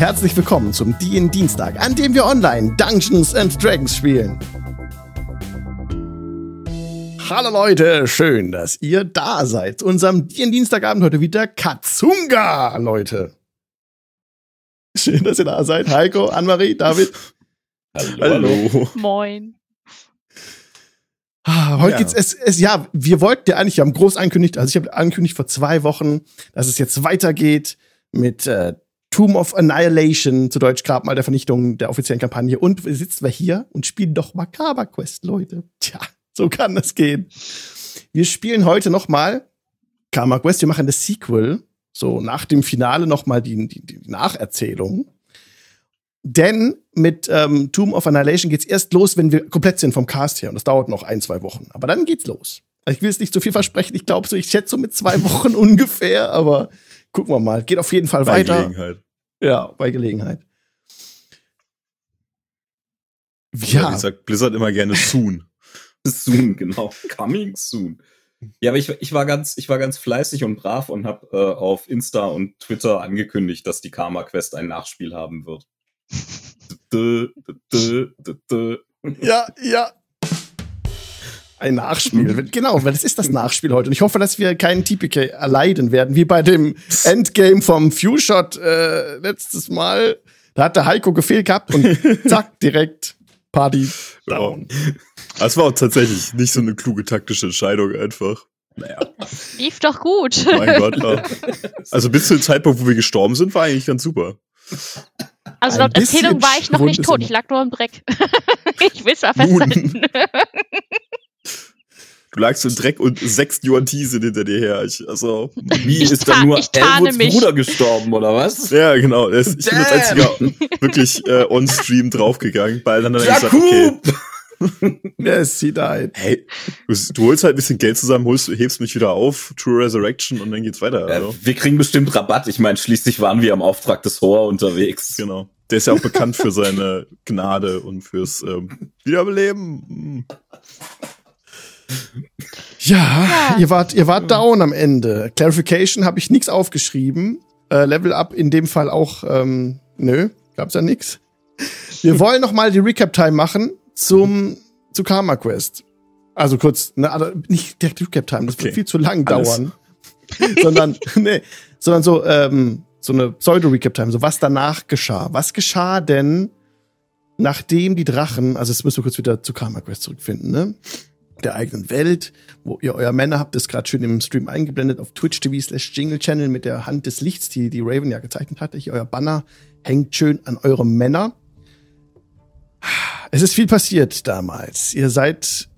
herzlich willkommen zum DIN Dienstag, an dem wir online Dungeons and Dragons spielen. Hallo Leute, schön, dass ihr da seid. Zu unserem DIN Dienstagabend heute wieder Katsunga, Leute. Schön, dass ihr da seid. Heiko, Annemarie, David. Hallo. Hallo. Moin. Ah, heute ja. geht's es, es ja, wir wollten ja eigentlich, wir haben groß angekündigt, also ich habe angekündigt vor zwei Wochen, dass es jetzt weitergeht mit äh, Tomb of Annihilation, zu Deutsch Grabmal der Vernichtung der offiziellen Kampagne. Und sitzen wir hier und spielen doch Macabre Quest, Leute. Tja, so kann das gehen. Wir spielen heute noch mal Karma Quest. Wir machen das Sequel, so nach dem Finale noch mal die, die, die Nacherzählung. Denn mit ähm, Tomb of Annihilation geht's erst los, wenn wir komplett sind vom Cast her. Und das dauert noch ein, zwei Wochen. Aber dann geht's los. Also ich will es nicht zu viel versprechen. Ich glaube so, ich schätze so mit zwei Wochen ungefähr, aber gucken wir mal. Geht auf jeden Fall bei weiter. Gelegenheit. Ja, bei Gelegenheit. Ja. Wie sagt Blizzard immer gerne soon. soon, genau. Coming soon. Ja, aber ich, ich, war ganz, ich war ganz fleißig und brav und habe äh, auf Insta und Twitter angekündigt, dass die Karma Quest ein Nachspiel haben wird. ja, ja. Ein Nachspiel. Genau, weil das ist das Nachspiel heute. Und ich hoffe, dass wir keinen TPK erleiden werden, wie bei dem Endgame vom Few-Shot äh, letztes Mal. Da hat der Heiko gefehlt gehabt und zack, direkt Party down. Das war auch tatsächlich nicht so eine kluge taktische Entscheidung einfach. Naja. Lief doch gut. Mein Gott, ja. Also bis zu dem Zeitpunkt, wo wir gestorben sind, war eigentlich ganz super. Also laut Erzählung war ich noch nicht tot, ich lag nur im Dreck. ich will es ja festhalten. Du lagst im Dreck und sechs Yuan-T sind hinter dir her. Ich, also, wie ist dann nur Elwoods Bruder gestorben, oder was? Ja, genau. Ich bin das einzige wirklich äh, on-stream draufgegangen, weil dann dann gesagt, okay. yes, he died. Hey, du, du, holst halt ein bisschen Geld zusammen, holst, hebst mich wieder auf, True Resurrection und dann geht's weiter. Also. wir kriegen bestimmt Rabatt. Ich meine, schließlich waren wir am Auftrag des Hoa unterwegs. Genau. Der ist ja auch bekannt für seine Gnade und fürs ähm, Wiederbeleben. Ja, ja, ihr wart, ihr wart down am Ende. Clarification habe ich nichts aufgeschrieben. Äh, Level Up in dem Fall auch, ähm, nö, gab's ja nix. Wir wollen noch mal die Recap-Time machen zum, zu Karma Quest. Also kurz, ne, also nicht direkt Recap-Time, das okay. wird viel zu lang Alles. dauern. sondern, nee, sondern so, ähm, so eine Pseudo-Recap-Time, so was danach geschah. Was geschah denn, nachdem die Drachen, also jetzt müssen wir kurz wieder zu Karma Quest zurückfinden, ne? Der eigenen Welt, wo ihr euer Männer habt, ist gerade schön im Stream eingeblendet auf Twitch TV slash Jingle Channel mit der Hand des Lichts, die die Raven ja gezeichnet hatte. Hier euer Banner hängt schön an eurem Männer. Es ist viel passiert damals. Ihr seid,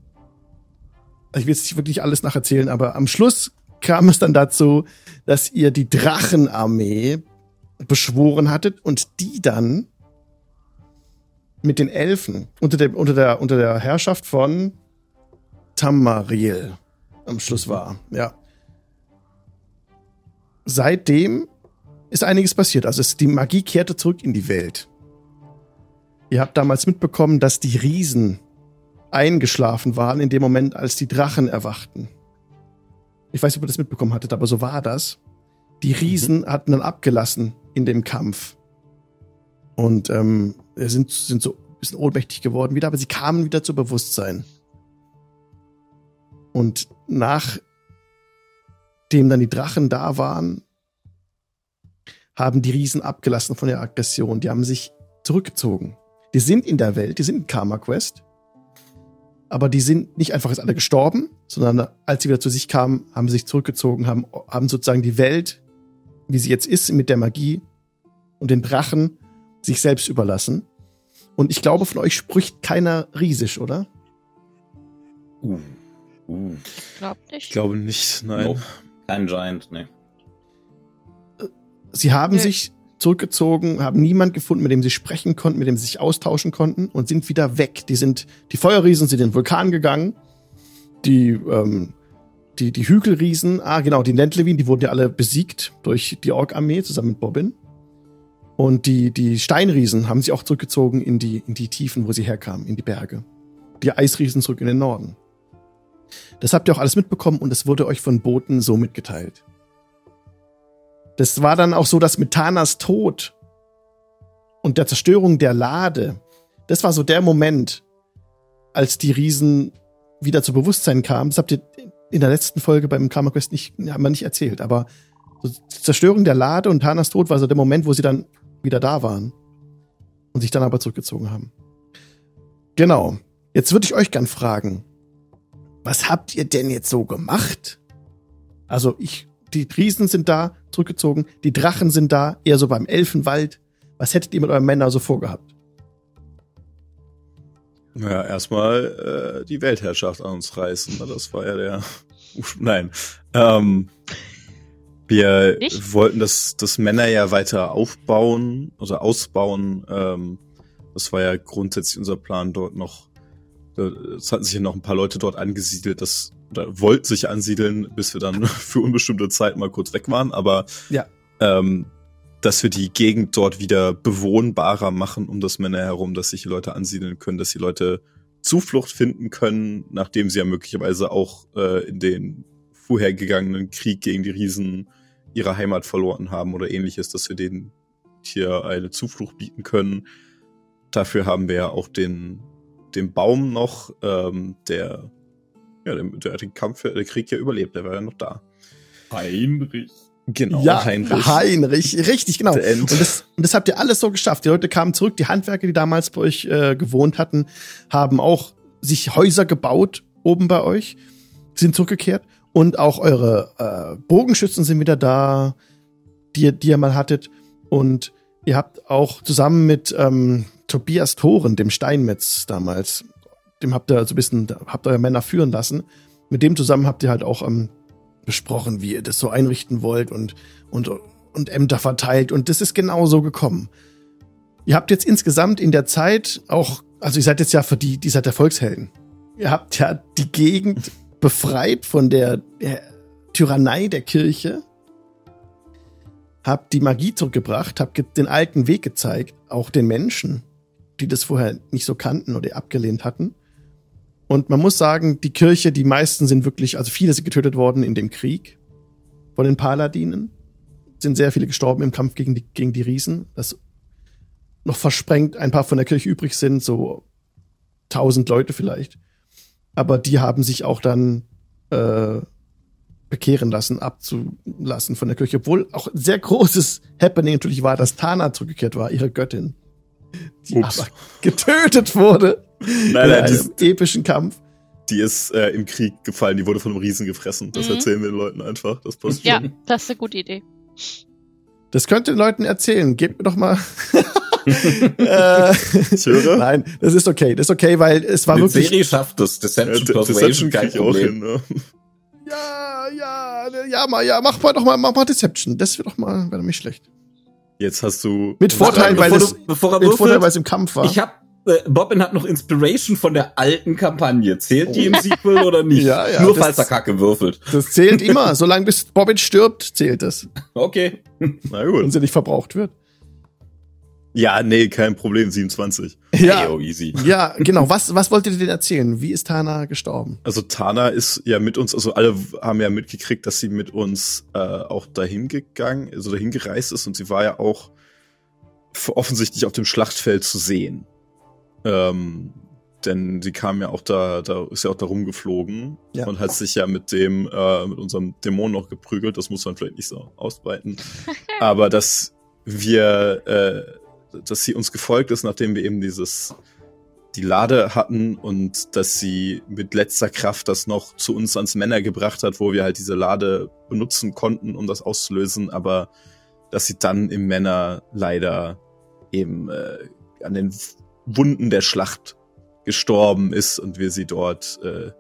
ich will jetzt nicht wirklich alles nacherzählen, aber am Schluss kam es dann dazu, dass ihr die Drachenarmee beschworen hattet und die dann mit den Elfen unter der, unter der, unter der Herrschaft von Tamariel am Schluss war. Ja. Seitdem ist einiges passiert. Also es, die Magie kehrte zurück in die Welt. Ihr habt damals mitbekommen, dass die Riesen eingeschlafen waren in dem Moment, als die Drachen erwachten. Ich weiß nicht, ob ihr das mitbekommen hattet, aber so war das. Die Riesen mhm. hatten dann abgelassen in dem Kampf. Und ähm, sind, sind so ein bisschen ohnmächtig geworden wieder, aber sie kamen wieder zu Bewusstsein. Und nachdem dann die Drachen da waren, haben die Riesen abgelassen von der Aggression. Die haben sich zurückgezogen. Die sind in der Welt, die sind in Karma Quest. Aber die sind nicht einfach jetzt alle gestorben, sondern als sie wieder zu sich kamen, haben sie sich zurückgezogen, haben, haben sozusagen die Welt, wie sie jetzt ist, mit der Magie und den Drachen sich selbst überlassen. Und ich glaube, von euch spricht keiner riesig, oder? Uh. Uh. Glaub nicht. Ich glaube nicht, nein. Nope. Kein Giant, ne. Sie haben okay. sich zurückgezogen, haben niemand gefunden, mit dem sie sprechen konnten, mit dem sie sich austauschen konnten und sind wieder weg. Die sind, die Feuerriesen sind in den Vulkan gegangen. Die, ähm, die, die Hügelriesen, ah, genau, die Ländlewin, die wurden ja alle besiegt durch die Ork-Armee zusammen mit Bobbin. Und die, die Steinriesen haben sich auch zurückgezogen in die, in die Tiefen, wo sie herkamen, in die Berge. Die Eisriesen zurück in den Norden. Das habt ihr auch alles mitbekommen und es wurde euch von Boten so mitgeteilt. Das war dann auch so, dass mit Tanas Tod und der Zerstörung der Lade, das war so der Moment, als die Riesen wieder zu Bewusstsein kamen. Das habt ihr in der letzten Folge beim Karma Quest nicht, haben wir nicht erzählt, aber so die Zerstörung der Lade und Tanas Tod war so der Moment, wo sie dann wieder da waren und sich dann aber zurückgezogen haben. Genau. Jetzt würde ich euch gern fragen, was habt ihr denn jetzt so gemacht? Also ich, die Riesen sind da, zurückgezogen, die Drachen sind da, eher so beim Elfenwald. Was hättet ihr mit euren Männern so vorgehabt? Ja, erstmal äh, die Weltherrschaft an uns reißen. Das war ja der. Nein. Ähm, wir ich? wollten das, das Männer ja weiter aufbauen oder ausbauen. Ähm, das war ja grundsätzlich unser Plan, dort noch. Es hatten sich ja noch ein paar Leute dort angesiedelt, das oder wollten sich ansiedeln, bis wir dann für unbestimmte Zeit mal kurz weg waren. Aber ja. ähm, dass wir die Gegend dort wieder bewohnbarer machen um das Männer herum, dass sich die Leute ansiedeln können, dass die Leute Zuflucht finden können, nachdem sie ja möglicherweise auch äh, in den vorhergegangenen Krieg gegen die Riesen ihre Heimat verloren haben oder ähnliches, dass wir denen hier eine Zuflucht bieten können. Dafür haben wir ja auch den, den Baum noch, ähm, der, ja, der, der den Kampf, der Krieg ja überlebt, der war ja noch da. Heinrich. Genau, ja, Heinrich. Heinrich, richtig, genau. Und das, und das habt ihr alles so geschafft. Die Leute kamen zurück, die Handwerker, die damals bei euch äh, gewohnt hatten, haben auch sich Häuser gebaut oben bei euch, sind zurückgekehrt und auch eure äh, Bogenschützen sind wieder da, die, die ihr mal hattet. Und ihr habt auch zusammen mit ähm, Tobias Thoren, dem Steinmetz damals, dem habt ihr so ein bisschen, habt euer Männer führen lassen. Mit dem zusammen habt ihr halt auch ähm, besprochen, wie ihr das so einrichten wollt und, und, und Ämter verteilt. Und das ist genau so gekommen. Ihr habt jetzt insgesamt in der Zeit auch, also ihr seid jetzt ja für die, die seid der Volkshelden. Ihr habt ja die Gegend befreit von der, der Tyrannei der Kirche, habt die Magie zurückgebracht, habt den alten Weg gezeigt, auch den Menschen, die das vorher nicht so kannten oder abgelehnt hatten. Und man muss sagen, die Kirche, die meisten sind wirklich, also viele sind getötet worden in dem Krieg von den Paladinen. Sind sehr viele gestorben im Kampf gegen die, gegen die Riesen. Das noch versprengt ein paar von der Kirche übrig sind, so tausend Leute vielleicht. Aber die haben sich auch dann äh, bekehren lassen, abzulassen von der Kirche. Obwohl auch ein sehr großes Happening natürlich war, dass Tana zurückgekehrt war, ihre Göttin. Die Ups. aber getötet wurde. Nein, nein, in einem epischen Kampf. Die ist äh, im Krieg gefallen, die wurde von einem Riesen gefressen. Das mhm. erzählen wir den Leuten einfach. Das passt ja, schon. das ist eine gute Idee. Das könnt ihr den Leuten erzählen. Gebt mir doch mal. äh, ich höre. Nein, das ist okay. Das ist okay, weil es war Mit wirklich. Serie schafft das. Deception ja, Persuasion kein Problem. Hin, ne? Ja, ja, ja, mal, ja, mach mal doch mal, mach mal Deception. Das wird doch mal, wäre nicht schlecht. Jetzt hast du. Mit Vorteil, weil es, bevor er mit Vorteil, weil es im Kampf war. Ich hab, äh, Bobbin hat noch Inspiration von der alten Kampagne. Zählt die im Sequel oder nicht? Ja, ja. Nur falls er Kacke würfelt. Das zählt immer. Solange bis Bobbin stirbt, zählt es. Okay. Na gut. Und sie nicht verbraucht wird. Ja, nee, kein Problem, 27. Ja, hey, oh, easy. ja, genau. Was, was wolltet ihr denn erzählen? Wie ist Tana gestorben? Also Tana ist ja mit uns, also alle haben ja mitgekriegt, dass sie mit uns äh, auch dahin gegangen, also dahin gereist ist und sie war ja auch offensichtlich auf dem Schlachtfeld zu sehen. Ähm, denn sie kam ja auch da, da ist ja auch da rumgeflogen ja. und hat sich ja mit dem, äh, mit unserem Dämon noch geprügelt. Das muss man vielleicht nicht so ausbreiten. Aber dass wir äh, dass sie uns gefolgt ist, nachdem wir eben dieses die Lade hatten und dass sie mit letzter Kraft das noch zu uns ans Männer gebracht hat, wo wir halt diese Lade benutzen konnten, um das auszulösen, aber dass sie dann im Männer leider eben äh, an den Wunden der Schlacht gestorben ist und wir sie dort, äh,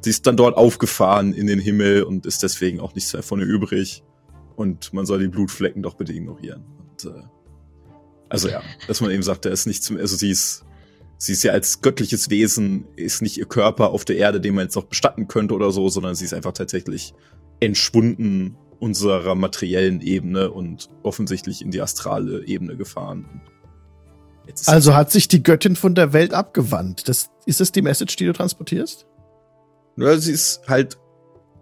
sie ist dann dort aufgefahren in den Himmel und ist deswegen auch nichts mehr von ihr übrig und man soll die Blutflecken doch bitte ignorieren. Und äh, also ja, dass man eben sagt, da ist nichts mehr, also sie ist, sie ist ja als göttliches Wesen, ist nicht ihr Körper auf der Erde, den man jetzt noch bestatten könnte oder so, sondern sie ist einfach tatsächlich entschwunden unserer materiellen Ebene und offensichtlich in die astrale Ebene gefahren. Also hat sich die Göttin von der Welt abgewandt. Das, ist das die Message, die du transportierst? Ja, sie ist halt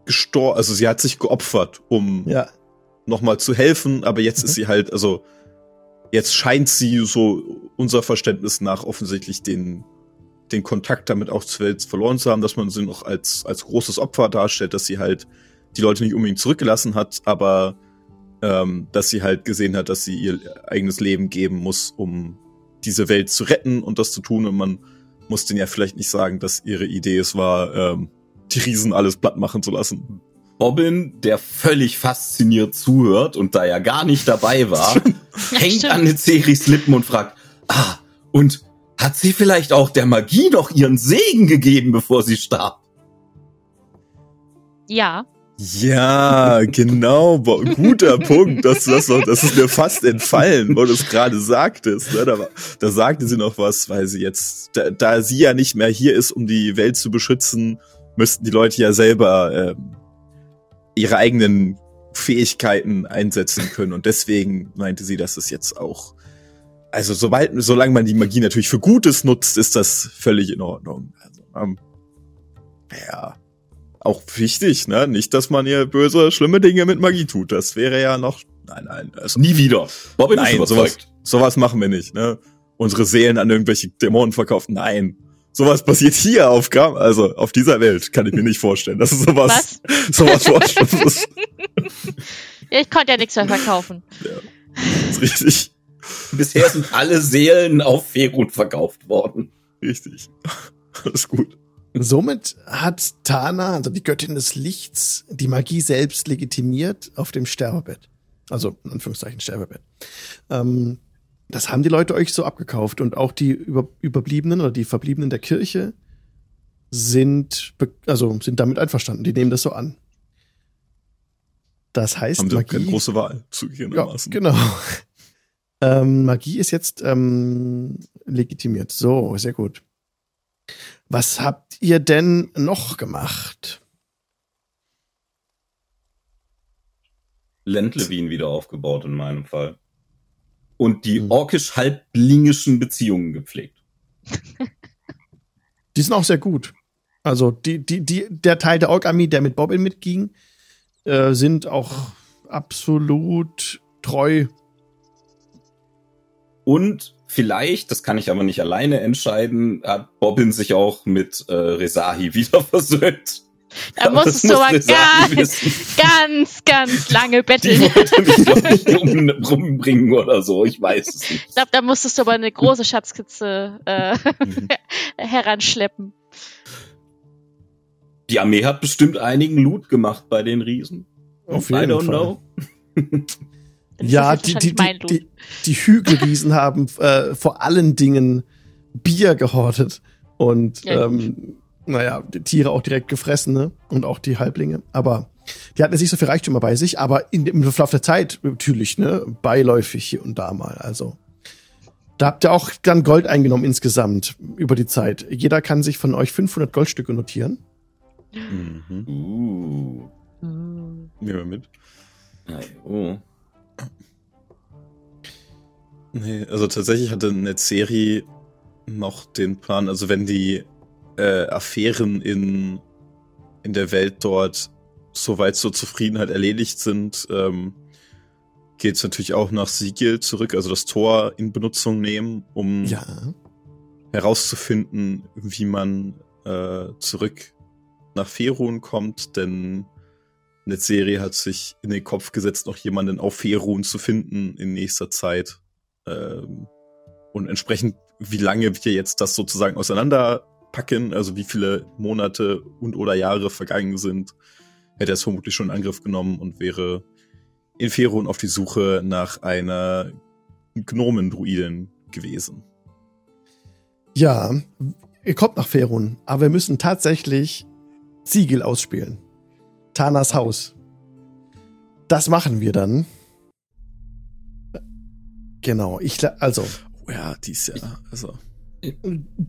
gestorben, also sie hat sich geopfert, um ja. nochmal zu helfen, aber jetzt mhm. ist sie halt, also jetzt scheint sie so unser Verständnis nach offensichtlich den, den Kontakt damit auch zur Welt verloren zu haben, dass man sie noch als, als großes Opfer darstellt, dass sie halt die Leute nicht unbedingt zurückgelassen hat, aber ähm, dass sie halt gesehen hat, dass sie ihr eigenes Leben geben muss, um diese Welt zu retten und das zu tun. Und man muss denen ja vielleicht nicht sagen, dass ihre Idee es war, ähm, die Riesen alles platt machen zu lassen. Bobbin, der völlig fasziniert zuhört und da ja gar nicht dabei war, hängt an Neceris Lippen und fragt, ah, und hat sie vielleicht auch der Magie noch ihren Segen gegeben, bevor sie starb? Ja. Ja, genau, guter Punkt. Das, das, das ist mir fast entfallen, wo du es gerade sagtest. Ne? Da, da sagte sie noch was, weil sie jetzt, da, da sie ja nicht mehr hier ist, um die Welt zu beschützen, müssten die Leute ja selber äh, ihre eigenen Fähigkeiten einsetzen können. Und deswegen meinte sie, dass es jetzt auch, also sobald, solange man die Magie natürlich für Gutes nutzt, ist das völlig in Ordnung. Also, ähm, ja auch wichtig, ne? Nicht, dass man hier böse, schlimme Dinge mit Magie tut. Das wäre ja noch. Nein, nein. Also, Nie wieder. Bobby nein, sowas, sowas machen wir nicht, ne? Unsere Seelen an irgendwelche Dämonen verkaufen. Nein. Sowas passiert hier auf Kam also auf dieser Welt, kann ich mir nicht vorstellen. Das ist sowas, Was? sowas vorstellt. ich konnte ja nichts mehr verkaufen. Ja, ist richtig. Bisher sind alle Seelen auf Ferut verkauft worden. Richtig. Alles gut. Somit hat Tana, also die Göttin des Lichts, die Magie selbst legitimiert auf dem Sterbebett. Also in Anführungszeichen Sterbebett. Ähm, das haben die Leute euch so abgekauft und auch die Über Überbliebenen oder die Verbliebenen der Kirche sind, also sind damit einverstanden. Die nehmen das so an. Das heißt, haben sie Magie, keine große Wahl zugegebenermaßen. Ja, genau. ähm, Magie ist jetzt ähm, legitimiert. So, sehr gut. Was habt ihr denn noch gemacht? Lendlewin wieder aufgebaut in meinem Fall. Und die hm. orkisch-halblingischen Beziehungen gepflegt. Die sind auch sehr gut. Also die, die, die, der Teil der Ork-Armee, der mit Bobbin mitging, äh, sind auch absolut treu. Und Vielleicht, das kann ich aber nicht alleine entscheiden, hat Bobbin sich auch mit äh, Resahi wieder versöhnt. Da musstest du aber ganz, ganz, ganz lange betteln. Die wollte mich, ich, um, rumbringen oder so, ich weiß es nicht. Ich glaube, da musstest du aber eine große Schatzkitze äh, mhm. heranschleppen. Die Armee hat bestimmt einigen Loot gemacht bei den Riesen. Auf jeden I don't Fall. know. ja, die, die, die, die, die Hügelriesen haben äh, vor allen Dingen Bier gehortet und ja, ähm, naja, die Tiere auch direkt gefressen, ne? Und auch die Halblinge. Aber die hatten jetzt nicht so viel Reichtümer bei sich, aber in, im Verlauf der Zeit natürlich, ne, beiläufig hier und da mal. Also da habt ihr auch dann Gold eingenommen insgesamt über die Zeit. Jeder kann sich von euch 500 Goldstücke notieren. Mhm. Uh. Nehmen wir mit. Ja, oh. Nee, also tatsächlich hatte Netzeri noch den Plan, also wenn die äh, Affären in, in der Welt dort soweit zur Zufriedenheit erledigt sind, ähm, geht es natürlich auch nach Siegel zurück, also das Tor in Benutzung nehmen, um ja. herauszufinden, wie man äh, zurück nach Ferun kommt, denn Netzeri hat sich in den Kopf gesetzt, noch jemanden auf Ferun zu finden in nächster Zeit. Ähm, und entsprechend, wie lange wir jetzt das sozusagen auseinanderpacken, also wie viele Monate und oder Jahre vergangen sind, hätte er es vermutlich schon in Angriff genommen und wäre in Ferun auf die Suche nach einer Gnomendruiden gewesen. Ja, ihr kommt nach Ferun, aber wir müssen tatsächlich Siegel ausspielen. Tanas Haus. Das machen wir dann. Genau, ich also. Oh ja, dies ja, also.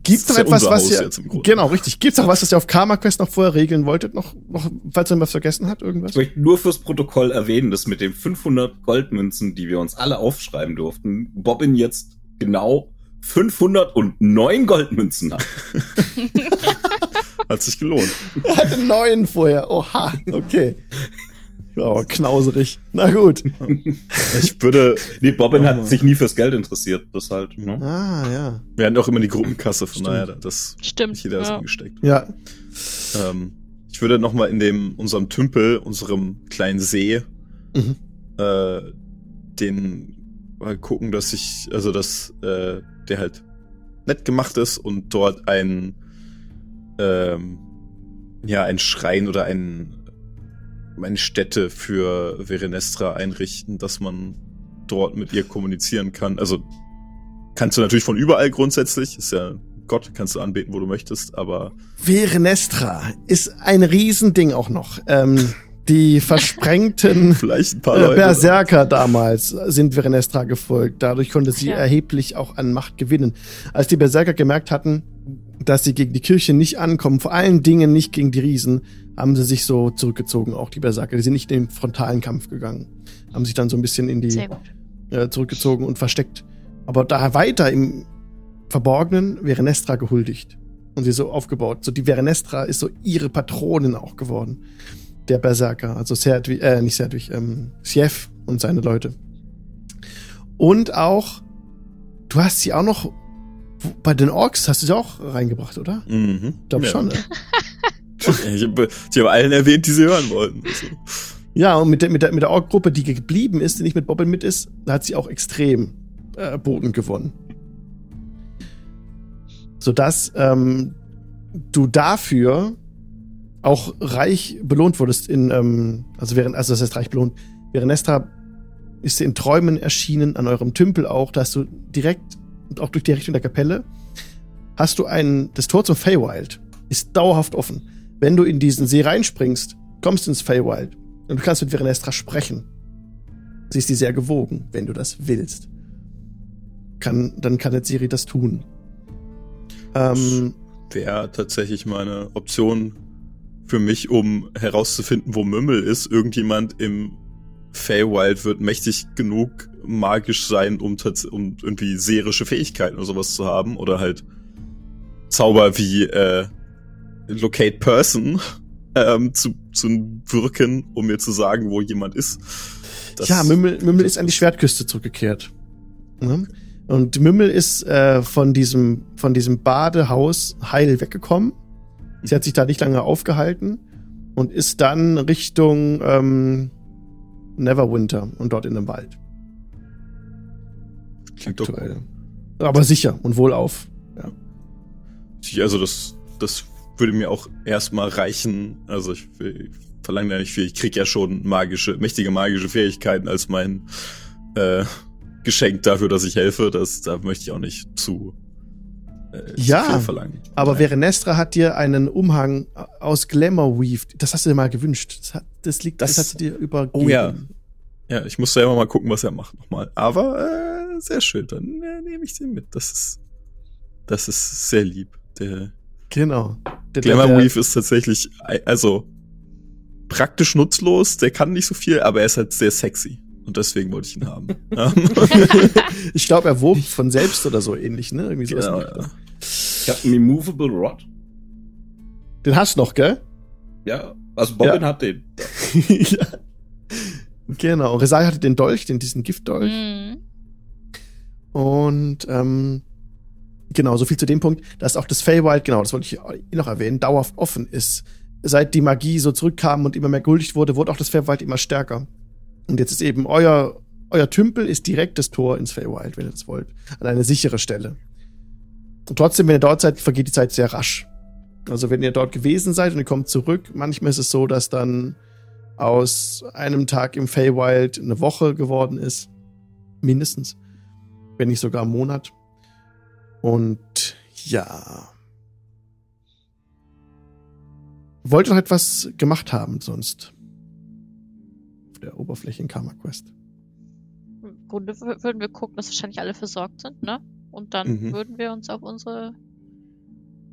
Gibt's noch etwas, was ihr, genau, richtig. Gibt's noch was, was ihr auf Karma Quest noch vorher regeln wolltet? Noch, noch, falls ihr was vergessen hat, irgendwas? Ich möchte nur fürs Protokoll erwähnen, dass mit den 500 Goldmünzen, die wir uns alle aufschreiben durften, Bobbin jetzt genau 509 Goldmünzen hat. hat sich gelohnt. Er hatte neun vorher. Oha, okay. Oh, knauserig. Na gut. Ich würde. Nee, Bobbin oh. hat sich nie fürs Geld interessiert. Das halt. Ne? Ah, ja. Wir hatten auch immer die Gruppenkasse, von daher, das. Stimmt. Jeder ist ja. angesteckt. Ja. Ähm, ich würde noch mal in dem, unserem Tümpel, unserem kleinen See, mhm. äh, den mal gucken, dass ich, also dass äh, der halt nett gemacht ist und dort ein, ähm, ja, ein Schrein oder ein, eine Stätte für Verenestra einrichten, dass man dort mit ihr kommunizieren kann. Also kannst du natürlich von überall grundsätzlich, ist ja Gott, kannst du anbeten, wo du möchtest, aber. Verenestra ist ein Riesending auch noch. Ähm, die versprengten Vielleicht ein paar Leute. Berserker damals sind Verenestra gefolgt. Dadurch konnte sie ja. erheblich auch an Macht gewinnen. Als die Berserker gemerkt hatten, dass sie gegen die Kirche nicht ankommen, vor allen Dingen nicht gegen die Riesen, haben sie sich so zurückgezogen, auch die Berserker. Die sind nicht in den frontalen Kampf gegangen. Haben sich dann so ein bisschen in die äh, zurückgezogen und versteckt. Aber da weiter im Verborgenen Verenestra gehuldigt. Und sie so aufgebaut. So die Verenestra ist so ihre Patronin auch geworden der Berserker, also Serdwig, äh, nicht Serdwig, ähm, Sjef und seine Leute. Und auch, du hast sie auch noch bei den Orks hast du sie auch reingebracht, oder? Mhm. Ich glaube ja. schon, ne? ich habe hab allen erwähnt, die sie hören wollten. Ja, und mit der, mit der, mit der Ork-Gruppe, die geblieben ist, die nicht mit Bobbin mit ist, da hat sie auch extrem äh, Boden gewonnen. Sodass ähm, du dafür auch reich belohnt wurdest in, ähm, also während, also das heißt reich belohnt, während Nestra ist in Träumen erschienen, an eurem Tümpel auch, da hast du direkt und auch durch die Richtung der Kapelle, hast du ein, das Tor zum Feywild ist dauerhaft offen. Wenn du in diesen See reinspringst, kommst du ins Feywild und du kannst mit Verenestra sprechen. Sie ist dir sehr gewogen, wenn du das willst. Kann, dann kann jetzt Siri das tun. Ähm, Wäre tatsächlich meine Option für mich, um herauszufinden, wo Mümmel ist. Irgendjemand im Feywild wird mächtig genug magisch sein, um, um irgendwie seherische Fähigkeiten oder sowas zu haben. Oder halt Zauber wie äh, Locate Person ähm, zu, zu wirken, um mir zu sagen, wo jemand ist. Das ja, Mümmel, Mümmel ist an die Schwertküste zurückgekehrt. Mhm. Und Mümmel ist äh, von diesem von diesem Badehaus heil weggekommen Sie hat sich da nicht lange aufgehalten und ist dann Richtung ähm, Neverwinter und dort in dem Wald. Klingt doch Aktuell. Aber sicher und wohlauf. Ja. Also das, das würde mir auch erstmal reichen. Also ich, ich verlange ja nicht viel. Ich krieg ja schon magische, mächtige magische Fähigkeiten als mein äh, Geschenk dafür, dass ich helfe. Das, da möchte ich auch nicht zu ja, aber Nein. Verenestra hat dir einen Umhang aus Glamour Weave, das hast du dir mal gewünscht. Das, hat, das liegt, das, das hat sie dir übergeben. Oh ja. Ja, ich muss selber mal gucken, was er macht nochmal. Aber äh, sehr schön, dann äh, nehme ich den mit. Das ist, das ist sehr lieb. Der genau. Der, Glamour der, Weave ist tatsächlich, also praktisch nutzlos. Der kann nicht so viel, aber er ist halt sehr sexy. Und deswegen wollte ich ihn haben. ich glaube, er wog von selbst oder so ähnlich, ne? Irgendwie sowas. Genau, ja. Ich habe einen Immovable Rod. Den hast du noch, gell? Ja, also Bobbin ja. hat den. ja. Genau. Resai hatte den Dolch, den diesen Giftdolch. Mhm. Und ähm, genau, so viel zu dem Punkt, dass auch das Feywild, genau, das wollte ich noch erwähnen, dauerhaft offen ist. Seit die Magie so zurückkam und immer mehr gültig wurde, wurde auch das Feywild immer stärker. Und jetzt ist eben euer, euer Tümpel ist direkt das Tor ins Feywild, wenn ihr das wollt. An eine sichere Stelle. Und trotzdem, wenn ihr dort seid, vergeht die Zeit sehr rasch. Also wenn ihr dort gewesen seid und ihr kommt zurück, manchmal ist es so, dass dann aus einem Tag im Feywild eine Woche geworden ist. Mindestens. Wenn nicht sogar ein Monat. Und ja. Wollt ihr noch etwas gemacht haben sonst? Der Oberfläche in Karma Quest. Im Grunde würden wir gucken, dass wahrscheinlich alle versorgt sind, ne? Und dann mhm. würden wir uns auf unsere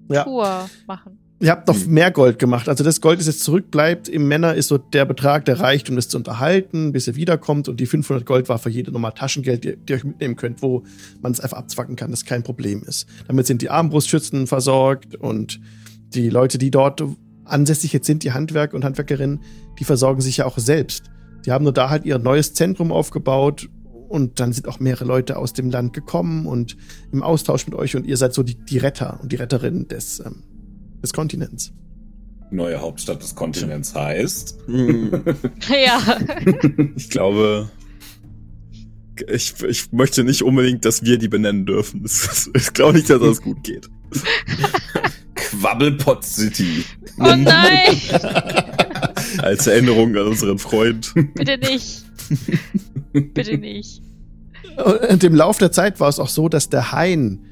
ja. Tour machen. Ihr habt noch mehr Gold gemacht. Also das Gold, das jetzt zurückbleibt im Männer, ist so der Betrag, der reicht, um das zu unterhalten, bis er wiederkommt. Und die 500 Gold war für jede Nummer Taschengeld, die, die ihr euch mitnehmen könnt, wo man es einfach abzwacken kann, das kein Problem ist. Damit sind die Armbrustschützen versorgt und die Leute, die dort ansässig jetzt sind, die Handwerker und Handwerkerinnen, die versorgen sich ja auch selbst. Die haben nur da halt ihr neues Zentrum aufgebaut und dann sind auch mehrere Leute aus dem Land gekommen und im Austausch mit euch und ihr seid so die, die Retter und die Retterin des, ähm, des Kontinents. Neue Hauptstadt des Kontinents heißt. ja. ich glaube, ich, ich möchte nicht unbedingt, dass wir die benennen dürfen. Ich glaube nicht, dass das gut geht. Quabbelpot City. Oh nein! Als Erinnerung an unseren Freund. Bitte nicht. Bitte nicht. Und im Laufe der Zeit war es auch so, dass der Hain,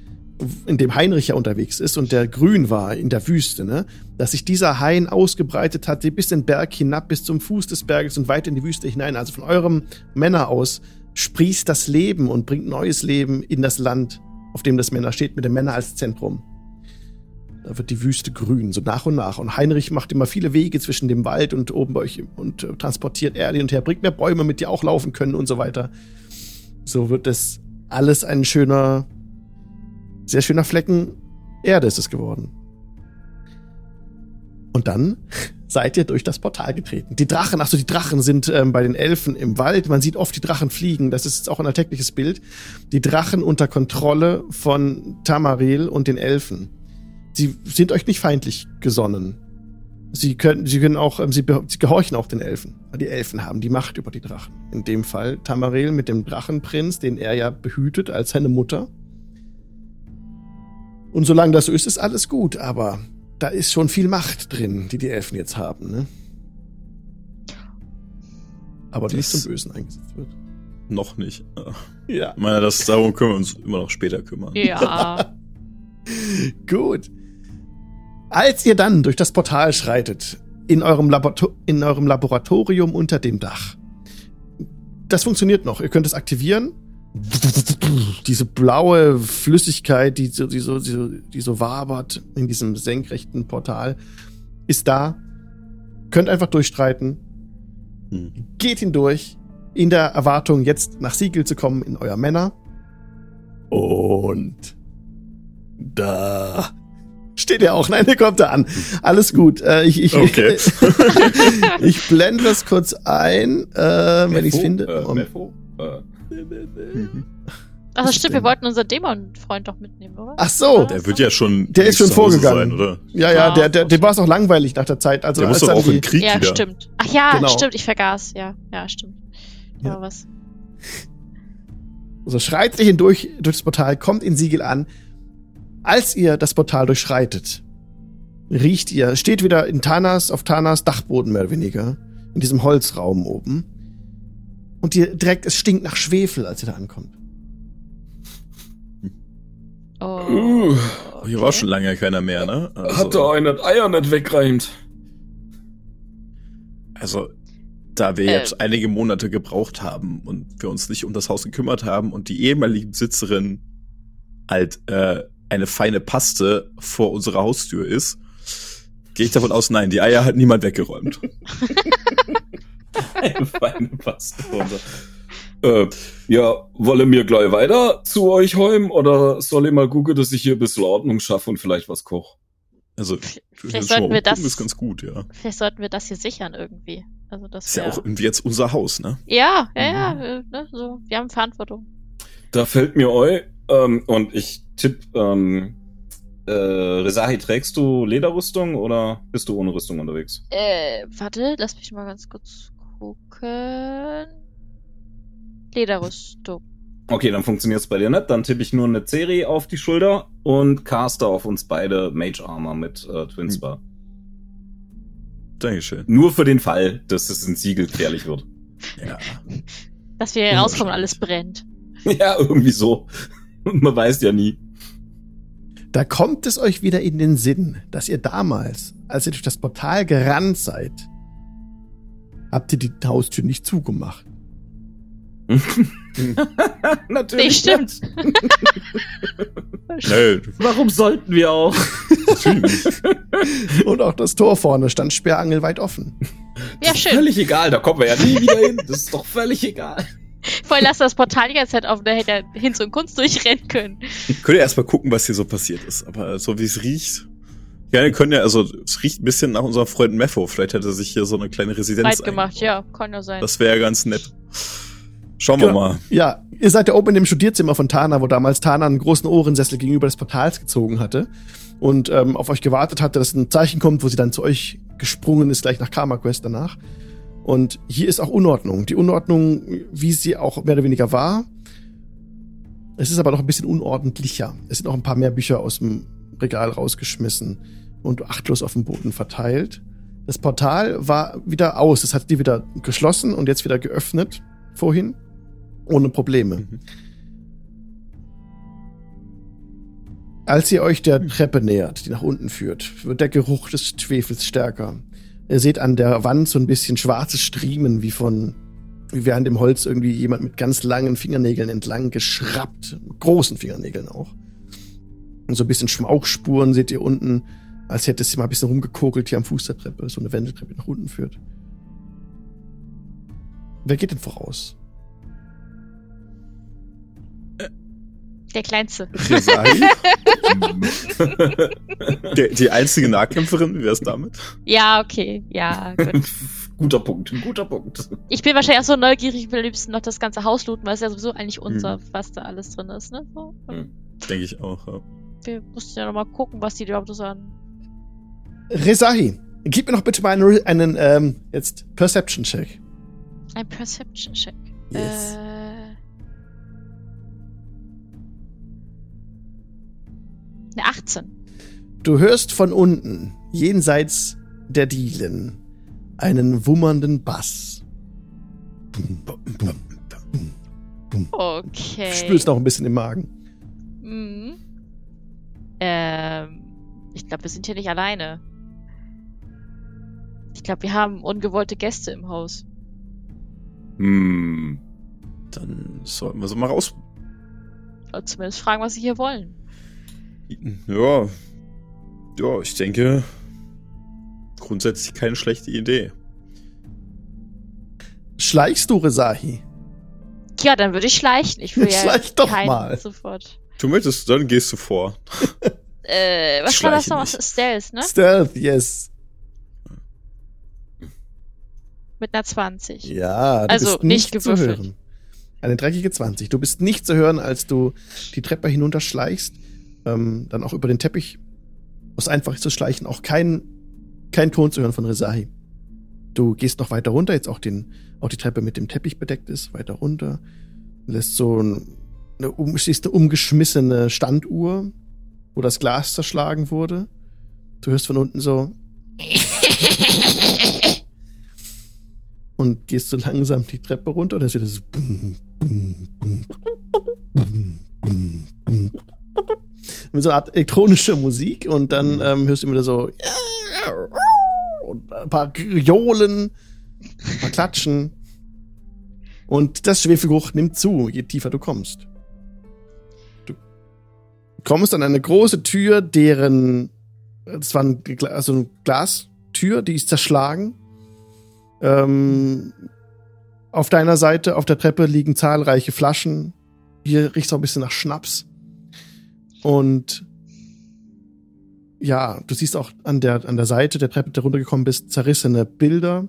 in dem Heinrich ja unterwegs ist und der grün war in der Wüste, ne, dass sich dieser Hain ausgebreitet hat, bis den Berg hinab, bis zum Fuß des Berges und weit in die Wüste hinein. Also von eurem Männer aus sprießt das Leben und bringt neues Leben in das Land, auf dem das Männer steht, mit dem Männer als Zentrum. Da wird die Wüste grün, so nach und nach. Und Heinrich macht immer viele Wege zwischen dem Wald und oben bei euch und äh, transportiert Erde und her, bringt mehr Bäume mit, die auch laufen können und so weiter. So wird das alles ein schöner, sehr schöner Flecken Erde ist es geworden. Und dann seid ihr durch das Portal getreten. Die Drachen, achso, die Drachen sind ähm, bei den Elfen im Wald. Man sieht oft die Drachen fliegen. Das ist jetzt auch ein alltägliches Bild. Die Drachen unter Kontrolle von Tamaril und den Elfen sie sind euch nicht feindlich gesonnen. Sie können, sie können auch, ähm, sie, sie gehorchen auch den Elfen. Die Elfen haben die Macht über die Drachen. In dem Fall Tamarel mit dem Drachenprinz, den er ja behütet als seine Mutter. Und solange das so ist, ist alles gut, aber da ist schon viel Macht drin, die die Elfen jetzt haben, ne? Aber die nicht zum Bösen eingesetzt wird. Noch nicht. Ja. Ich meine, das, darum können wir uns immer noch später kümmern. Ja. Gut. Als ihr dann durch das Portal schreitet, in eurem, Laborator in eurem Laboratorium unter dem Dach, das funktioniert noch. Ihr könnt es aktivieren. Diese blaue Flüssigkeit, die so, die so, die so, die so wabert in diesem senkrechten Portal, ist da. Könnt einfach durchstreiten. Hm. Geht hindurch, in der Erwartung, jetzt nach Siegel zu kommen in euer Männer. Und da Steht ja auch. Nein, der kommt da an. Alles gut. Äh, ich, ich, okay. ich blende das kurz ein, äh, wenn ich es finde. Äh, Mefo? Äh. Ach, stimmt, wir wollten unseren Dämon-Freund doch mitnehmen, oder? Ach so. Der wird ja schon. Der ist schon vorgegangen. Sein, oder? Ja, ja, der, der, der war es auch langweilig nach der Zeit. Also, der muss doch auch im Krieg Ja, wieder. stimmt. Ach ja, genau. stimmt, ich vergaß. Ja, ja, stimmt. Ja. Aber was. Also schreit sich hindurch durch das Portal, kommt in Siegel an, als ihr das Portal durchschreitet, riecht ihr, steht wieder in Tanas, auf Tanas Dachboden mehr oder weniger, in diesem Holzraum oben. Und ihr direkt, es stinkt nach Schwefel, als ihr da ankommt. Oh. Uh, hier war schon lange keiner mehr, ne? Also, Hat da einer Eier nicht wegreimt. Also, da wir äh. jetzt einige Monate gebraucht haben und wir uns nicht um das Haus gekümmert haben und die ehemalige Besitzerin halt äh, eine feine Paste vor unserer Haustür ist, gehe ich davon aus, nein, die Eier hat niemand weggeräumt. eine feine Paste vor unserer äh, ja, wolle mir gleich weiter zu euch heim oder soll ich mal gucken, dass ich hier ein bisschen Ordnung schaffe und vielleicht was koche? Also, vielleicht sollten wir das, ist ganz gut, ja. Vielleicht sollten wir das hier sichern irgendwie. Also das ist ja auch irgendwie jetzt unser Haus, ne? Ja, ja, ja, mhm. Äh, ne, so, wir haben Verantwortung. Da fällt mir eu, ähm, und ich tipp, ähm, äh, Resahi, trägst du Lederrüstung oder bist du ohne Rüstung unterwegs? Äh, warte, lass mich mal ganz kurz gucken. Lederrüstung. Okay, dann funktioniert's bei dir nicht. Dann tippe ich nur eine Ceri auf die Schulter und caster auf uns beide Mage Armor mit äh, Twinspar. Hm. Dankeschön. Nur für den Fall, dass es ein Siegel gefährlich wird. Ja. Dass wir hier rauskommen und alles brennt. Ja, irgendwie so. Man weiß ja nie. Da kommt es euch wieder in den Sinn, dass ihr damals, als ihr durch das Portal gerannt seid, habt ihr die Haustür nicht zugemacht. Natürlich. Nee, stimmt. Warum sollten wir auch? Und auch das Tor vorne stand sperrangelweit offen. Ja, schön. Völlig egal, da kommen wir ja nie wieder hin. Das ist doch völlig egal. Vorher lass das Portal die ganze Zeit offen, da hätte er Hinz und Kunst durchrennen können. Könnt ihr erstmal gucken, was hier so passiert ist. Aber so wie es riecht, Ja, wir können ja, also es riecht ein bisschen nach unserem Freund Mepho. Vielleicht hätte er sich hier so eine kleine Residenz Weit gemacht, ja, kann ja sein. Das wäre ja ganz nett. Schauen genau. wir mal. Ja, ihr seid ja oben in dem Studierzimmer von Tana, wo damals Tana einen großen Ohrensessel gegenüber des Portals gezogen hatte und ähm, auf euch gewartet hatte, dass ein Zeichen kommt, wo sie dann zu euch gesprungen ist, gleich nach Karma Quest danach. Und hier ist auch Unordnung. Die Unordnung, wie sie auch mehr oder weniger war. Es ist aber noch ein bisschen unordentlicher. Es sind auch ein paar mehr Bücher aus dem Regal rausgeschmissen und achtlos auf dem Boden verteilt. Das Portal war wieder aus. Es hat die wieder geschlossen und jetzt wieder geöffnet vorhin. Ohne Probleme. Mhm. Als ihr euch der Treppe nähert, die nach unten führt, wird der Geruch des Schwefels stärker. Ihr seht an der Wand so ein bisschen schwarze Striemen, wie von, wie während dem Holz irgendwie jemand mit ganz langen Fingernägeln entlang geschraubt, großen Fingernägeln auch. Und so ein bisschen Schmauchspuren seht ihr unten, als hätte es mal ein bisschen rumgekokelt hier am Fuß der Treppe, so eine Wendeltreppe nach unten führt. Wer geht denn voraus? Der Kleinste. die, die einzige Nahkämpferin, wie wär's damit? Ja, okay. Ja, gut. guter Punkt, guter Punkt. Ich bin wahrscheinlich auch so neugierig, ich will am liebsten noch das ganze Haus looten, weil es ja sowieso eigentlich unser, hm. was da alles drin ist, ne? So. Hm. Denke ich auch, ja. Wir mussten ja nochmal gucken, was die überhaupt so sagen. Rezahi, gib mir noch bitte mal einen, einen ähm, jetzt Perception-Check. Ein Perception-Check. Yes. Äh, Eine 18. Du hörst von unten, jenseits der Dielen, einen wummernden Bass. Okay. Du spürst noch ein bisschen im Magen. Mhm. Ähm, ich glaube, wir sind hier nicht alleine. Ich glaube, wir haben ungewollte Gäste im Haus. Hm. Dann sollten wir so mal raus. Oder zumindest fragen, was sie hier wollen. Ja. Ja, ich denke, grundsätzlich keine schlechte Idee. Schleichst du, Resahi? Ja, dann würde ich schleichen. Ich will ja Schleich doch mal. sofort. Du möchtest, dann gehst du vor. äh, was war das noch? Stealth, ne? Stealth, yes. Mit einer 20. Ja, du also bist nicht, nicht zu hören. Eine dreckige 20. Du bist nicht zu hören, als du die Treppe hinunterschleichst ähm, dann auch über den Teppich aus einfach zu schleichen, auch kein, kein Ton zu hören von Rezahi. Du gehst noch weiter runter, jetzt auch den, auch die Treppe mit dem Teppich bedeckt ist, weiter runter, lässt so eine, um, siehst eine umgeschmissene Standuhr, wo das Glas zerschlagen wurde. Du hörst von unten so und gehst so langsam die Treppe runter und dann ist das mit so einer Art elektronischer Musik und dann mhm. ähm, hörst du immer so und ein paar Jolen, ein paar Klatschen. Und das Schwefelgeruch nimmt zu, je tiefer du kommst. Du kommst an eine große Tür, deren, das war ein, also eine Glastür, die ist zerschlagen. Ähm, auf deiner Seite, auf der Treppe liegen zahlreiche Flaschen. Hier riecht es auch ein bisschen nach Schnaps. Und ja, du siehst auch an der, an der Seite der Treppe, der runtergekommen bist, zerrissene Bilder.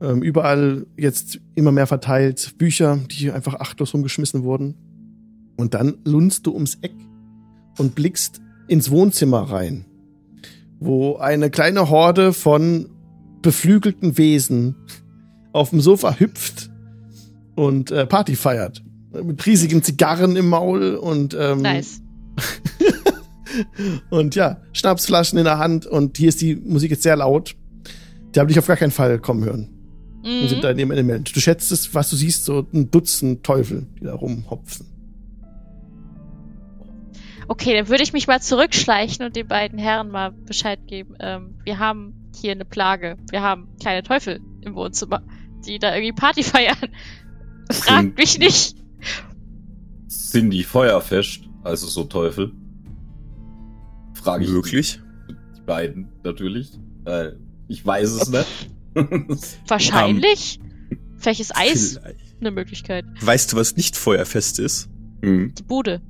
Ähm, überall jetzt immer mehr verteilt Bücher, die einfach achtlos rumgeschmissen wurden. Und dann lunst du ums Eck und blickst ins Wohnzimmer rein, wo eine kleine Horde von beflügelten Wesen auf dem Sofa hüpft und äh, Party feiert. Mit riesigen Zigarren im Maul und ähm, nice. und ja, Schnapsflaschen in der Hand und hier ist die Musik jetzt sehr laut. Die haben dich auf gar keinen Fall kommen hören. Mhm. Und sind da in dem Element. Du schätzt es, was du siehst, so ein Dutzend Teufel, die da rumhopfen. Okay, dann würde ich mich mal zurückschleichen und den beiden Herren mal Bescheid geben. Ähm, wir haben hier eine Plage. Wir haben kleine Teufel im Wohnzimmer, die da irgendwie Party feiern. Fragt mich nicht. Sind die feuerfest? Also so Teufel. Frage ich. Wirklich? Die beiden natürlich. Äh, ich weiß es nicht. Wahrscheinlich. Um, Vielleicht ist Eis vielleicht. eine Möglichkeit. Weißt du, was nicht feuerfest ist? Mhm. Die Bude.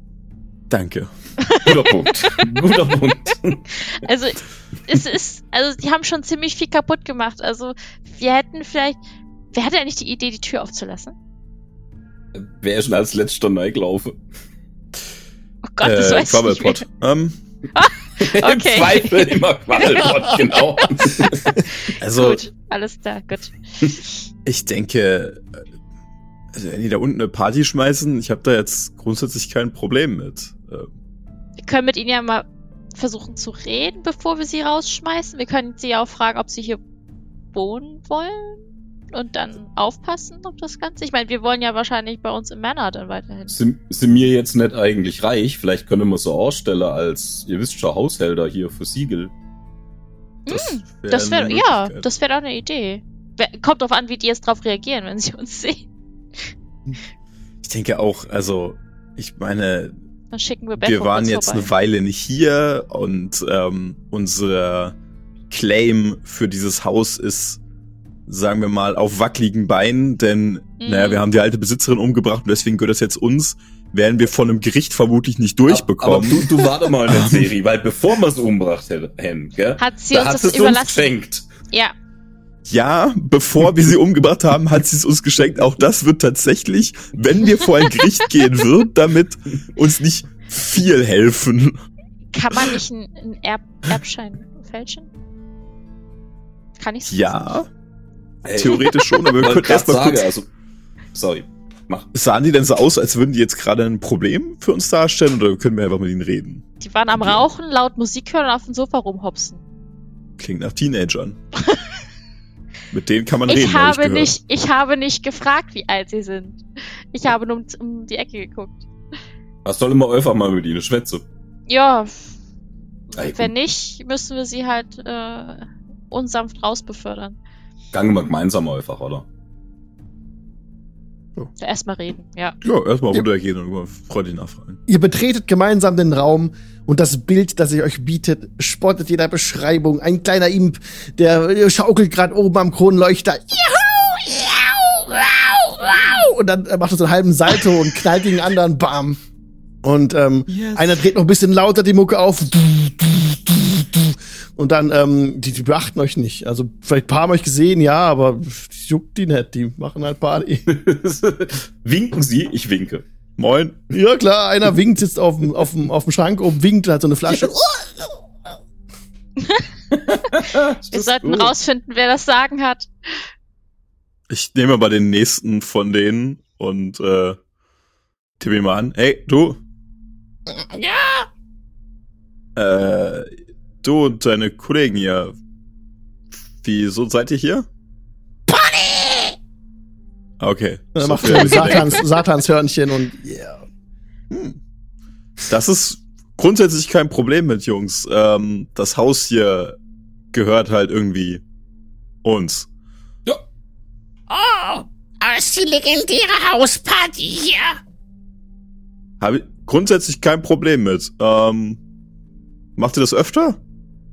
Danke. Guter Punkt. Guter Punkt. Also, es ist, also, die haben schon ziemlich viel kaputt gemacht. Also, wir hätten vielleicht, wer hatte eigentlich die Idee, die Tür aufzulassen? Wer ist schon als letzter neu gelaufen? Oh Gott, das äh, weiß ich nicht. Quabbelpot. Ähm, Im Okay. Zweifel immer Quabbelpot, genau. also, Gut, alles klar, gut. ich denke, also wenn die da unten eine Party schmeißen, ich habe da jetzt grundsätzlich kein Problem mit. Ähm, Wir können mit ihnen ja mal versuchen zu reden, bevor wir sie rausschmeißen. Wir können sie ja auch fragen, ob sie hier wohnen wollen und dann aufpassen auf das Ganze. Ich meine, wir wollen ja wahrscheinlich bei uns im Manor dann weiterhin. Sind, sind mir jetzt nicht eigentlich reich? Vielleicht können wir so ausstellen als, ihr wisst schon, Haushälter hier für Siegel. das wär Das wäre, eine ja, das wäre doch eine Idee. Kommt drauf an, wie die jetzt drauf reagieren, wenn sie uns sehen. Ich denke auch, also, ich meine, Dann schicken wir Beth wir waren jetzt vorbei. eine Weile nicht hier und ähm, unser Claim für dieses Haus ist, sagen wir mal, auf wackeligen Beinen, denn, Mhm. naja, wir haben die alte Besitzerin umgebracht und deswegen gehört das jetzt uns, werden wir von einem Gericht vermutlich nicht durchbekommen. Aber du, du warte mal in der Serie, weil bevor wir es umgebracht hätten, gell? Hat sie da uns hat das es uns überlassen. geschenkt. Ja, Ja, bevor wir sie umgebracht haben, hat sie es uns geschenkt. Auch das wird tatsächlich, wenn wir vor ein Gericht gehen, wird damit uns nicht viel helfen. kann man nicht einen, Erb Erbschein fälschen? Kann ich Ja, Ey, theoretisch schon, aber wir grad erstmal sagen, kurz. also, sorry, mach. Sahen die denn so aus, als würden die jetzt gerade ein Problem für uns darstellen oder können wir einfach mit ihnen reden? Die waren am Rauchen, laut Musik hören und auf dem Sofa rumhopsen. Klingt nach Teenagern. mit denen kann man reden. Ich hab habe gehört. nicht, ich habe nicht gefragt, wie alt sie sind. Ich habe nur um, um die Ecke geguckt. Was soll immer einfach mal mit ihnen schwätze? Ja, Ey, wenn nicht, müssen wir sie halt äh, unsanft rausbefördern. Gange wir gemeinsam einfach, oder? Erstmal reden, ja. Ja, erstmal runtergehen und mal freundlich nachfragen. Ihr betretet gemeinsam den Raum und das Bild, das sich euch bietet, spottet jeder Beschreibung. Ein kleiner Imp, der schaukelt gerade oben am Kronleuchter. Juhu, jau, wow, wow. Und dann macht er so einen halben Salto und knallt gegen den anderen. Bam. Und ähm, einer dreht noch ein bisschen lauter die Mucke auf. Und dann, ähm, die, die beachten euch nicht. Also vielleicht ein paar haben euch gesehen, ja, aber juckt die nicht. Die machen halt Party. Winken Sie, ich winke. Moin. Ja klar, einer winkt, sitzt auf dem, auf dem, auf dem Schrank oben, winkt, hat so eine Flasche. Wir sollten rausfinden, wer das Sagen hat. Ich nehme mal den nächsten von denen und äh, tippe ihn mal an. Hey, du. Ja, Äh, du und deine Kollegen hier. Wieso seid ihr hier? Party! Okay. Dann So macht so gedacht. Satans, Satanshörnchen und yeah. Hm. Das ist grundsätzlich kein Problem mit Jungs. Ähm, das Haus hier gehört halt irgendwie uns. Oh, aber es ist die legendäre Hausparty hier. Habe ich grundsätzlich kein Problem mit. Ähm, macht ihr das öfter?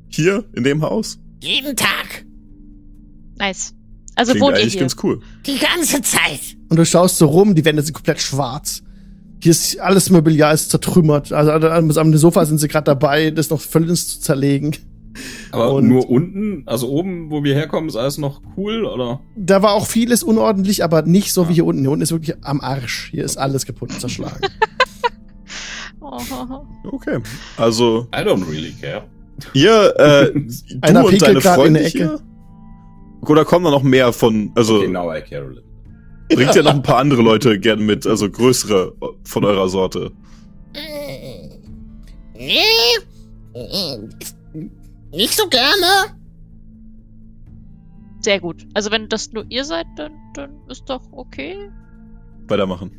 Hier in dem Haus? Jeden Tag. Nice. Also Klingt wohnt ihr eigentlich hier? ganz cool. Die ganze Zeit. Und du schaust so rum, die Wände sind komplett schwarz. Hier ist alles Mobiliar ist zertrümmert. Also am Sofa sind sie gerade dabei, das noch völlig zu zerlegen. Aber Und- nur unten, also oben, wo wir herkommen, ist alles noch cool, oder? Da war auch vieles unordentlich, aber nicht so wie hier unten. Hier unten ist wirklich am Arsch. Hier ist alles kaputt und zerschlagen. Oh, Okay. Also, I don't really care. Ihr, äh, Einer du und pinkelt deine Freunde der Ecke. hier? Oder kommen da noch mehr von, also Okay, now I little. bringt ja noch ein paar andere Leute gerne mit, also größere von eurer Sorte. Äh, Nee. Äh, Nicht so gerne. Sehr gut. Also wenn das nur ihr seid, dann, dann ist doch okay. Weitermachen.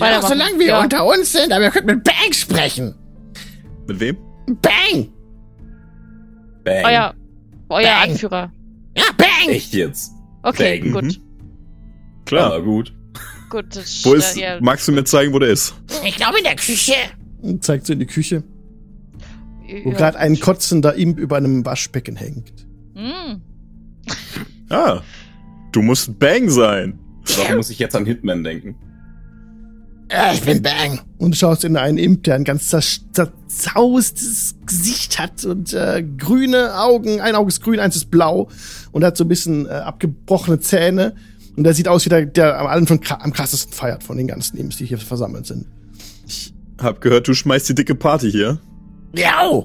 Ja, Weitermachen. solange wir Ja. unter uns sind, aber wir können mit Bang sprechen. Mit wem? Bang. Bang. Euer, euer Bang. Anführer. Ja, Bang. Echt jetzt? Okay, Bang. gut. Mhm. Ah, Klar. gut. Gut. Das Wo ist, ja, magst du mir zeigen, wo der ist? Ich glaube in der Küche. Und zeigt so in die Küche, wo ja. gerade ein kotzender Imp über einem Waschbecken hängt. Mm. Ah, du musst Bang sein. Warum muss ich jetzt an Hitman denken? Ich bin Bang. Und du schaust in einen Imp, der ein ganz zerzaustes Gesicht hat und äh, grüne Augen. Ein Auge ist grün, eins ist blau und hat so ein bisschen äh, abgebrochene Zähne. Und der sieht aus wie der, der am, allen von, kra- am krassesten feiert von den ganzen Imps, die hier versammelt sind. Hab gehört, du schmeißt die dicke Party hier. Ja.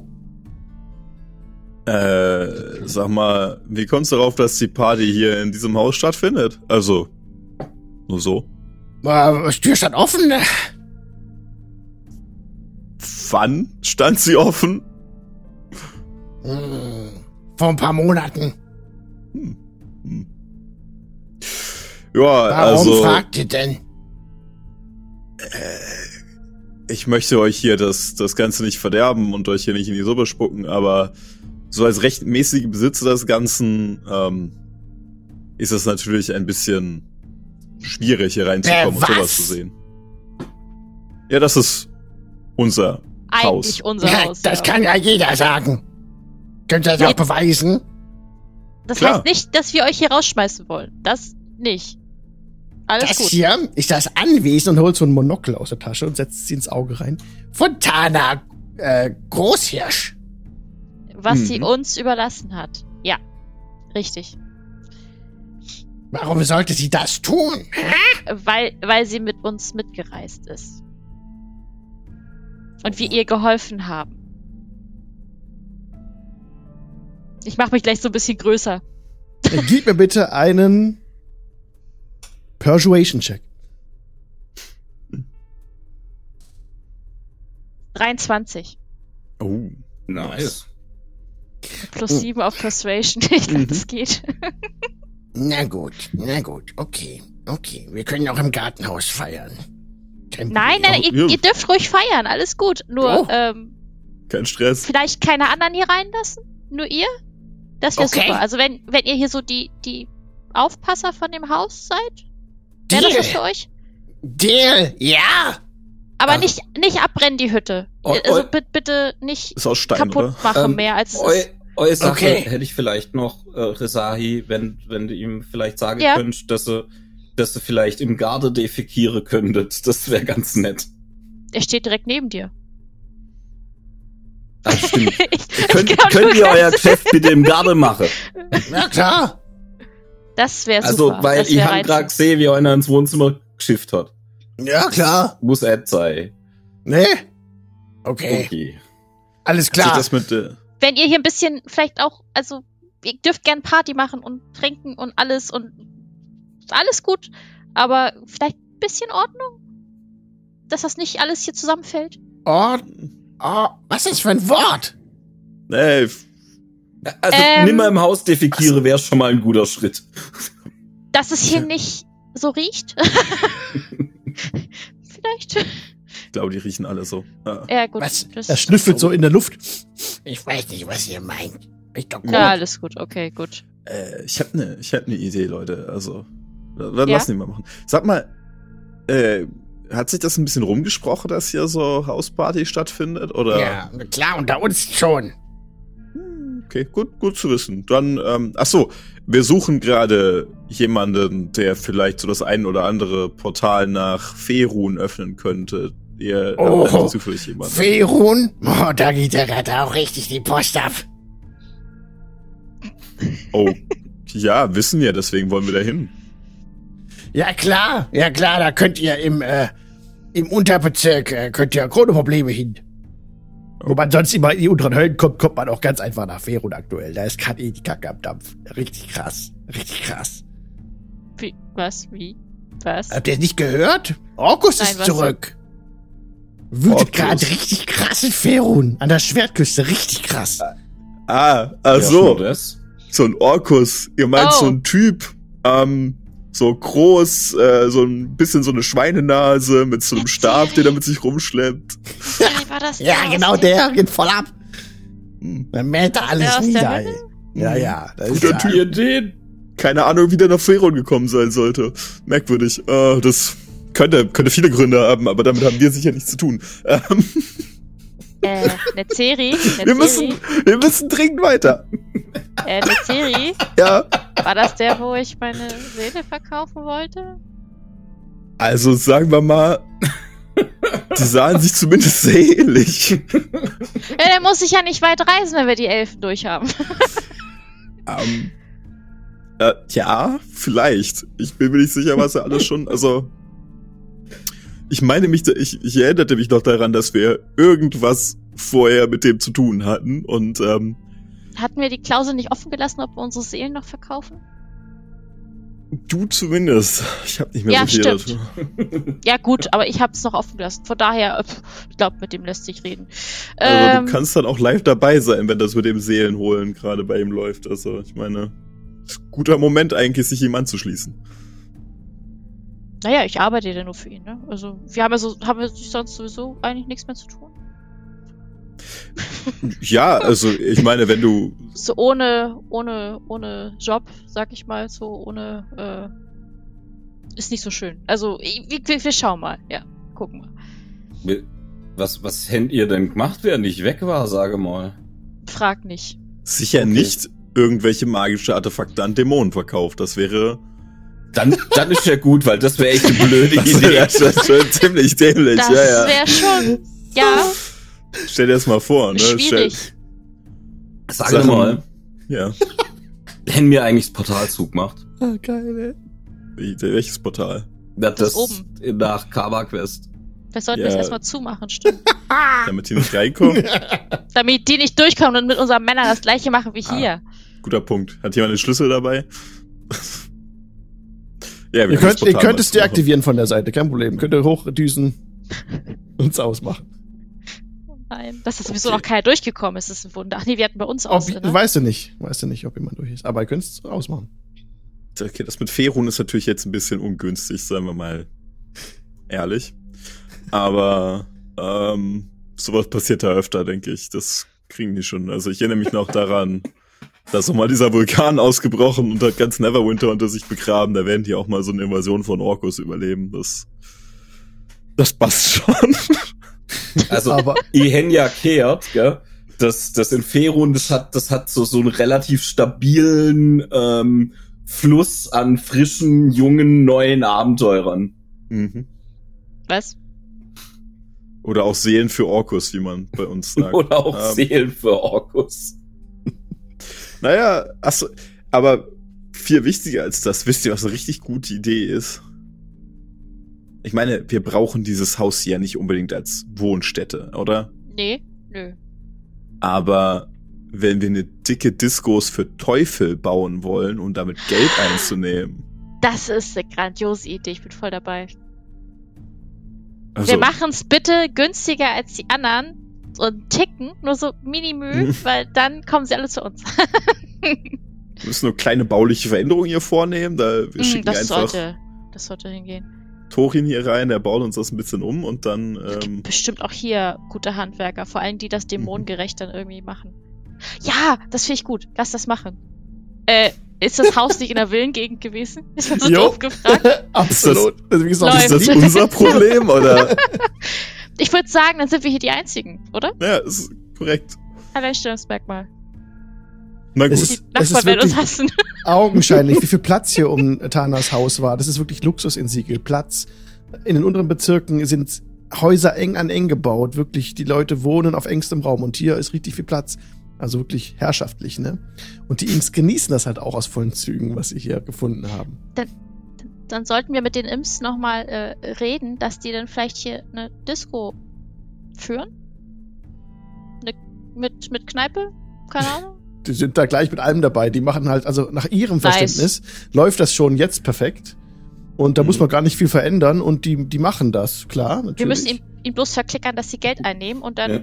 Äh, sag mal, wie kommst du darauf, dass die Party hier in diesem Haus stattfindet? Also, nur so. Äh, Tür stand offen. ne? Wann stand sie offen? Hm, vor ein paar Monaten. Ja, Warum also fragt ihr denn? ich möchte euch hier das, das Ganze nicht verderben und euch hier nicht in die Suppe spucken, aber so als rechtmäßige Besitzer des Ganzen ähm, ist es natürlich ein bisschen schwierig, hier reinzukommen Äh, und sowas was? zu sehen. Ja, das ist unser Haus. Eigentlich unser Ja, Haus. das ja. kann ja jeder sagen. Könnt ihr das auch beweisen? Das Klar. heißt nicht, dass wir euch hier rausschmeißen wollen. Das nicht. Alles Das gut. hier ist das Anwesen Und holt so ein Monokel aus der Tasche und setzt sie ins Auge rein. von Tana äh, Großhirsch. Was Mhm. sie uns überlassen hat. Ja. Richtig. Warum sollte sie das tun? Weil, weil sie mit uns mitgereist ist. Und wir ihr geholfen haben. Ich mache mich gleich so ein bisschen größer. Dann gib mir bitte einen Persuasion-Check. 23. Oh. Nice. Plus Oh. 7 auf Persuasion. Ich glaube, Mhm. das geht. Na gut, na gut, okay, okay. Wir können auch im Gartenhaus feiern. Kein Nein, nein, ihr, ja. ihr dürft ruhig feiern. Alles gut. Nur, Oh. ähm, Kein Stress. vielleicht keine anderen hier reinlassen? Nur ihr? Das wäre Okay. super. Also wenn, wenn ihr hier so die, die Aufpasser von dem Haus seid, wäre das was für euch? Deal, ja. Aber nicht, nicht abbrennen die Hütte. Oh, also oh. bi- bitte nicht Ist aus Stein, kaputt oder? machen Ähm, mehr als es Eu, ist. Eu Sache Okay. hätte ich vielleicht noch, äh, Resahi, wenn, wenn du ihm vielleicht sagen Ja. könnt, dass du, dass du vielleicht im Garde defekiere könntet. Das wäre ganz nett. Er steht direkt neben dir. Ah, stimmt. ich, Könnt, ich glaub, könnt ihr euer Geschäft bitte im Garde machen? Na klar. Das wäre Also, super. weil das ich habe gerade gesehen, wie einer ins Wohnzimmer geschifft hat. Ja, klar. Muss Ed sein. Ne? Okay, Okay. alles klar. das mit, äh, Wenn ihr hier ein bisschen vielleicht auch, also ihr dürft gern Party machen und trinken und alles und alles gut, aber vielleicht ein bisschen Ordnung? Dass das nicht alles hier zusammenfällt? Oh, oh, was ist das für ein Wort? nee, Also Ähm, nimmer im Haus defekiere wäre schon mal ein guter Schritt. Dass es hier nicht so riecht? vielleicht? Ich glaube, die riechen alle so. Ja. Ja, gut. Was? Das, Er schnüffelt so in der Luft. Ich weiß nicht, was ihr meint. Ich doch gut. ja, alles gut. Okay, gut. Äh, ich habe eine ich hab ne Idee, Leute. Also, dann Ja? lassen die mal machen. Sag mal, äh, hat sich das ein bisschen rumgesprochen, dass hier so Hausparty stattfindet? Oder? Ja, klar, unter uns schon. Hm, Okay, gut, gut zu wissen. Dann, ähm, ach so, wir suchen gerade jemanden, der vielleicht so das ein oder andere Portal nach Ferun öffnen könnte. Ihr Oh. habt zufällig jemanden. Ferun? Oh, da geht der gerade auch richtig die Post ab. oh, ja, wissen wir, deswegen wollen wir da hin. Ja klar, ja klar, da könnt ihr im, äh, im Unterbezirk, äh, könnt ihr ohne Probleme hin. Wo man sonst immer in die unteren Höllen kommt, kommt man auch ganz einfach nach Ferun aktuell. Da ist gerade eh die Kacke am Dampf. Richtig krass. Richtig krass. Wie, was? Wie? Was? Habt ihr es nicht gehört? Orkus Nein, ist was zurück. Wütet Orkus. gerade richtig krass in Ferun. An der Schwertküste, richtig krass. Ah, ach Ja, so, so ein Orkus. Ihr meint Oh. so ein Typ, ähm, so groß, äh, so ein bisschen so eine Schweinenase mit so einem Stab, den er mit sich rumschleppt. Hey, war das Ja, genau der geht voll ab. Hm. Dann mäht er alles Der der nieder. Hölle? ey. Ja, ja. Das ist ja, Typ. Keine Ahnung, wie der nach Ferun gekommen sein sollte. Merkwürdig. Äh, das könnte, könnte viele Gründe haben, aber damit haben wir sicher nichts zu tun. Ähm, Äh, Netzeri? wir, müssen, wir müssen dringend weiter. Äh, Netzeri? Ja. War das der, wo ich meine Seele verkaufen wollte? Also sagen wir mal, Die sahen sich zumindest sehr ähnlich. Ja, der muss sich ja nicht weit reisen, wenn wir die Elfen durchhaben. Ähm, äh, ja, vielleicht. Ich bin mir nicht sicher, was er alles schon, also. Ich meine mich, ich, ich erinnerte mich noch daran, dass wir irgendwas vorher mit dem zu tun hatten und ähm, Hatten wir die Klausel nicht offen gelassen, ob wir unsere Seelen noch verkaufen? du zumindest. Ich habe nicht mehr Ja, so viel stimmt. dazu. Ja, gut, aber ich habe es noch offen gelassen. Von daher, äh, ich glaube, mit dem lässt sich reden. Also Ähm, du kannst dann auch live dabei sein, wenn das mit dem Seelenholen gerade bei ihm läuft. Also ich meine, guter Moment eigentlich, sich ihm anzuschließen. Naja, ich arbeite ja nur für ihn, ne? Also, wir haben ja so, haben wir sonst sowieso eigentlich nichts mehr zu tun. Ja, also ich meine, wenn du So ohne, ohne, ohne Job, sag ich mal, so ohne, äh, ist nicht so schön. Also, ich- wir, wir, wir schauen mal, ja, gucken mal. Was, was hättet ihr denn gemacht, während ich weg war, sage mal? Frag nicht. sicher Okay. nicht irgendwelche magische Artefakte an Dämonen verkauft, das wäre Dann, dann ist ja gut, weil das wäre echt eine blöde das Idee. wäre schon, ziemlich dämlich. Das ja, ja. wäre schon, ja, Stell dir das mal vor, ne? schwierig. Sag Sachen- mal, Stell, ja. wenn mir eigentlich das Portal zugemacht. Ah, geil, Wie- Welches Portal? Das, Das das oben. nach Kaba Quest. Vielleicht sollten Ja. wir es erstmal zumachen, stimmt. Damit die nicht reinkommen? Damit die nicht durchkommen und mit unseren Männern das gleiche machen wie Ah. hier. Guter Punkt. Hat jemand den Schlüssel dabei? Ja, Ihr könnt, ihr könnt es deaktivieren von der Seite, kein Problem. Könnt ihr hochdüsen uns ausmachen. Nein, dass das sowieso Okay. noch keiner durchgekommen ist, ist ein Wunder. Ach nee, wir hatten bei uns aus. Ne? Weißt du nicht. Weißt du nicht, ob jemand durch ist. Aber ihr könnt es ausmachen. Okay, das mit Ferun ist natürlich jetzt ein bisschen ungünstig, sagen wir mal ehrlich. Aber ähm, sowas passiert da öfter, denke ich. Das kriegen die schon. Also ich erinnere mich noch daran, dass auch mal dieser Vulkan ausgebrochen und hat ganz Neverwinter unter sich begraben. Da werden die auch mal so eine Invasion von Orkus überleben. Das, das passt schon. Also, Aber Ihenya kehrt, gell? Das, das Inferun, das hat, das hat so, so einen relativ stabilen ähm, Fluss an frischen, jungen, neuen Abenteurern. mhm. Was? Oder auch Seelen für Orkus, wie man bei uns sagt. Oder auch Ähm, Seelen für Orkus. Naja, achso, aber viel wichtiger als das, wisst ihr, was eine richtig gute Idee ist? Ich meine, wir brauchen dieses Haus hier nicht unbedingt als Wohnstätte, oder? Nee, nö. Aber wenn wir eine dicke Diskos für Teufel bauen wollen, um damit Geld einzunehmen. Das ist eine grandiose Idee, ich bin voll dabei. Also, Wir machen es bitte günstiger als die anderen. So einen Ticken, nur so Minimü, Mhm. weil dann kommen sie alle zu uns. wir müssen nur kleine bauliche Veränderungen hier vornehmen. Da wir Mm, schicken das einfach sollte, das sollte hingehen. Torin hier rein, der baut uns das ein bisschen um und dann. Ähm, Bestimmt auch hier gute Handwerker, vor allem die Mhm. das dämonengerecht dann irgendwie machen. Ja, das finde ich gut. Lass das machen. Äh, ist das Haus nicht in der Villengegend gewesen? Ist man so Jo. doof gefragt? absolut. Also, wie gesagt, ist das unser Problem, oder? Ich würde sagen, dann sind wir hier die Einzigen, oder? ja, ist korrekt. Alleinstellungsmerkmal. Na gut. Es Die ist- es Nachbarn ist werden uns wirklich- hassen. augenscheinlich, wie viel Platz hier um Tanas Haus war. Das ist wirklich Luxus in Siegel. Platz. In den unteren Bezirken sind Häuser eng an eng gebaut. Wirklich, die Leute wohnen auf engstem Raum und hier ist richtig viel Platz. Also wirklich herrschaftlich, ne? Und die Imps genießen das halt auch aus vollen Zügen, was sie hier gefunden haben. Dann sollten wir mit den Imps nochmal äh, reden, dass die dann vielleicht hier eine Disco führen. Ne, mit, mit Kneipe? Keine Ahnung. Die sind da gleich mit allem dabei. Die machen halt, also nach ihrem Nice. Verständnis läuft das schon jetzt perfekt. Und da Mhm. muss man gar nicht viel verändern und die, die machen das, klar. Natürlich. Wir müssen ihm, ihm bloß verklickern, dass sie Geld einnehmen und dann Ja.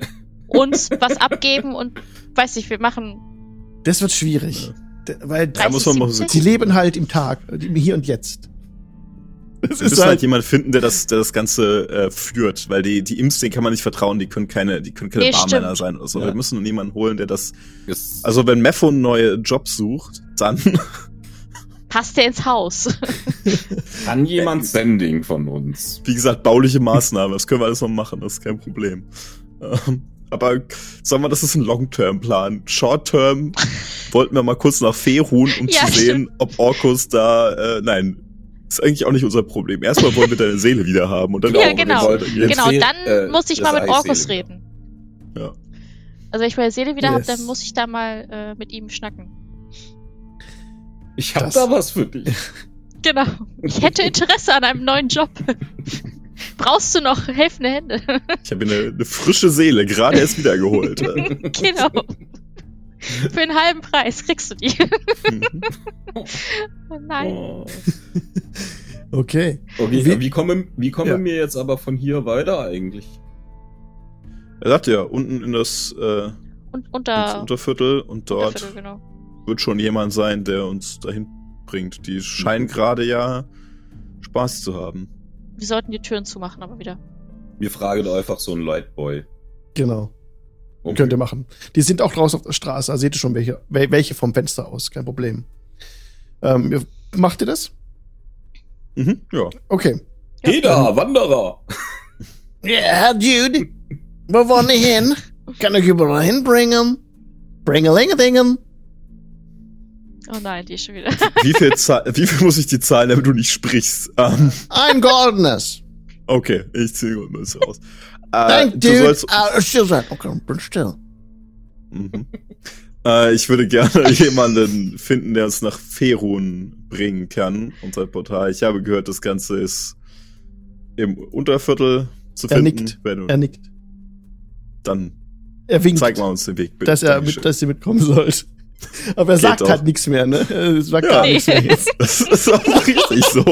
uns was abgeben und weiß nicht, wir machen. das wird schwierig. D- Weil Da muss man mal so 30, die leben halt im Tag, im Hier und Jetzt. Das Wir müssen halt jemand finden, der das, der das Ganze äh, führt, weil die, die Imps, denen kann man nicht vertrauen, die können keine, die können keine Nee, Barmänner stimmt. sein oder so. Ja. Wir müssen jemanden holen, der das. Das, Also wenn Mepho neue Jobs sucht, dann Passt der ins Haus? kann jemand Sending von uns. wie gesagt, bauliche Maßnahmen, das können wir alles noch machen, das ist kein Problem. Ähm, aber sagen wir, das ist ein Long-Term-Plan. Short-Term wollten wir mal kurz nach Fee ruhen, um Ja, zu sehen, ob Orkus da, äh, nein, ist eigentlich auch nicht unser Problem. Erstmal wollen wir deine Seele wieder haben und dann Ja, genau. Jetzt Genau, dann äh, muss ich mal mit Orkus Seele. reden. Ja. Also wenn ich meine Seele wieder Yes. dann muss ich da mal äh, mit ihm schnacken. Ich hab Das- da was für dich. Genau. Ich hätte Interesse an einem neuen Job. Brauchst du noch helfende Hände? Ich habe eine, eine frische Seele gerade erst wiedergeholt. genau. Für einen halben Preis kriegst du die. Mhm. Oh nein. Oh. Okay. Okay, Wie- wie, kommen, wie kommen Ja. wir jetzt aber von hier weiter eigentlich? er sagte ja, unten in das, äh, Und unter. Unterviertel und dort Unterviertel, genau. wird schon jemand sein, der uns dahin bringt. Die scheinen gerade ja Spaß zu haben. Wir sollten die Türen zumachen, aber wieder. Wir fragen doch einfach so einen Lightboy. Genau. Okay. Könnt ihr machen. Die sind auch draußen auf der Straße, also seht ihr schon welche, wel- welche vom Fenster aus, kein Problem. Ähm, ihr- macht ihr das? Mhm, ja. Okay. Geh da, Wanderer! Ja, Dude. Wo wollen die hin? Kann ich überall hinbringen? Bringelingadingen. Oh nein, die ist schon wieder. Wie viel, Zahl- wie viel muss ich dir zahlen, damit du nicht sprichst? Ähm, Ein goldenes. okay, ich ziehe Goldmünze raus. Äh, Thank du sollst, Ah, still sein. Okay, bin still. Mhm. Äh, ich würde gerne jemanden finden, der uns nach Ferun bringen kann, unser Portal. Ich habe gehört, das Ganze ist im Unterviertel zu Er finden. nickt. Wenn Er nickt. dann Er winkt, zeig mal uns den Weg, bitte. dass, er mit, dass ihr mitkommen sollt. Aber er Geht sagt doch. halt nichts mehr, ne? Er sagt Ja. gar nichts mehr jetzt. das ist auch richtig so.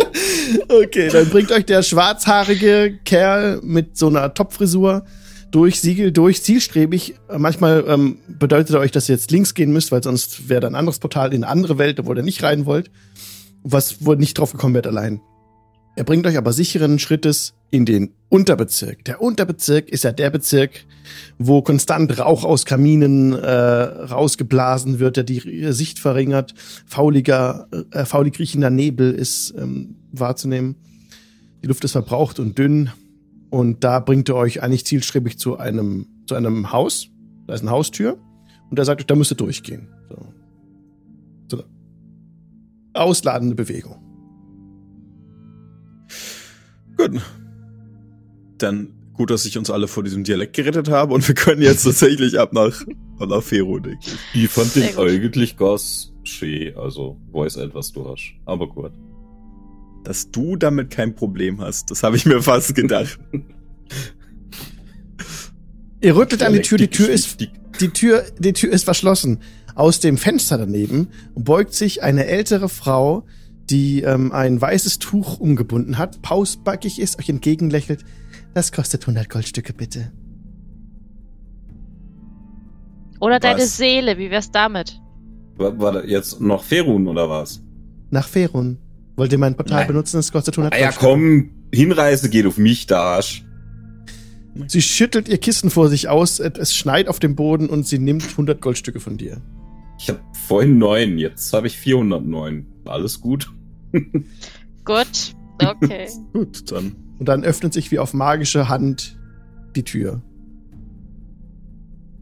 Okay, dann bringt euch der schwarzhaarige Kerl mit so einer Topfrisur durch Siegel, durch zielstrebig. Manchmal ähm, bedeutet er euch, dass ihr jetzt links gehen müsst, weil sonst wäre da ein anderes Portal in eine andere Welt, wo ihr nicht rein wollt. Was, wo ihr nicht drauf gekommen wärt allein. Er bringt euch aber sicheren Schrittes in den Unterbezirk. Der Unterbezirk ist ja der Bezirk, wo konstant Rauch aus Kaminen äh, rausgeblasen wird, der die Sicht verringert. Fauliger, äh, faulig riechender Nebel ist ähm, wahrzunehmen. Die Luft ist verbraucht und dünn. Und da bringt er euch eigentlich zielstrebig zu einem, zu einem Haus. Da ist eine Haustür. Und er sagt euch, da müsst ihr durchgehen. So. so ausladende Bewegung. Gut. Dann gut, dass ich uns alle vor diesem Dialekt gerettet habe und wir können jetzt tatsächlich ab nach, nach Ferun. denke ich. Ich fand den eigentlich ganz schön, also weiß etwas du hast. Aber gut. Dass du damit kein Problem hast, das habe ich mir fast gedacht. Ihr rüttelt an die Tür, die Tür ist, die Tür, die Tür ist verschlossen. Aus dem Fenster daneben beugt sich eine ältere Frau, die ähm, ein weißes Tuch umgebunden hat, pausbackig ist, euch entgegenlächelt. Das kostet 100 Goldstücke, bitte. Oder deine Was? Seele, wie wär's damit? War, war da jetzt noch Ferun oder was? Nach Ferun. Wollt ihr mein Portal Nein. benutzen? Das kostet 100 Ah ja, Goldstücke. komm, Hinreise geht auf mich, da Arsch. Sie schüttelt ihr Kissen vor sich aus, es schneit auf dem Boden und sie nimmt 100 Goldstücke von dir. Ich hab vorhin neun, jetzt habe ich 409. Alles gut. Gut. Okay. Gut, dann. Und dann öffnet sich wie auf magische Hand die Tür.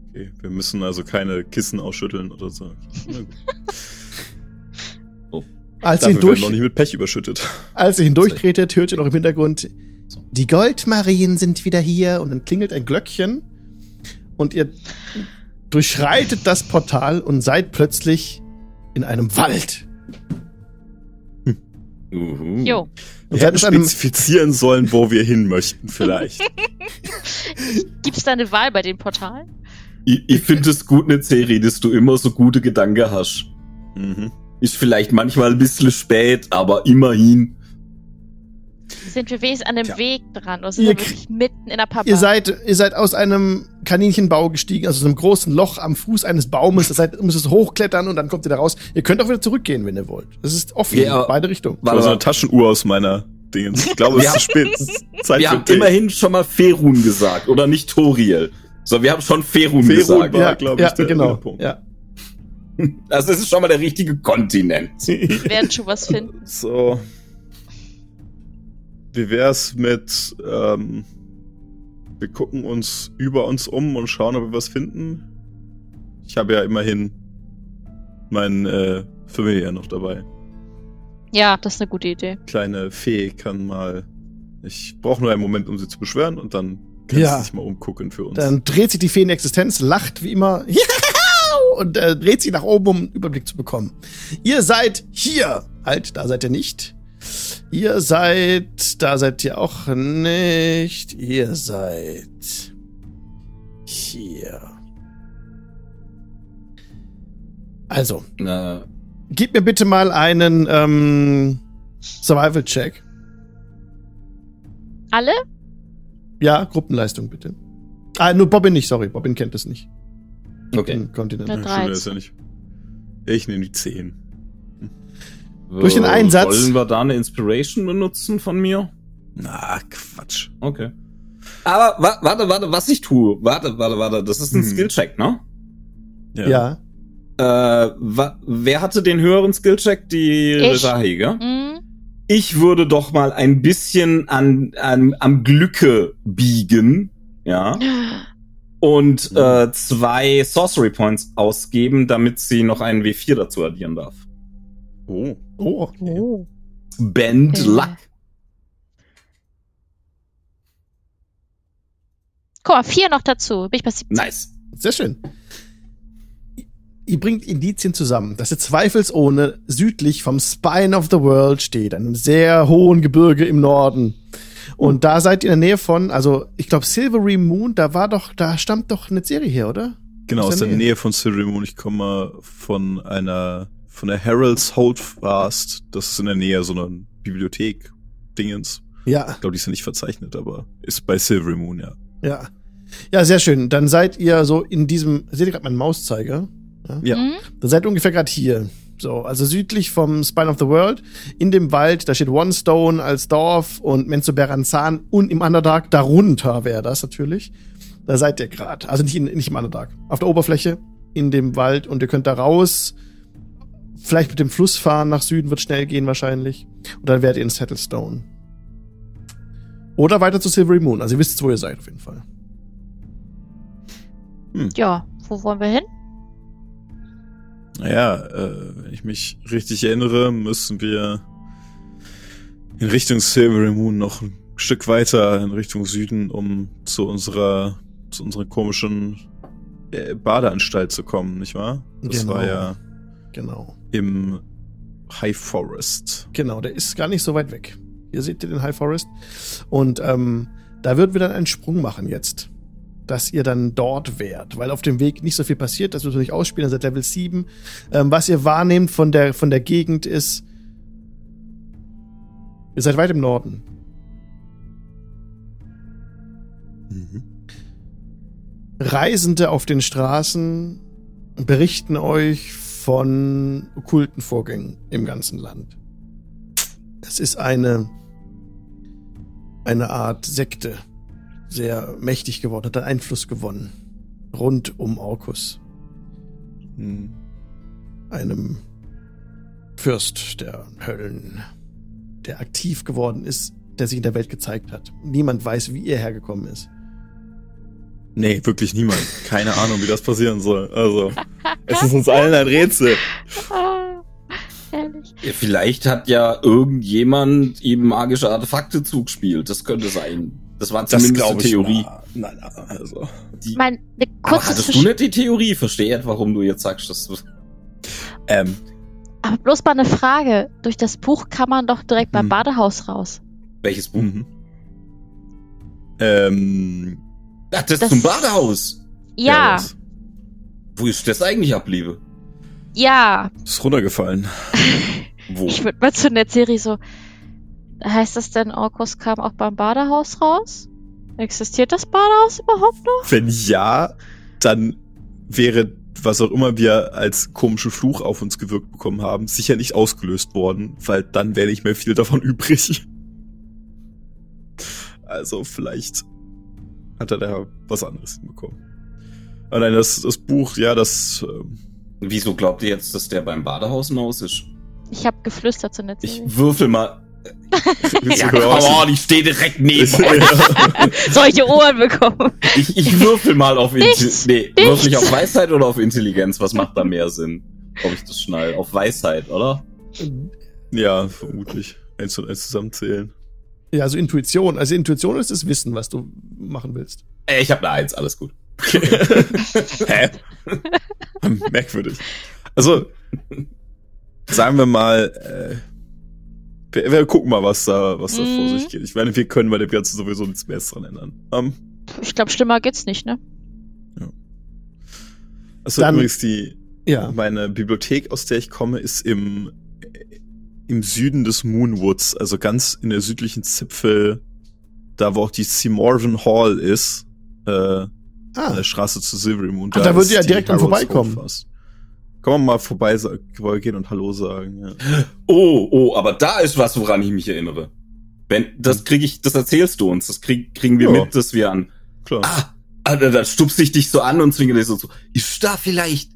Okay, wir müssen also keine Kissen ausschütteln oder so. Na gut. Als ihr, Dafür werden wir noch nicht mit Pech überschüttet. als ihr hindurchtretet, hört ihr noch im Hintergrund, die Goldmarien sind wieder hier und dann klingelt ein Glöckchen und ihr durchschreitet das Portal und seid plötzlich in einem Wald. Uhu. Jo. Wir hätten spezifizieren sollen, wo wir hin möchten, vielleicht. Gibt's da eine Wahl bei den Portalen? Ich, ich finde es gut, eine Serie, dass du immer so gute Gedanken hast. mhm. Ist vielleicht manchmal ein bisschen spät, aber immerhin. Sind wir wenigstens an dem Tja. Weg dran? Oder sind Ihr wir wirklich mitten in der Papa? ihr seid, ihr seid aus einem Kaninchenbau gestiegen, also aus einem großen Loch am Fuß eines Baumes. Das heißt, ihr müsst es hochklettern und dann kommt ihr da raus. Ihr könnt auch wieder zurückgehen, wenn ihr wollt. Das ist offen, Ja, beide Richtungen. War so eine. Taschenuhr aus meiner Dingens. Ich glaube, es ist zu spät. Es ist Zeit Wir haben Tee. immerhin schon mal Ferun gesagt oder nicht Toriel. So, wir haben schon Ferun, Ferun gesagt. war, ja, glaub ich, ja, der- genau. der Punkt. Ja. Also es ist schon mal der richtige Kontinent. Wir werden schon was finden. So. Wie wär's mit, ähm, wir gucken uns über uns um und schauen, ob wir was finden? Ich habe ja immerhin meinen äh, Familie noch dabei. Ja, das ist eine gute Idee. kleine Fee kann mal. Ich brauche nur einen Moment, um sie zu beschwören und dann kann Ja. sie sich mal umgucken für uns. Dann dreht sich die Fee in Existenz, lacht wie immer und äh, dreht sich nach oben, um einen Überblick zu bekommen. Ihr seid hier. Halt, da seid ihr nicht. Ihr seid, da seid ihr auch nicht. Ihr seid hier. Also, Äh, gib mir bitte mal einen ähm, Survival-Check. Alle? Ja, Gruppenleistung bitte. Ah, nur Bobbin nicht, sorry. Bobbin kennt es nicht. okay. Kontinent. Das. Ich nehme die 10. Durch den Äh, Einsatz- Wollen wir da eine Inspiration benutzen von mir? Na, Quatsch. Okay. Aber wa warte, warte, was ich tue. Warte, warte, warte. Das ist ein Mhm. Skillcheck, ne? Ja. Äh, wa wer hatte den höheren Skillcheck? Die Ich. Rezahi, gell? Mhm. Ich würde doch mal ein bisschen an, an am Glücke biegen, ja, und äh, zwei Sorcery Points ausgeben, damit sie noch einen W4 dazu addieren darf. Oh. Oh, okay. Oh. Bend Okay. Luck. Guck mal, vier noch dazu. Bin ich bei 17. Nice. Sehr schön. Ihr bringt Indizien zusammen, dass ihr zweifelsohne südlich vom Spine of the World steht, einem sehr hohen Gebirge im Norden. Und da seid ihr in der Nähe von, also ich glaube Silvery Moon, da war doch, da stammt doch eine Serie her, oder? Genau, Aus aus der der Nähe. Nähe von Silvery Moon. Ich komme von einer, von der Herald's Holdfast. Das ist in der Nähe so eine Bibliothek. Dingens. Ja, Ich glaube, die ist ja nicht verzeichnet, aber ist bei Silvery Moon, ja. ja. Ja, sehr schön. Dann seid ihr so in diesem, seht ihr gerade meinen Mauszeiger? Ja. Mhm. Dann seid ihr ungefähr gerade hier. So, also südlich vom Spine of the World, in dem Wald, da steht One Stone als Dorf und Menzoberranzan und im Underdark, darunter wäre das natürlich. Da seid ihr gerade. Also nicht, in, nicht im Underdark. Auf der Oberfläche, in dem Wald und ihr könnt da raus. Vielleicht mit dem Fluss fahren nach Süden, wird schnell gehen wahrscheinlich. Und dann werdet ihr in Settlestone. Oder weiter zu Silvery Moon. Also ihr wisst, wo ihr seid auf jeden Fall. Ja, wo wollen wir hin? Naja, äh, wenn ich mich richtig erinnere, müssen wir in Richtung Silvery Moon noch ein Stück weiter in Richtung Süden, um zu unserer, zu unserer komischen äh, Badeanstalt zu kommen, nicht wahr? Das Genau. war ja Genau. Im High Forest. Genau, der ist gar nicht so weit weg. Hier seht ihr den High Forest. Und ähm, da würden wir dann einen Sprung machen jetzt. Dass ihr dann dort wärt. Weil auf dem Weg nicht so viel passiert, das müssen wir nicht ausspielen, ihr seid Level 7. Ähm, was ihr wahrnehmt von der, von der Gegend ist, ihr seid weit im Norden. Reisende auf den Straßen berichten euch von okkulten Vorgängen im ganzen Land. Es ist eine, eine Art Sekte, sehr mächtig geworden, hat einen Einfluss gewonnen. Rund um Orkus, Hm. einem Fürst der Höllen, der aktiv geworden ist, der sich in der Welt gezeigt hat. Niemand weiß, wie er hergekommen ist. Nee, wirklich niemand. Keine Ahnung, wie das passieren soll. Also, es ist uns allen ein Rätsel. Ehrlich. Ja, vielleicht hat ja irgendjemand ihm magische Artefakte zugespielt. Das könnte sein. Das war Das zumindest glaube eine ich. Theorie. Nein, nein, also. Die, Mein, ne aber kurzes hattest du nicht die Theorie? Verstehe, warum du jetzt sagst, dass du. Ähm, Aber bloß mal eine Frage. Durch das Buch kann man doch direkt beim Hm. Badehaus raus. Welches Buch? mhm. Ähm, Ach, das, Das- zum Badehaus. Ja, das Wo ist das eigentlich abliebe? ja. ist runtergefallen. Wo? Ich würde mal zu der Serie so. Heißt das denn, Orkus kam auch beim Badehaus raus? Existiert das Badehaus überhaupt noch? Wenn ja, dann wäre, was auch immer wir als komischen Fluch auf uns gewirkt bekommen haben, sicher nicht ausgelöst worden, weil dann wäre nicht mehr viel davon übrig. Also vielleicht hat er da was anderes hinbekommen. Aber nein, das, das Buch, ja, das, ähm, Wieso glaubt ihr jetzt, dass der beim Badehaus hinaus ist? Ich habe geflüstert zu der Ich würfel mal. willst Ja, come on, ich stehe direkt neben euch. Solche Ohren bekommen. Ich, ich würfel mal auf Intelligenz. Nee, nichts. würfel ich auf Weisheit oder auf Intelligenz? Was macht da mehr Sinn? Ob ich das schnall? Auf Weisheit, oder? Ja, vermutlich. Eins und eins zusammenzählen. Ja, also Intuition. Also Intuition ist das Wissen, was du machen willst. Ey, ich habe eine Eins, alles gut. Hä? Merkwürdig. Also, sagen wir mal, äh, wir, wir gucken mal, was da, was da vor Mhm. sich geht. Ich meine, wir können bei dem Ganzen sowieso nichts mehr dran ändern. Ähm, Ich glaube, schlimmer geht's nicht, ne? also Dann- übrigens die, Ja. meine Bibliothek, aus der ich komme, ist im, im Süden des Moonwoods, also ganz in der südlichen Zipfel, da wo auch die Seymourven Hall ist, äh, an Ah, der Straße zu Silverymoon. Ach, da würdet ist ihr ja direkt Harrods vorbeikommen. Hochfast. Kann man mal vorbeigehen und Hallo sagen, ja. Oh, oh, aber da ist was, woran ich mich erinnere. Wenn, das krieg ich, das erzählst du uns, das krieg, kriegen wir Ja. mit, dass wir an. Klar. Ah, ah, da, da stupst ich dich so an und zwinge dich so zu. Ist da vielleicht,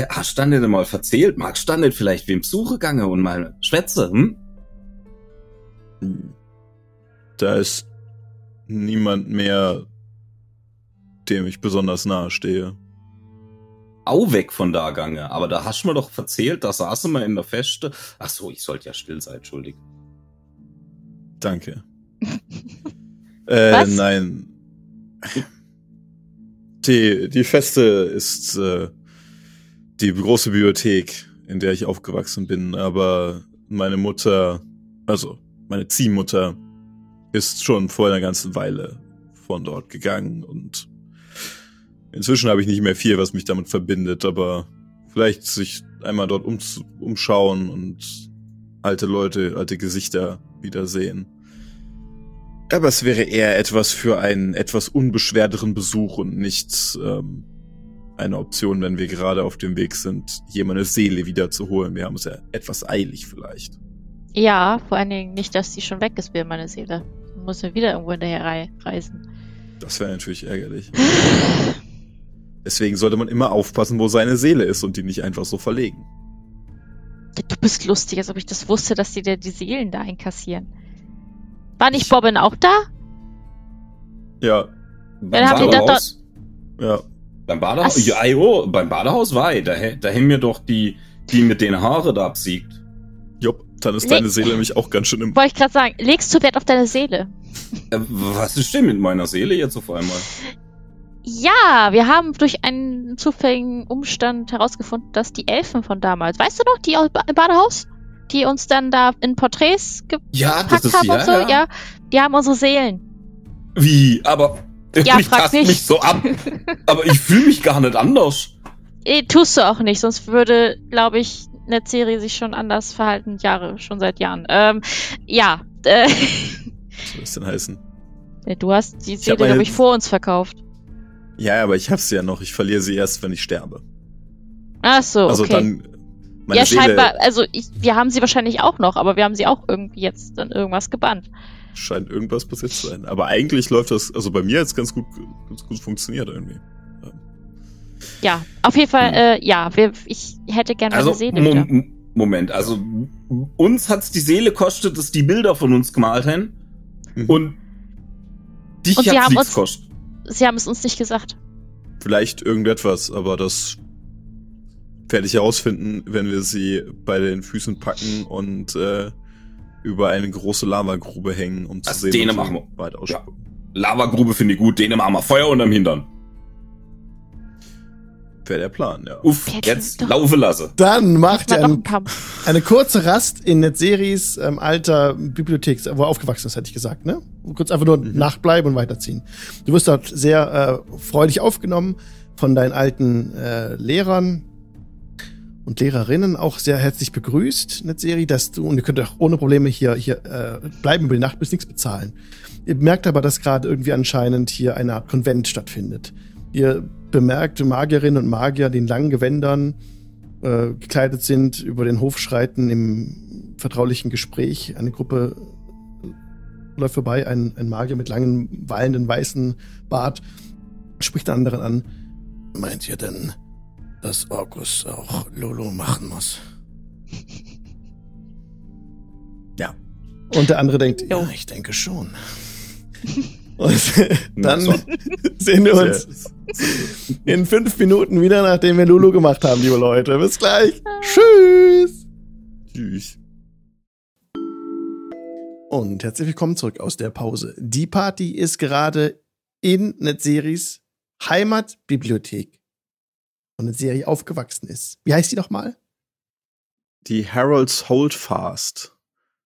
ja, hast du nicht mal verzählt? Magst du nicht vielleicht wem Suche gange und mal schwätze, hm? Da ist niemand mehr, dem ich besonders nahe stehe. Auch weg von da gange, aber da hast du mir doch verzählt, da saßen wir in der Feste. Ach so, ich sollte ja still sein, entschuldig. Danke. äh, Was? nein. Die, die Feste ist äh, die große Bibliothek, in der ich aufgewachsen bin, aber meine Mutter, also meine Ziehmutter, ist schon vor einer ganzen Weile von dort gegangen und inzwischen habe ich nicht mehr viel, was mich damit verbindet, aber vielleicht sich einmal dort um, umschauen und alte Leute, alte Gesichter wiedersehen. Aber es wäre eher etwas für einen etwas unbeschwerteren Besuch und nicht ähm, eine Option, wenn wir gerade auf dem Weg sind, jemande Seele wiederzuholen. Wir haben es ja etwas eilig vielleicht. Ja, vor allen Dingen nicht, dass die schon weg ist, wie meine Seele. Muss ja wieder irgendwo hinterher rei reisen. Das wäre natürlich ärgerlich. Deswegen sollte man immer aufpassen, wo seine Seele ist und die nicht einfach so verlegen. Du bist lustig, als ob ich das wusste, dass die dir die Seelen da einkassieren. War nicht Bobbin auch da? Ja, Dann haben die da- Badehaus? ja. Beim Badehaus? Ja, jo, beim Badehaus war ich. Da, da hängen mir doch die, die mit den Haare da absiegt. Jupp, dann ist Nee. deine Seele nämlich auch ganz schön im. Wollte ich gerade sagen, legst du Wert auf deine Seele? Äh, was ist denn mit meiner Seele jetzt auf einmal? Ja, wir haben durch einen zufälligen Umstand herausgefunden, dass die Elfen von damals, weißt du noch, die aus- im Badehaus, die uns dann da in Porträts Ja, gepackt haben und so, ja, die haben unsere Seelen. Wie? Aber Ja, ich frag tast mich. so ab. Aber ich fühle mich gar nicht anders. Eh, tust du auch nicht, sonst würde, glaube ich, Netzserie sich schon anders verhalten, Jahre, schon seit Jahren. Ähm, ja, äh, Was soll das denn heißen? du hast die meine- glaube ich, vor uns verkauft. Ja, aber ich hab's ja noch. Ich verliere sie erst, wenn ich sterbe. Ach so, Also okay. dann. Meine ja, Seele scheinbar, also ich, wir haben sie wahrscheinlich auch noch, aber wir haben sie auch irgendwie jetzt dann irgendwas gebannt. Scheint irgendwas passiert zu sein. Aber eigentlich läuft das, also bei mir jetzt ganz gut, ganz gut funktioniert irgendwie. Ja, auf jeden Fall, Hm. äh, ja, wir, ich hätte gerne Also, Seele Mo wieder. Moment, also uns hat's die Seele kostet, dass die Bilder von uns gemalt haben. Mhm. Und dich Und sie hat's nichts uns- kostet. Sie haben es uns nicht gesagt. Vielleicht irgendetwas, aber das werde ich herausfinden, wenn wir sie bei den Füßen packen und äh, über eine große Lavagrube hängen, um zu Also sehen, sie machen wir. weit ausspucken. Lavagrube finde ich gut, denen machen wir Feuer unterm Hintern. Wäre der Plan, ja. Uff, Ja, jetzt laufe lasse. Dann macht er ein. Eine kurze Rast in Netseris ähm, alter Bibliothek, wo er aufgewachsen ist, hätte ich gesagt, ne? Kurz einfach nur Mhm. nachbleiben und weiterziehen. Du wirst dort sehr äh, freudig aufgenommen von deinen alten äh, Lehrern und Lehrerinnen, auch sehr herzlich begrüßt, Netzeri, dass du, und ihr könnt auch ohne Probleme hier, hier äh, bleiben über die Nacht, bis nichts bezahlen. Ihr merkt aber, dass gerade irgendwie anscheinend hier eine Art Konvent stattfindet. Ihr bemerkt Magierinnen und Magier, die in langen Gewändern äh, gekleidet sind, über den Hof schreiten im vertraulichen Gespräch. Eine Gruppe läuft vorbei, ein, ein Magier mit langem, wallenden, weißen Bart spricht den anderen an. Meint ihr denn, dass Orkus auch Lolo machen muss? Ja. Und der andere denkt, ja, ich denke schon. Und dann so. sehen wir uns in fünf Minuten wieder, nachdem wir Lulu gemacht haben, liebe Leute. Bis gleich. Tschüss. Tschüss. Und herzlich willkommen zurück aus der Pause. Die Party ist gerade in Netseries Heimatbibliothek. Und eine Serie aufgewachsen ist. Wie heißt die nochmal? Die Heralds Holdfast.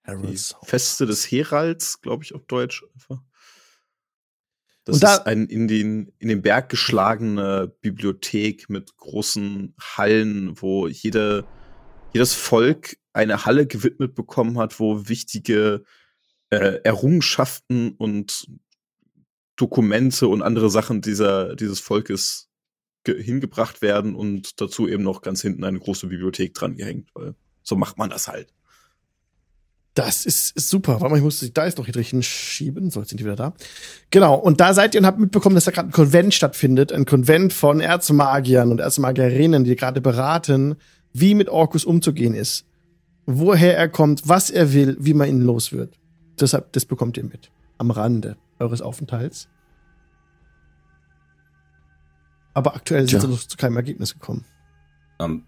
Heralds Die Feste des Heralds, glaube ich, auf Deutsch. einfach. Das da- ist ein in den, in den Berg geschlagene Bibliothek mit großen Hallen, wo jede, jedes Volk eine Halle gewidmet bekommen hat, wo wichtige äh, Errungenschaften und Dokumente und andere Sachen dieser, dieses Volkes hingebracht werden und dazu eben noch ganz hinten eine große Bibliothek dran gehängt, weil so macht man das halt. Das ist, ist super. Warte mal, ich muss die Dice noch hier drin schieben. So, jetzt sind die wieder da. Genau. Und da seid ihr und habt mitbekommen, dass da gerade ein Konvent stattfindet. Ein Konvent von Erzmagiern und Erzmagierinnen, die gerade beraten, wie mit Orkus umzugehen ist. Woher er kommt, was er will, wie man ihn los wird. Deshalb, das bekommt ihr mit. Am Rande eures Aufenthalts. Aber aktuell sind Tja. sie noch zu keinem Ergebnis gekommen. Ähm,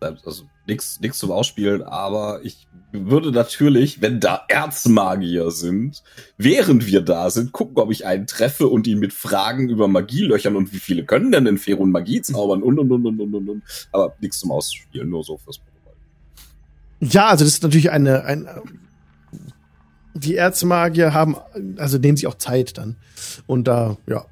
also nichts nix zum Ausspielen, aber ich würde natürlich, wenn da Erzmagier sind, während wir da sind, gucken, ob ich einen treffe und ihn mit Fragen über Magie löchern und wie viele können denn in Ferun Magie zaubern und und und und und und und. Aber nichts zum Ausspielen, nur so fürs Protokoll. Ja, also das ist natürlich eine, ein, die Erzmagier haben, also nehmen sich auch Zeit dann. Und da, ja,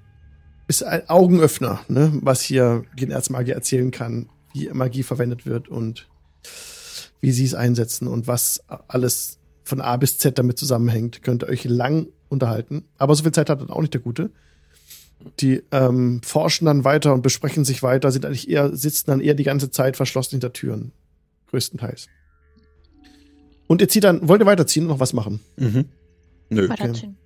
ist ein Augenöffner, ne, was hier den Erzmagier erzählen kann, wie Magie verwendet wird und wie sie es einsetzen und was alles von A bis Z damit zusammenhängt. Könnt ihr euch lang unterhalten. Aber so viel Zeit hat dann auch nicht der Gute. Die ähm, forschen dann weiter und besprechen sich weiter, sind eigentlich eher, sitzen dann eher die ganze Zeit verschlossen hinter Türen. Größtenteils. Und ihr zieht dann, wollt ihr weiterziehen und noch was machen? Mhm. Nö. Weiterziehen.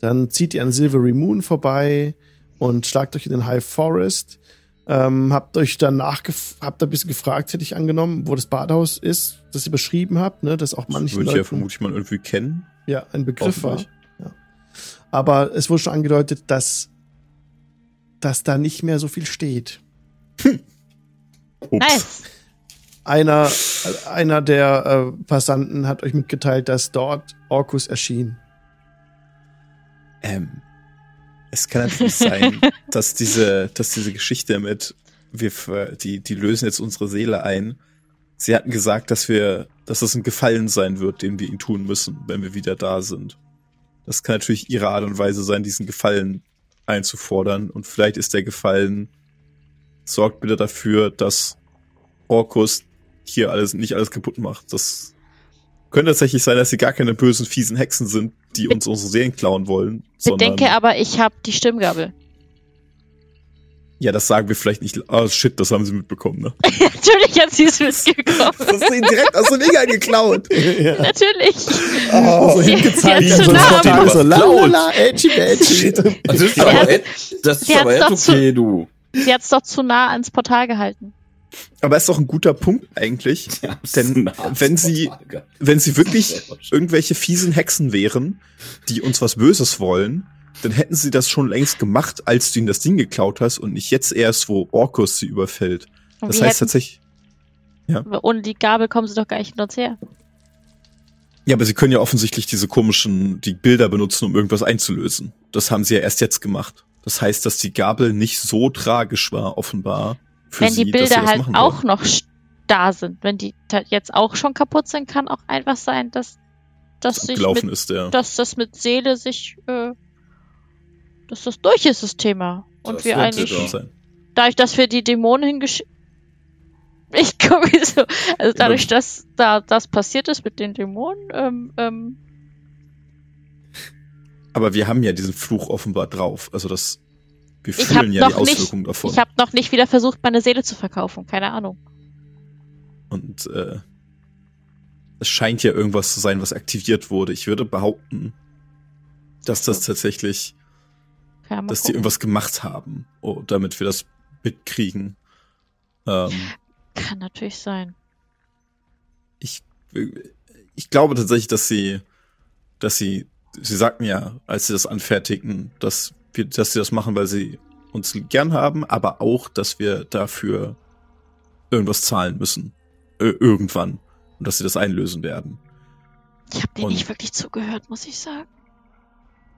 Dann zieht ihr an Silvery Moon vorbei und schlagt euch in den High Forest. Ähm, habt euch danach habt ein bisschen gefragt, hätte ich angenommen, wo das Badhaus ist, das ihr beschrieben habt, ne, das auch Das manchen würde ich ja vermutlich mal irgendwie kennen. ja, ein Begriff war. Ja. Aber es wurde schon angedeutet, dass, dass da nicht mehr so viel steht. Ups. Nice. Einer, einer der äh, Passanten hat euch mitgeteilt, dass dort Orkus erschien. Ähm, es kann natürlich sein, dass diese, dass diese Geschichte mit, wir, ver- die, die lösen jetzt unsere Seele ein. Sie hatten gesagt, dass wir, dass das ein Gefallen sein wird, den wir ihnen tun müssen, wenn wir wieder da sind. Das kann natürlich ihre Art und Weise sein, diesen Gefallen einzufordern. Und vielleicht ist der Gefallen, sorgt bitte dafür, dass Orkus hier alles, nicht alles kaputt macht. Das könnte tatsächlich sein, dass sie gar keine bösen, fiesen Hexen sind, die uns unsere Seelen klauen wollen. sondern- Bedenke aber, ich habe die Stimmgabel. Ja, das sagen wir vielleicht nicht. Ah, shit, das haben sie mitbekommen, ne? Natürlich hat sie es mitgekommen. Das ist ihnen direkt aus dem Egal geklaut. ja. Natürlich. Oh, so Sie- hingezeigt sie hat so nah- Portal, so la la edgy badgy. Also das ist Sie aber, hat- das ist aber okay, du. Sie hat's doch zu nah ans Portal gehalten. Aber ist doch ein guter Punkt eigentlich. Ja, Denn wenn sie, wenn sie wirklich irgendwelche fiesen Hexen wären, die uns was Böses wollen, dann hätten sie das schon längst gemacht, als du ihnen das Ding geklaut hast und nicht jetzt erst, wo Orkus sie überfällt. Und Das heißt hätten, tatsächlich, ohne die Gabel kommen sie doch gar nicht hinter uns her. ja, aber sie können ja offensichtlich diese komischen, die Bilder benutzen, um irgendwas einzulösen. Das haben sie ja erst jetzt gemacht. Das heißt, dass die Gabel nicht so tragisch war, offenbar. Wenn sie, die Bilder das halt auch noch da sind, wenn die jetzt auch schon kaputt sind, kann auch einfach sein, dass, dass, sich abgelaufen mit, ist, ja. dass das mit Seele sich, äh, dass das durch ist, das Thema. Und Das wir eigentlich, dadurch, dass wir die Dämonen hingesch... Ich gucke so. Also dadurch, dass da das passiert ist mit den Dämonen, ähm, ähm, Aber wir haben ja diesen Fluch offenbar drauf. Also das, wir Ich fühlen ja die noch nicht- Auswirkungen davon. ich habe noch nicht wieder versucht, meine Seele zu verkaufen. Keine Ahnung. Und äh, es scheint ja irgendwas zu sein, was aktiviert wurde. Ich würde behaupten, dass das tatsächlich, Ja, dass die gucken. irgendwas gemacht haben, oh, damit wir das mitkriegen. Ähm, Kann natürlich sein. ich, ich glaube tatsächlich, dass sie, dass sie, sie sagten ja, als sie das anfertigten, dass wir, dass sie das machen, weil sie uns gern haben, aber auch, dass wir dafür irgendwas zahlen müssen. Ö irgendwann. Und dass sie das einlösen werden. Ich habe dir Und- nicht wirklich zugehört, muss ich sagen.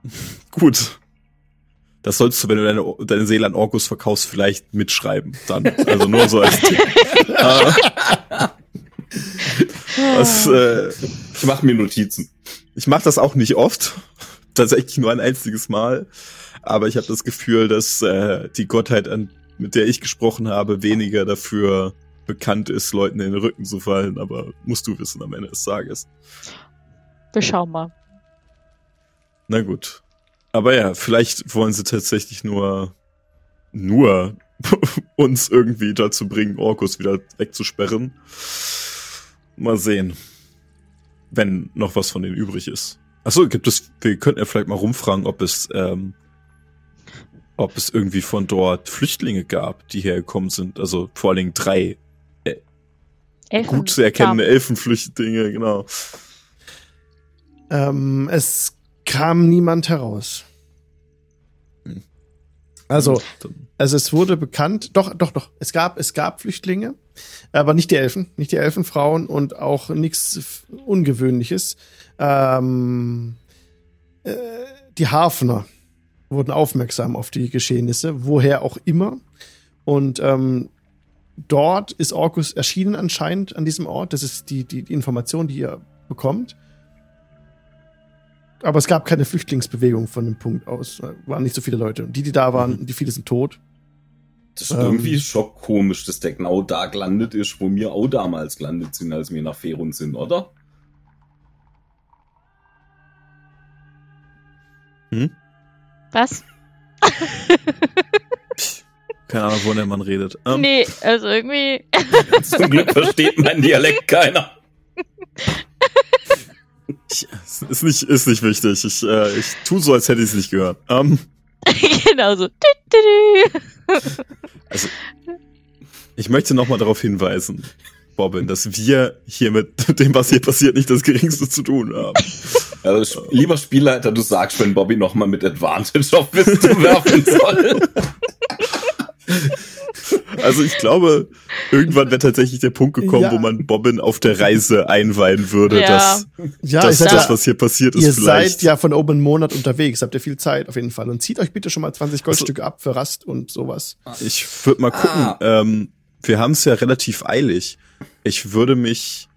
Gut. Das sollst du, wenn du deine, deine Seele an Orkus verkaufst, vielleicht mitschreiben. Dann. Also nur so als Tipp. Äh, Was, äh, Ich mache mir Notizen. ich mache das auch nicht oft. Tatsächlich nur ein einziges Mal. Aber ich habe das Gefühl, dass äh, die Gottheit, an, mit der ich gesprochen habe, weniger dafür bekannt ist, Leuten in den Rücken zu fallen. Aber musst du wissen am Ende des Tages. Wir schauen mal. Na gut. Aber ja, vielleicht wollen sie tatsächlich nur, nur uns irgendwie dazu bringen, Orkus wieder wegzusperren. Mal sehen. Wenn noch was von denen übrig ist. Achso, gibt es, wir könnten ja vielleicht mal rumfragen, ob es, ähm, ob es irgendwie von dort Flüchtlinge gab, die hergekommen sind. Also vor allen Dingen drei Elfen. gut zu erkennende Elfenflüchtlinge, genau. Ähm, es kam niemand heraus. Hm. Also, also es wurde bekannt, doch, doch, doch, es gab, es gab Flüchtlinge, aber nicht die Elfen, nicht die Elfenfrauen und auch nichts Ungewöhnliches. Ähm, äh, die Hafner wurden aufmerksam auf die Geschehnisse, woher auch immer. Und ähm, dort ist Orkus erschienen anscheinend an diesem Ort. Das ist die, die, die Information, die ihr bekommt. Aber es gab keine Flüchtlingsbewegung von dem Punkt aus. Es waren nicht so viele Leute. Und die, die da waren, die viele sind tot. Das ist Ähm. irgendwie schockkomisch, dass der genau da gelandet ist, wo wir auch damals gelandet sind, als wir nach Ferun sind, oder? Hm? Was? Keine Ahnung, wo der Mann redet. Ähm, nee, also irgendwie. Zum Glück versteht mein Dialekt keiner. Ich, ist nicht, ist nicht wichtig. Ich, äh, ich tu so, als hätte ich es nicht gehört. Ähm, genau so. Also, ich möchte nochmal darauf hinweisen, Bobbin, dass wir hier mit dem, was hier passiert, nicht das Geringste zu tun haben. Also, lieber Spielleiter, du sagst, wenn Bobby nochmal mit Advantage auf Wisdom werfen soll. Also ich glaube, irgendwann wäre tatsächlich der Punkt gekommen, Ja. wo man Bobbin auf der Reise einweihen würde, Ja. dass, Ja, dass ihr seid, das, ja, was hier passiert ist, ihr vielleicht. seid ja von oben einen Monat unterwegs, habt ihr viel Zeit auf jeden Fall. Und zieht euch bitte schon mal 20 Goldstücke ab für Rast und sowas. Ich würde mal gucken. Ah. Ähm, wir haben es ja relativ eilig. Ich würde mich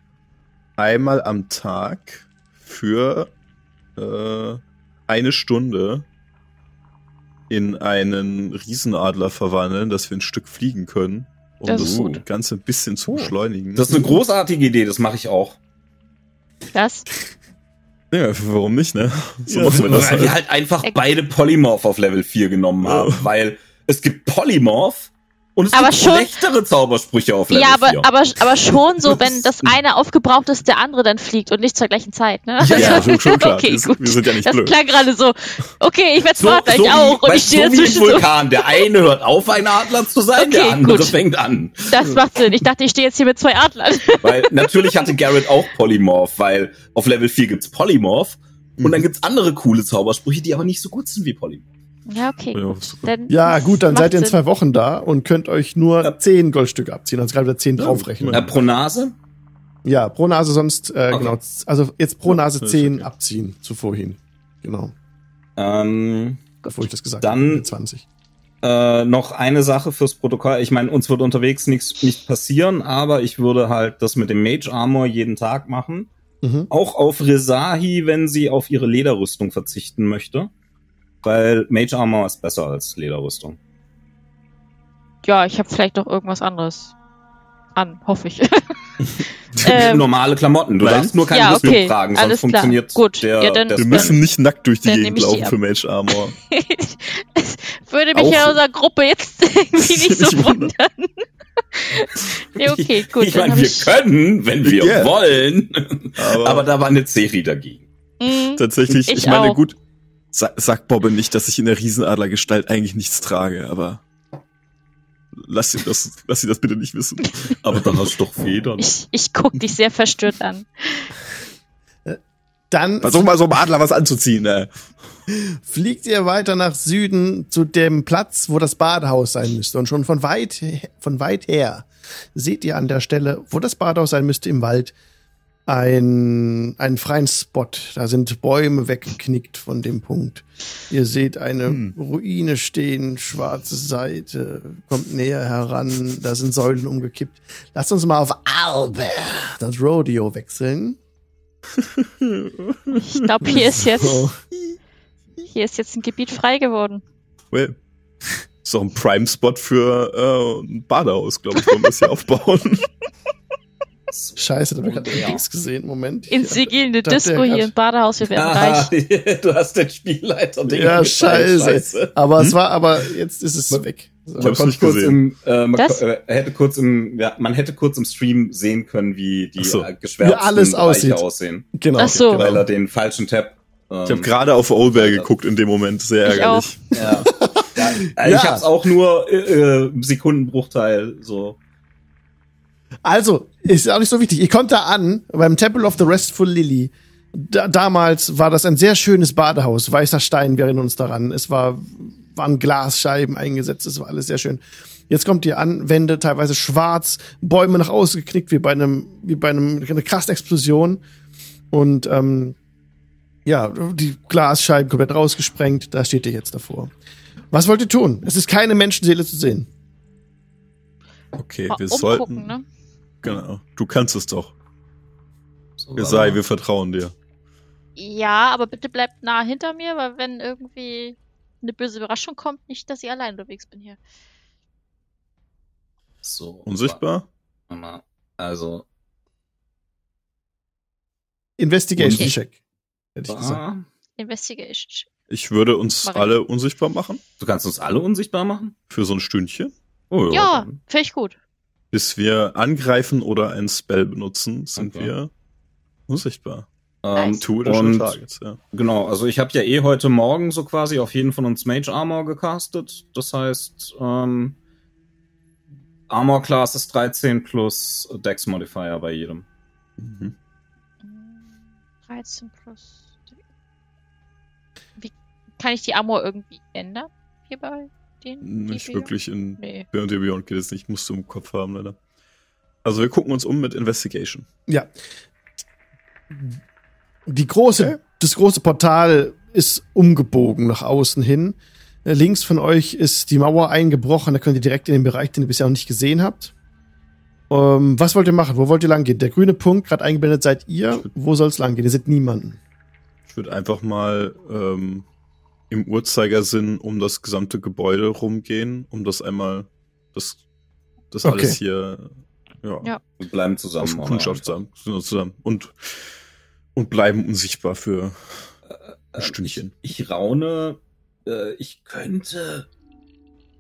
einmal am Tag für äh, eine Stunde in einen Riesenadler verwandeln, dass wir ein Stück fliegen können, um Das das, gut. Ganze ein bisschen zu Oh. beschleunigen. Das ist eine großartige Idee, das mache ich auch. Was? ja, warum nicht, ne? So Ja, machen wir das Weil wir halt. halt einfach beide Polymorph auf Level 4 genommen haben, Ja. weil es gibt Polymorph und es Aber gibt schon- schlechtere Zaubersprüche auf Level Ja, aber, 4. aber, aber schon so, wenn das eine aufgebraucht ist, der andere dann fliegt und nicht zur gleichen Zeit, ne? Ja, ja, schon, schon klar. Okay, wir, sind- gut. wir sind ja nicht Das blöd. klang gerade so, okay, ich werde so, smart, so ich auch. Und wie, ich stehe so wie dazwischen ein so, Vulkan. Der eine hört auf, ein Adler zu sein, der Okay, andere gut. fängt an. das macht Sinn. Ich dachte, ich stehe jetzt hier mit zwei Adlern. Weil natürlich hatte Garrett auch Polymorph, weil auf Level 4 gibt's Polymorph und Mhm. dann gibt's andere coole Zaubersprüche, die aber nicht so gut sind wie Polymorph. Ja, okay. Ja, super. Dann Ja, gut, dann seid ihr in Sinn. zwei Wochen da und könnt euch nur Ja. 10 Goldstücke abziehen. Also gerade wieder 10 draufrechnen. Äh, pro Nase? Ja, pro Nase sonst, äh, Okay. genau. Also jetzt pro Nase 10 okay. abziehen zu vorhin. Genau. Ähm, Bevor ich das gesagt Dann- habe. 20. äh, noch eine Sache fürs Protokoll. Ich meine, uns wird unterwegs nichts nicht passieren, aber ich würde halt das mit dem Mage Armor jeden Tag machen. Mhm. Auch auf Resahi, wenn sie auf ihre Lederrüstung verzichten möchte. Weil Mage Armor ist besser als Lederrüstung. Ja, ich habe vielleicht noch irgendwas anderes an, hoffe ich. Ähm, Normale Klamotten. Du darfst nur keine Ja, Rüstung okay. tragen, sonst Alles klar. funktioniert Gut. der, Ja, dann- der Wir müssen nicht nackt durch die Gegend die laufen für Mage Armor. es würde mich Auch- in unserer Gruppe jetzt irgendwie nicht so wundern. nee, okay, gut. ich meine, wir ich, können, wenn wir Ja. wollen. Aber, Aber da war eine Serie dagegen. Mm, tatsächlich, ich, Ich meine, auch. gut, sa sag Bobbe nicht, dass ich in der Riesenadlergestalt eigentlich nichts trage, aber lass sie das, lass sie das bitte nicht wissen. Aber dann hast du doch Federn. ich, ich guck dich sehr verstört an. Dann Versuch mal so einem Adler was anzuziehen, ne? fliegt ihr weiter nach Süden zu dem Platz, wo das Badehaus sein müsste. Und schon von weit, von weit her seht ihr an der Stelle, wo das Badehaus sein müsste im Wald, ein, einen freien Spot. Da sind Bäume weggeknickt von dem Punkt. Ihr seht eine Hm. Ruine stehen, schwarze Seite, kommt näher heran, da sind Säulen umgekippt. Lasst uns mal auf Albert, das Rodeo wechseln. Ich glaube, hier ist jetzt, So. hier ist jetzt ein Gebiet frei geworden. Well, ist doch ein Prime-Spot für äh, ein Badehaus, glaube ich, wollen wir es hier aufbauen. Scheiße, da hab ich gerade Ja. nichts gesehen. Moment. In Ich- Sigil eine Disco er hier im Badehaus, wir werden Ah, reich. du hast den Spielleiter Ding Ja, geteilt, scheiße. Aber es war, aber jetzt ist es Man- weg. So. Ich hab's Man, nicht kurz gesehen. im, äh, man äh, hätte kurz im, ja, man hätte kurz im Stream sehen können, wie die so. äh, geschwärzten alles aussieht. aussehen, Genau. Ach so. weil er den falschen Tab. Ähm, Ich habe gerade auf Olberg geguckt in dem Moment, sehr Ich ärgerlich. ja. ja, äh, Ja. Ich hab's auch nur äh, äh, Sekundenbruchteil so. Also, ist auch nicht so wichtig. Ihr kommt da an, beim Temple of the Restful Lily. Da, damals war das ein sehr schönes Badehaus. Weißer Stein, wir erinnern uns daran. Es war, waren Glasscheiben eingesetzt, es war alles sehr schön. Jetzt kommt ihr an, Wände teilweise schwarz, Bäume nach außen geknickt, wie bei einem, wie bei einem, eine krasse Explosion. Und, ähm, ja, die Glasscheiben komplett rausgesprengt. Da steht ihr jetzt davor. Was wollt ihr tun? Es ist keine Menschenseele zu sehen. Okay, Mal wir umgucken, sollten. ne? Genau. Du kannst es doch. so Gesai, wir vertrauen dir. Ja, aber bitte bleibt nah hinter mir, weil wenn irgendwie eine böse Überraschung kommt, nicht, dass ich allein unterwegs bin hier. so, Unsichtbar? Also, Investigation Okay. Check. Hätte ich gesagt. ah, Investigation. Ich würde uns Mach ich. alle unsichtbar machen. du kannst uns alle unsichtbar machen? Für so ein Stündchen. Oh, Ja, dann. finde ich gut. Bis wir angreifen oder ein Spell benutzen, sind Okay. wir unsichtbar. Ähm, Nice. Two und targets, ja. Genau, also ich habe ja eh heute Morgen so quasi auf jeden von uns Mage Armor gecastet. Das heißt, ähm, Armor Class ist 13 plus Dex Modifier bei jedem. Mhm. 13 plus. Wie kann ich die Armor irgendwie ändern? Hier bei den? Nicht die wirklich in Nee. Beyond the Beyond geht es nicht, musst du im Kopf haben, leider. Also wir gucken uns um mit Investigation. Ja. Die große, das große Portal ist umgebogen nach außen hin. Links von euch ist die Mauer eingebrochen. Da könnt ihr direkt in den Bereich, den ihr bisher noch nicht gesehen habt. Ähm, was wollt ihr machen? Wo wollt ihr langgehen? Der grüne Punkt, gerade eingeblendet seid ihr. Wo soll es langgehen? Ihr seht niemanden. Ich würde einfach mal ähm, im Uhrzeigersinn um das gesamte Gebäude rumgehen, um das einmal, das, das Okay. alles hier, ja, Ja. Wir bleiben zusammen. auf? Kundschaft zusammen, wir zusammen und, und bleiben unsichtbar für Ähm, Stündchen. Ich, ich raune, äh, ich könnte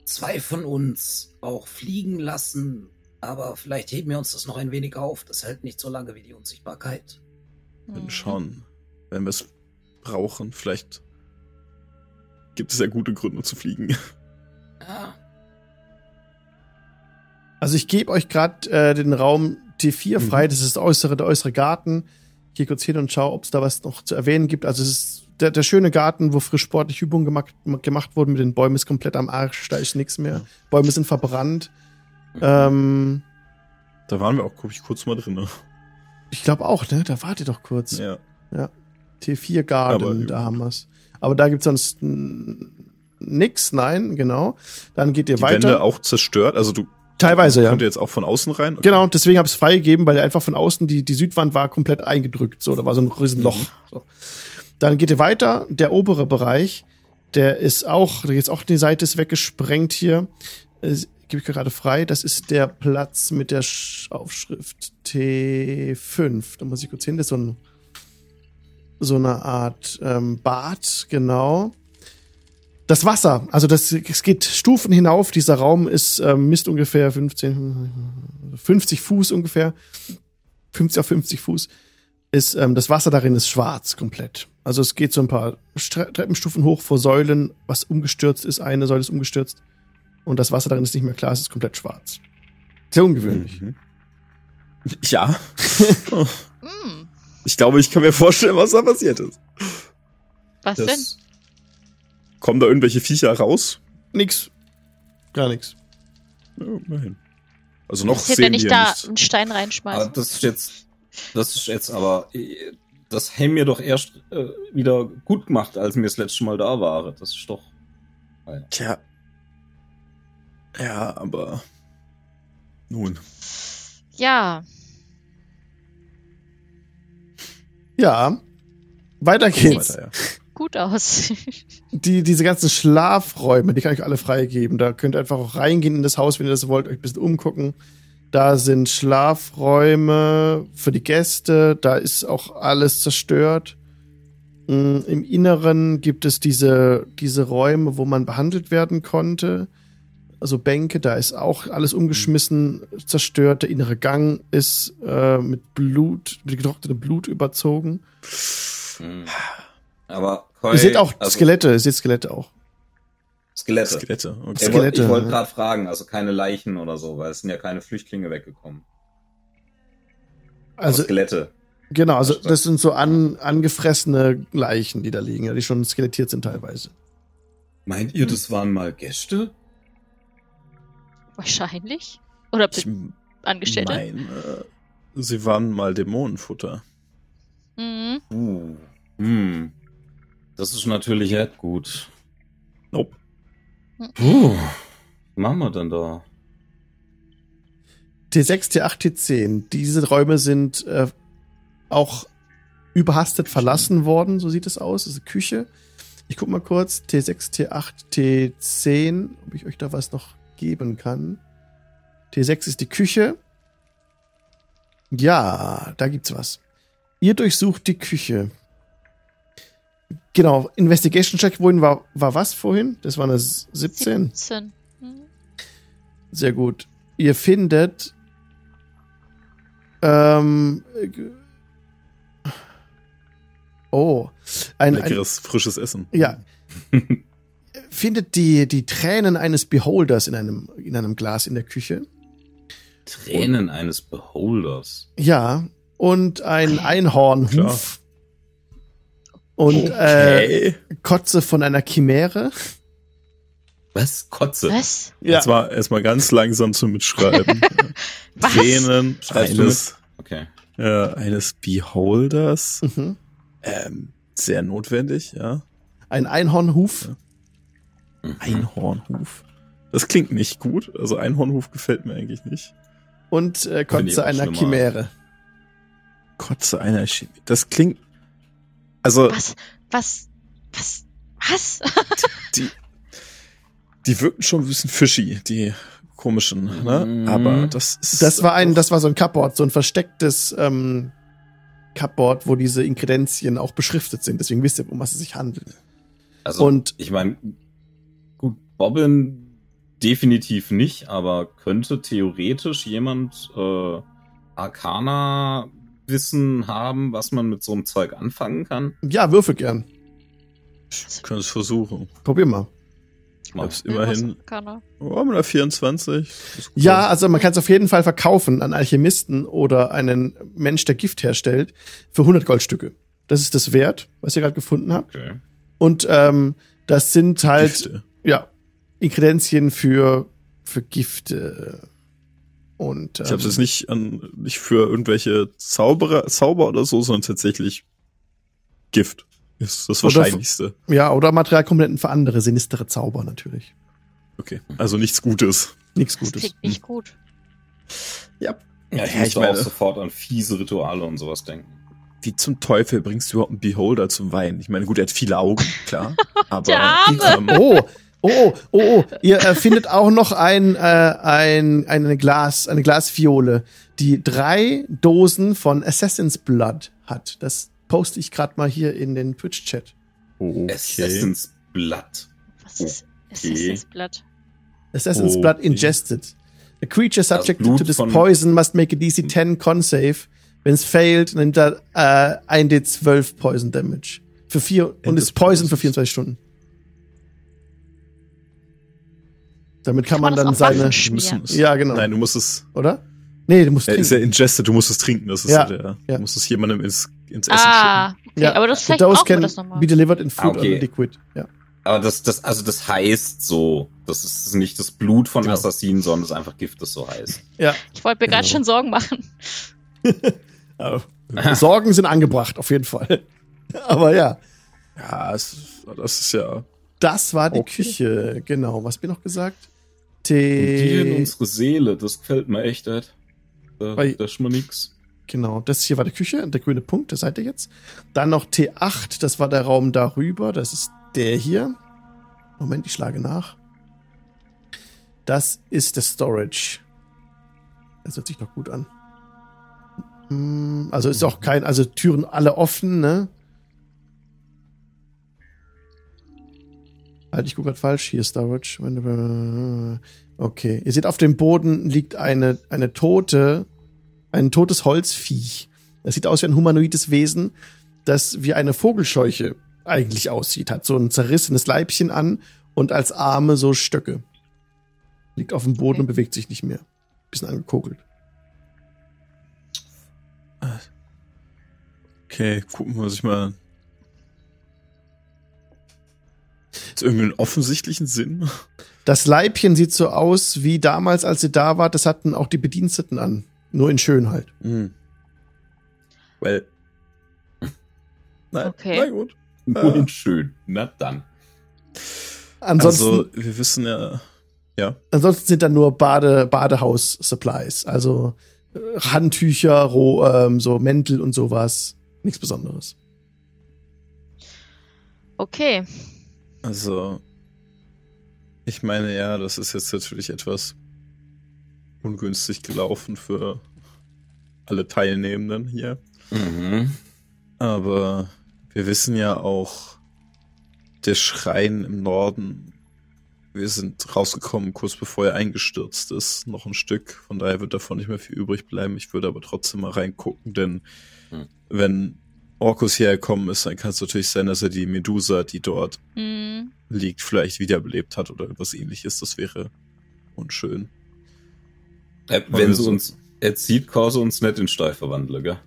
zwei von uns auch fliegen lassen, aber vielleicht heben wir uns das noch ein wenig auf. Das hält nicht so lange wie die Unsichtbarkeit. Mhm. Dann schauen, wenn wir es brauchen, vielleicht gibt es ja gute Gründe zu fliegen. Ja. Also ich gebe euch gerade äh, den Raum T4 Mhm. frei. Das ist der äußere, der äußere Garten. Ich gehe kurz hin und schaue, ob es da was noch zu erwähnen gibt. Also es ist der, der schöne Garten, wo frisch sportliche Übungen gemacht, gemacht wurden mit den Bäumen, ist komplett am Arsch. Da ist nichts mehr. Bäume sind verbrannt. Ähm, Da waren wir auch, glaube ich, kurz mal drin. Ne? ich glaube auch, ne? Da wart ihr doch kurz. Ja. T4 Garden, Aber- da haben wir's. Aber da gibt's sonst nix, nein, genau. Dann geht ihr Die weiter. Wände auch zerstört, also du Teilweise, ja. könnt ihr jetzt auch von außen rein. Genau, deswegen habe ich es freigegeben, weil einfach von außen die, die Südwand war komplett eingedrückt. So, da war so ein Riesenloch. Mhm. So. Dann geht ihr weiter. Der obere Bereich, der ist auch, jetzt auch die Seite ist weggesprengt hier. Äh, Gebe ich gerade frei. Das ist der Platz mit der Sch Aufschrift T5. Da muss ich kurz hin. Das ist so, ein, so eine Art ähm, Bad, genau. Das Wasser, also das, es geht Stufen hinauf. Dieser Raum ist ähm, misst ungefähr 15, 50 Fuß ungefähr. 50 auf 50 Fuß. Ist, ähm, das Wasser darin ist schwarz komplett. Also es geht so ein paar Stre Treppenstufen hoch vor Säulen, was umgestürzt ist. Eine Säule ist umgestürzt. Und das Wasser darin ist nicht mehr klar, es ist komplett schwarz. Sehr ungewöhnlich. Mhm. Ja. Mm, Ich glaube, ich kann mir vorstellen, was da passiert ist. was denn? Das kommen da irgendwelche Viecher raus? Nix. Gar nichts. Ja, immerhin. Also noch Passiert, sehen wenn ich wir da nichts. einen Stein Aber reinschmeiße. das ist jetzt Das ist jetzt aber, das haben mir doch erst äh, wieder gut gemacht, als wir das letzte Mal da waren. Das ist doch. Tja. Ja, aber nun. Ja, Ja. Weiter geht's. Weiter, ja. gut aus. Die, diese ganzen Schlafräume, die kann ich alle freigeben. Da könnt ihr einfach auch reingehen in das Haus, wenn ihr das wollt, euch ein bisschen umgucken. Da sind Schlafräume für die Gäste, da ist auch alles zerstört. Mm, Im Inneren gibt es diese, diese Räume, wo man behandelt werden konnte. Also Bänke, da ist auch alles umgeschmissen, zerstört. Der innere Gang ist äh, mit Blut, mit getrocknetem Blut überzogen. Hm. Aber Koi, ihr seht auch also Skelette, ihr seht Skelette auch. Skelette. Skelette. Okay. Ich Skelette, wollte ich wollte gerade fragen, also keine Leichen oder so, weil es sind ja keine Flüchtlinge weggekommen. Also Also Skelette. Genau, also das sind so an, angefressene Leichen, die da liegen, ja, die schon skelettiert sind teilweise. Meint ihr, das waren mal Gäste? Wahrscheinlich. Oder Ich Angestellte. meine, sie waren mal Dämonenfutter. Mhm. Uh. Hm. Das ist natürlich echt gut. Nope. Puh. Was machen wir denn da? T6, T8, T10, diese Räume sind äh, auch überhastet verlassen worden, so sieht es aus, das ist eine Küche. Ich guck mal kurz, T6, T8, T10, ob ich euch da was noch geben kann. T6 ist die Küche. Ja, da gibt's was. Ihr durchsucht die Küche. Genau, Investigation Check wohin war, war was vorhin? Das war eine 17. 17. Mhm. Sehr gut. Ihr findet ähm, äh, oh ein, ein Leckeres, frisches Essen. ja findet die die Tränen eines Beholders in einem in einem Glas in der Küche. Tränen eines Beholders. Ja und ein Einhornhuf und äh, Okay. Kotze von einer Chimäre. Was? Kotze? Was? Ja, Jetzt mal erstmal ganz langsam zum Mitschreiben. Was? Tränen eines, Okay. äh, eines Beholders. mhm. Ähm, sehr notwendig, ja. ein Einhornhuf. Mhm. Einhornhuf. Das klingt nicht gut. Also Einhornhuf gefällt mir eigentlich nicht. Und äh, Kotze einer schlimmer. Chimäre. Kotze einer Chemie. Das klingt. Also, Was? Was? Was? Was? die, die wirken schon ein bisschen fishy, die komischen, ne? Mhm. Aber das ist. Das war ein, das war so ein Cupboard, so ein verstecktes ähm, Cupboard, wo diese Inkredenzien auch beschriftet sind. Deswegen wisst ihr, um was es sich handelt. Also, Und ich meine, Bobbin definitiv nicht, aber könnte theoretisch jemand äh, Arcana-Wissen haben, was man mit so einem Zeug anfangen kann? ja, würfel gern. Ich könnte es versuchen. Probier mal. Ich hab's immerhin. Oh, mit einer 24. Ist gut. Ja, also man kann es auf jeden Fall verkaufen an Alchemisten oder einen Mensch, der Gift herstellt, für 100 Goldstücke. Das ist das Wert, was ihr gerade gefunden habt. Okay. Und ähm, das sind halt Gifte. ja Inkredenzien für für Gifte. Und ähm, Ich habe es jetzt nicht an, nicht für irgendwelche Zauberer, Zauber oder so, sondern tatsächlich Gift. Ist das Oder- Wahrscheinlichste. ja oder Materialkomponenten für andere sinistere Zauber natürlich. Okay. Also nichts Gutes. Nichts Das Gutes. klingt nicht gut. Ja, ich Ja, ich meine- auch sofort an fiese Rituale und sowas denken. Wie zum Teufel bringst du überhaupt einen Beholder zum Weinen? Ich meine, gut, er hat viele Augen, klar. Aber Der Arme. ähm, Oh, oh, oh, oh, oh. Ihr äh, findet auch noch ein, äh, ein, eine Glas, eine Glasfiole, die drei Dosen von Assassin's Blood hat. Das poste ich gerade mal hier in den Twitch-Chat. okay. Assassin's Blood. Was ist Okay. Assassin's Blood? Assassin's Oh, Blood okay. ingested. A creature subjected Blut to this poison must make a DC 10 con save. Wenn es failed, nimmt er äh, 1d12 Poison Damage. Für vier, und ist Poison für Poisons. 24 Stunden. Damit kann, Kann man, man dann auf seine. Müssen. Ja, genau. Nein, du musst es. Oder? Nee, du musst Er ist ja trinken. ingested, du musst es trinken. Das ist Ja, ja, der. ja. Du musst es jemandem ins, ins Essen Ah, okay. Ja. Aber das The vielleicht can das nochmal. be delivered in food Ah, okay. or liquid. Ja. Aber das, das, also das heißt so, das ist nicht das Blut von Genau. Assassinen, sondern das ist einfach Gift, das so heißt. ja. Ich wollte mir gerade Genau. schon Sorgen machen. Sorgen sind angebracht, auf jeden Fall. Aber ja, Ja, es, das ist ja. das war die Okay. Küche. Genau. Was ich noch gesagt? Die in unsere Seele, das gefällt mir echt, Ed. Da, Weil- da ist schon mal nix. Genau, das hier war die Küche, der grüne Punkt, das seid ihr jetzt. Dann noch T8, das war der Raum darüber, das ist der hier. Moment, ich schlage nach. Das ist der Storage. Das hört sich doch gut an. Hm, Also ist auch kein, also Türen alle offen, ne? Halt, ich gucke gerade falsch. Hier Storage. Okay. Ihr seht, auf dem Boden liegt eine, eine tote, ein totes Holzviech. Das sieht aus wie ein humanoides Wesen, das wie eine Vogelscheuche eigentlich aussieht. Hat so ein zerrissenes Leibchen an und als Arme so Stöcke. Liegt auf dem Boden Okay. und bewegt sich nicht mehr. Bisschen angekokelt. Okay, gucken wir sich mal. Ist irgendwie einen offensichtlichen Sinn? Das Leibchen sieht so aus wie damals, als ihr da wart. Das hatten auch die Bediensteten an. Nur in schön halt. Hm. Well. Nein, Okay. na gut. Nur in schön. Na dann. Ansonsten, also, wir wissen ja. Ja. ansonsten sind da nur Bade, Badehaus-Supplies. Also äh, Handtücher, Roh, ähm, so Mäntel und sowas. Nichts Besonderes. Okay. Also, ich meine, ja, das ist jetzt natürlich etwas ungünstig gelaufen für alle Teilnehmenden hier. Mhm. Aber wir wissen ja auch, der Schrein im Norden, wir sind rausgekommen, kurz bevor er eingestürzt ist, noch ein Stück. Von daher wird davon nicht mehr viel übrig bleiben. Ich würde aber trotzdem mal reingucken, denn Hm. wenn Orkus hierher gekommen ist, dann kann es natürlich sein, dass er die Medusa, die dort Hm. liegt, vielleicht wiederbelebt hat oder was ähnliches. Das wäre unschön. Äh, wenn sie so- uns erzieht, kann sie uns nicht in Stein verwandeln, gell?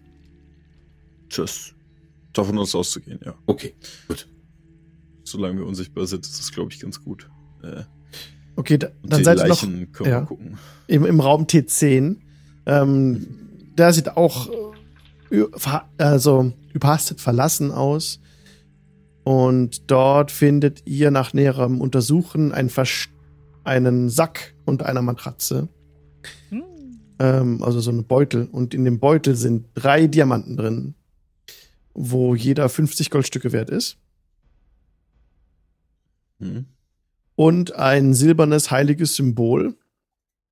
Tschüss. Davon aus auszugehen, ja. Okay, gut. Solange wir unsichtbar sind, ist das, glaube ich, ganz gut. Äh, Okay, da, dann seid ihr noch können ja. gucken. im, im Raum T10. Ähm, der sieht auch äh, also überhastet verlassen aus. Und dort findet ihr nach näherem Untersuchen ein einen Sack unter einer Matratze. Hm. Ähm, also so ein Beutel. Und in dem Beutel sind drei Diamanten drin, wo jeder 50 Goldstücke wert ist. Hm. und ein silbernes heiliges Symbol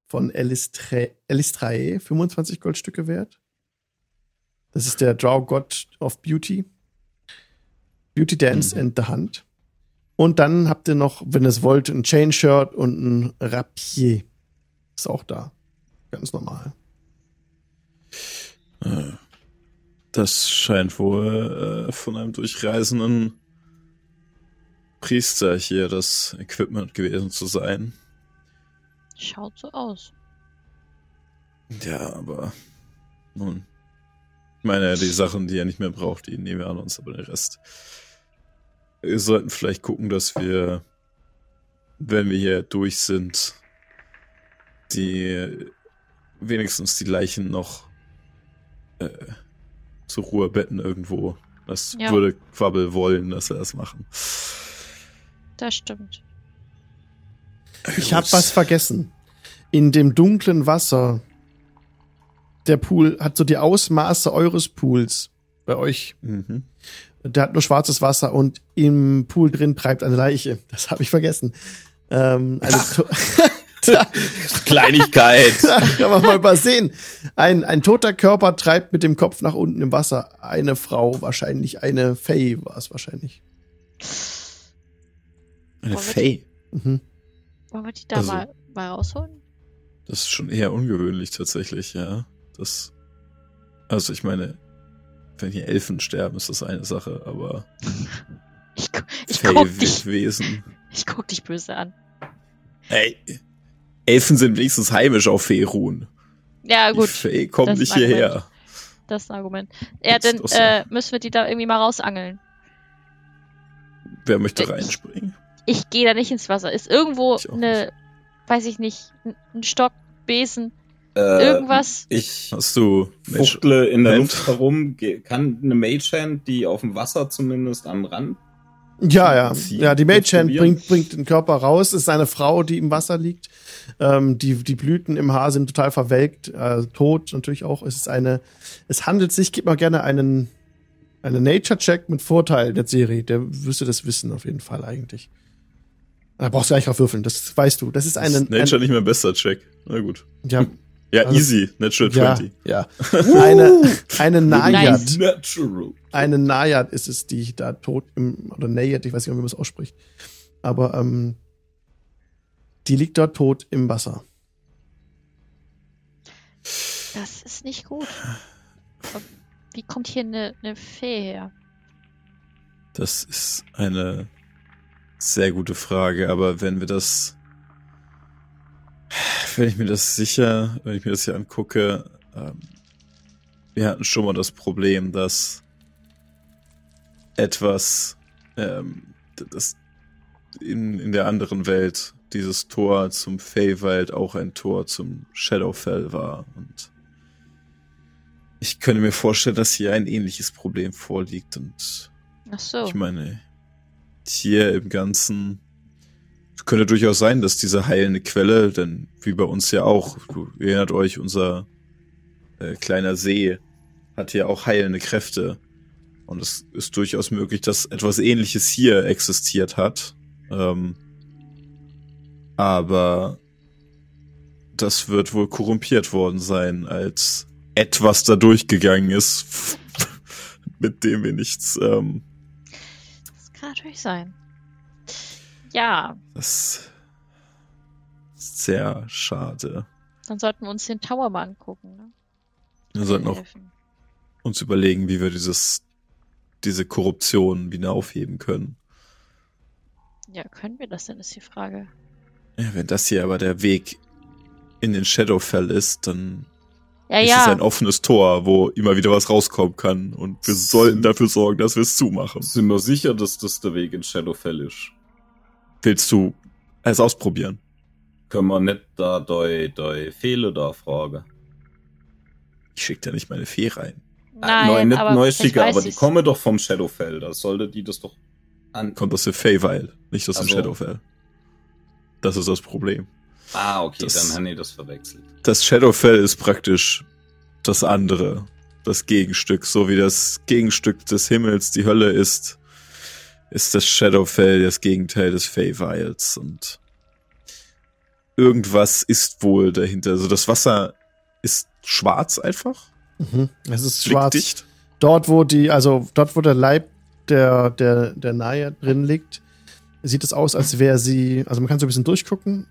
von Elistra- Elistrae, 25 Goldstücke wert. Das ist der Drow God of Beauty. Beauty Dance Mhm. and the Hunt. Und dann habt ihr noch, wenn ihr es wollt, ein Chain Shirt und ein Rapier. Ist auch da. Ganz normal. Äh, Das scheint wohl äh, von einem durchreisenden Priester hier das Equipment gewesen zu sein. Schaut so aus. Ja, aber nun. Ich meine, die Sachen, die er nicht mehr braucht, die nehmen wir an uns, aber den Rest. Wir sollten vielleicht gucken, dass wir, wenn wir hier durch sind, die wenigstens die Leichen noch äh, zur Ruhe betten irgendwo. Das Ja. würde Quabbel wollen, dass wir das machen. Das stimmt. Ich habe was vergessen. In dem dunklen Wasser, der Pool hat so die Ausmaße eures Pools bei euch. Mhm. Der hat nur schwarzes Wasser und im Pool drin treibt eine Leiche. Das habe ich vergessen. Ähm, da Kleinigkeit. kann man mal übersehen. Ein, ein toter Körper treibt mit dem Kopf nach unten im Wasser. Eine Frau, wahrscheinlich eine Fey war es wahrscheinlich. Eine Wollen wir Fee. Mhm. Wollen wir die da Also- mal, mal rausholen? Das ist schon eher ungewöhnlich tatsächlich, ja. Das, also ich meine, wenn hier Elfen sterben, ist das eine Sache, aber Ich, gu- ich, guck dich, Fey-Wesen. ich guck dich böse an. Hey, Elfen sind wenigstens heimisch auf Feerun. Ja, Die gut. Fey kommen das nicht hierher. Das ist ein Argument. Ja, dann äh, müssen wir die da irgendwie mal rausangeln. Wer möchte Ich- reinspringen? Ich gehe da nicht ins Wasser. Ist irgendwo eine, weiß ich nicht, ein Stock, Besen, Äh, Irgendwas? Ich Hast du fuchtle in der Hand? Luft herum. Kann eine Magehand, die auf dem Wasser zumindest am Rand Ja, ja. Ja, die Mage Hand Probieren. bringt, bringt den Körper raus. Es ist eine Frau, die im Wasser liegt. Ähm, die, die Blüten im Haar sind total verwelkt, äh, tot natürlich auch. Es ist eine, es handelt sich, gib mal gerne einen, einen Nature-Check mit Vorteil der Serie. Der wüsste das wissen auf jeden Fall eigentlich. Da brauchst du eigentlich drauf würfeln, das weißt du. Das ist eine, Ist Nature nicht mehr besser Check. Na gut. ein, ja, Ja, Also- easy. Natural ja, 20. ja. eine, eine Nayad. Natural. eine Nayad ist es, die da tot im, oder Nayad, ich weiß nicht, wie man es ausspricht. Aber ähm, die liegt dort tot im Wasser. Das ist nicht gut. Wie kommt hier eine, eine Fee her? Das ist eine sehr gute Frage, aber wenn wir das, wenn ich mir das sicher, wenn ich mir das hier angucke, ähm, wir hatten schon mal das Problem, dass etwas, ähm, das in, in der anderen Welt dieses Tor zum Feywild auch ein Tor zum Shadowfell war und ich könnte mir vorstellen, dass hier ein ähnliches Problem vorliegt und Ach so. ich meine, hier im Ganzen könnte durchaus sein, dass diese heilende Quelle, denn wie bei uns ja auch, du erinnert euch, unser äh, kleiner See hat ja auch heilende Kräfte. Und es ist durchaus möglich, dass etwas ähnliches hier existiert hat. Ähm, aber das wird wohl korrumpiert worden sein, als etwas da durchgegangen ist, mit dem wir nichts ähm, Das kann natürlich sein. Ja, Das ist sehr schade. dann sollten wir uns den Tower mal angucken. Ne? Wir sollten auch uns überlegen, wie wir dieses, diese Korruption wieder aufheben können. Ja, können wir das denn, ist die Frage. Ja, wenn das hier aber der Weg in den Shadowfell ist, dann Ja, ist es ja. ein offenes Tor, wo immer wieder was rauskommen kann. Und wir sollten dafür sorgen, dass wir es zumachen. Sind wir sicher, dass das der Weg in Shadowfell ist? Willst du es ausprobieren? Können wir nicht da doi, doi Fehle da fragen? Ich schicke da nicht meine Fee rein. Nein, Neu, nicht aber neu weiß aber die ich's. kommen doch vom Shadowfell. Da sollte die das doch an. Kommt aus dem Feywild, nicht aus dem Ach so. Shadowfell. Das ist das Problem. Ah, okay, Das- dann haben die das verwechselt. das Shadowfell ist praktisch das andere, das Gegenstück, so wie das Gegenstück des Himmels die Hölle ist, ist das Shadowfell das Gegenteil des Feywilds und irgendwas ist wohl dahinter. Also das Wasser ist schwarz einfach, Mhm. Es ist schwarz. dicht. Dort, wo die, also dort, wo der Leib der, der, der Nayad drin liegt, sieht es aus, als wäre sie, also man kann so ein bisschen durchgucken.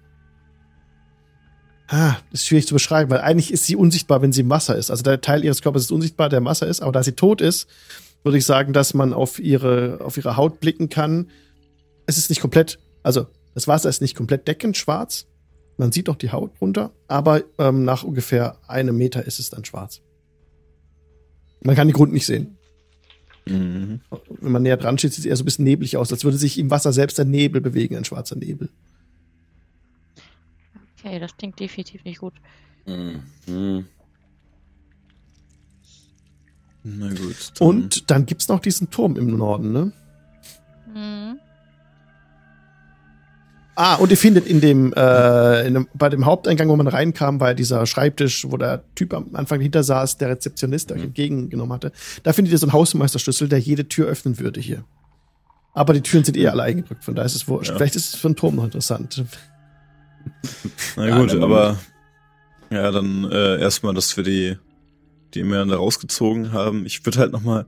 Ah, das ist schwierig zu beschreiben, weil eigentlich ist sie unsichtbar, wenn sie im Wasser ist. Also der Teil ihres Körpers ist unsichtbar, der Wasser ist, aber da sie tot ist, würde ich sagen, dass man auf ihre, auf ihre Haut blicken kann. Es ist nicht komplett, also das Wasser ist nicht komplett deckend schwarz. Man sieht doch die Haut runter, aber ähm, nach ungefähr einem Meter ist es dann schwarz. Man kann den Grund nicht sehen. Mhm. Wenn man näher dran steht, sieht es eher so ein bisschen neblig aus, als würde sich im Wasser selbst ein Nebel bewegen, ein schwarzer Nebel. Okay, das klingt definitiv nicht gut. Mhm. Na gut. dann- Und dann gibt's noch diesen Turm im Norden, ne? Hm. Ah, und ihr findet in dem, äh, in dem, bei dem Haupteingang, wo man reinkam, war dieser Schreibtisch, wo der Typ am Anfang hinter saß, der Rezeptionist, der euch entgegengenommen hatte. Da findet ihr so einen Hausmeisterschlüssel, der jede Tür öffnen würde hier. Aber die Türen sind eh alle eingedrückt, von daher ist es wurscht. Ja. Vielleicht ist es für einen Turm noch interessant. Na Ja, gut, dann- aber ja, dann äh, erstmal, dass wir die die immer da rausgezogen haben. Ich würde halt noch mal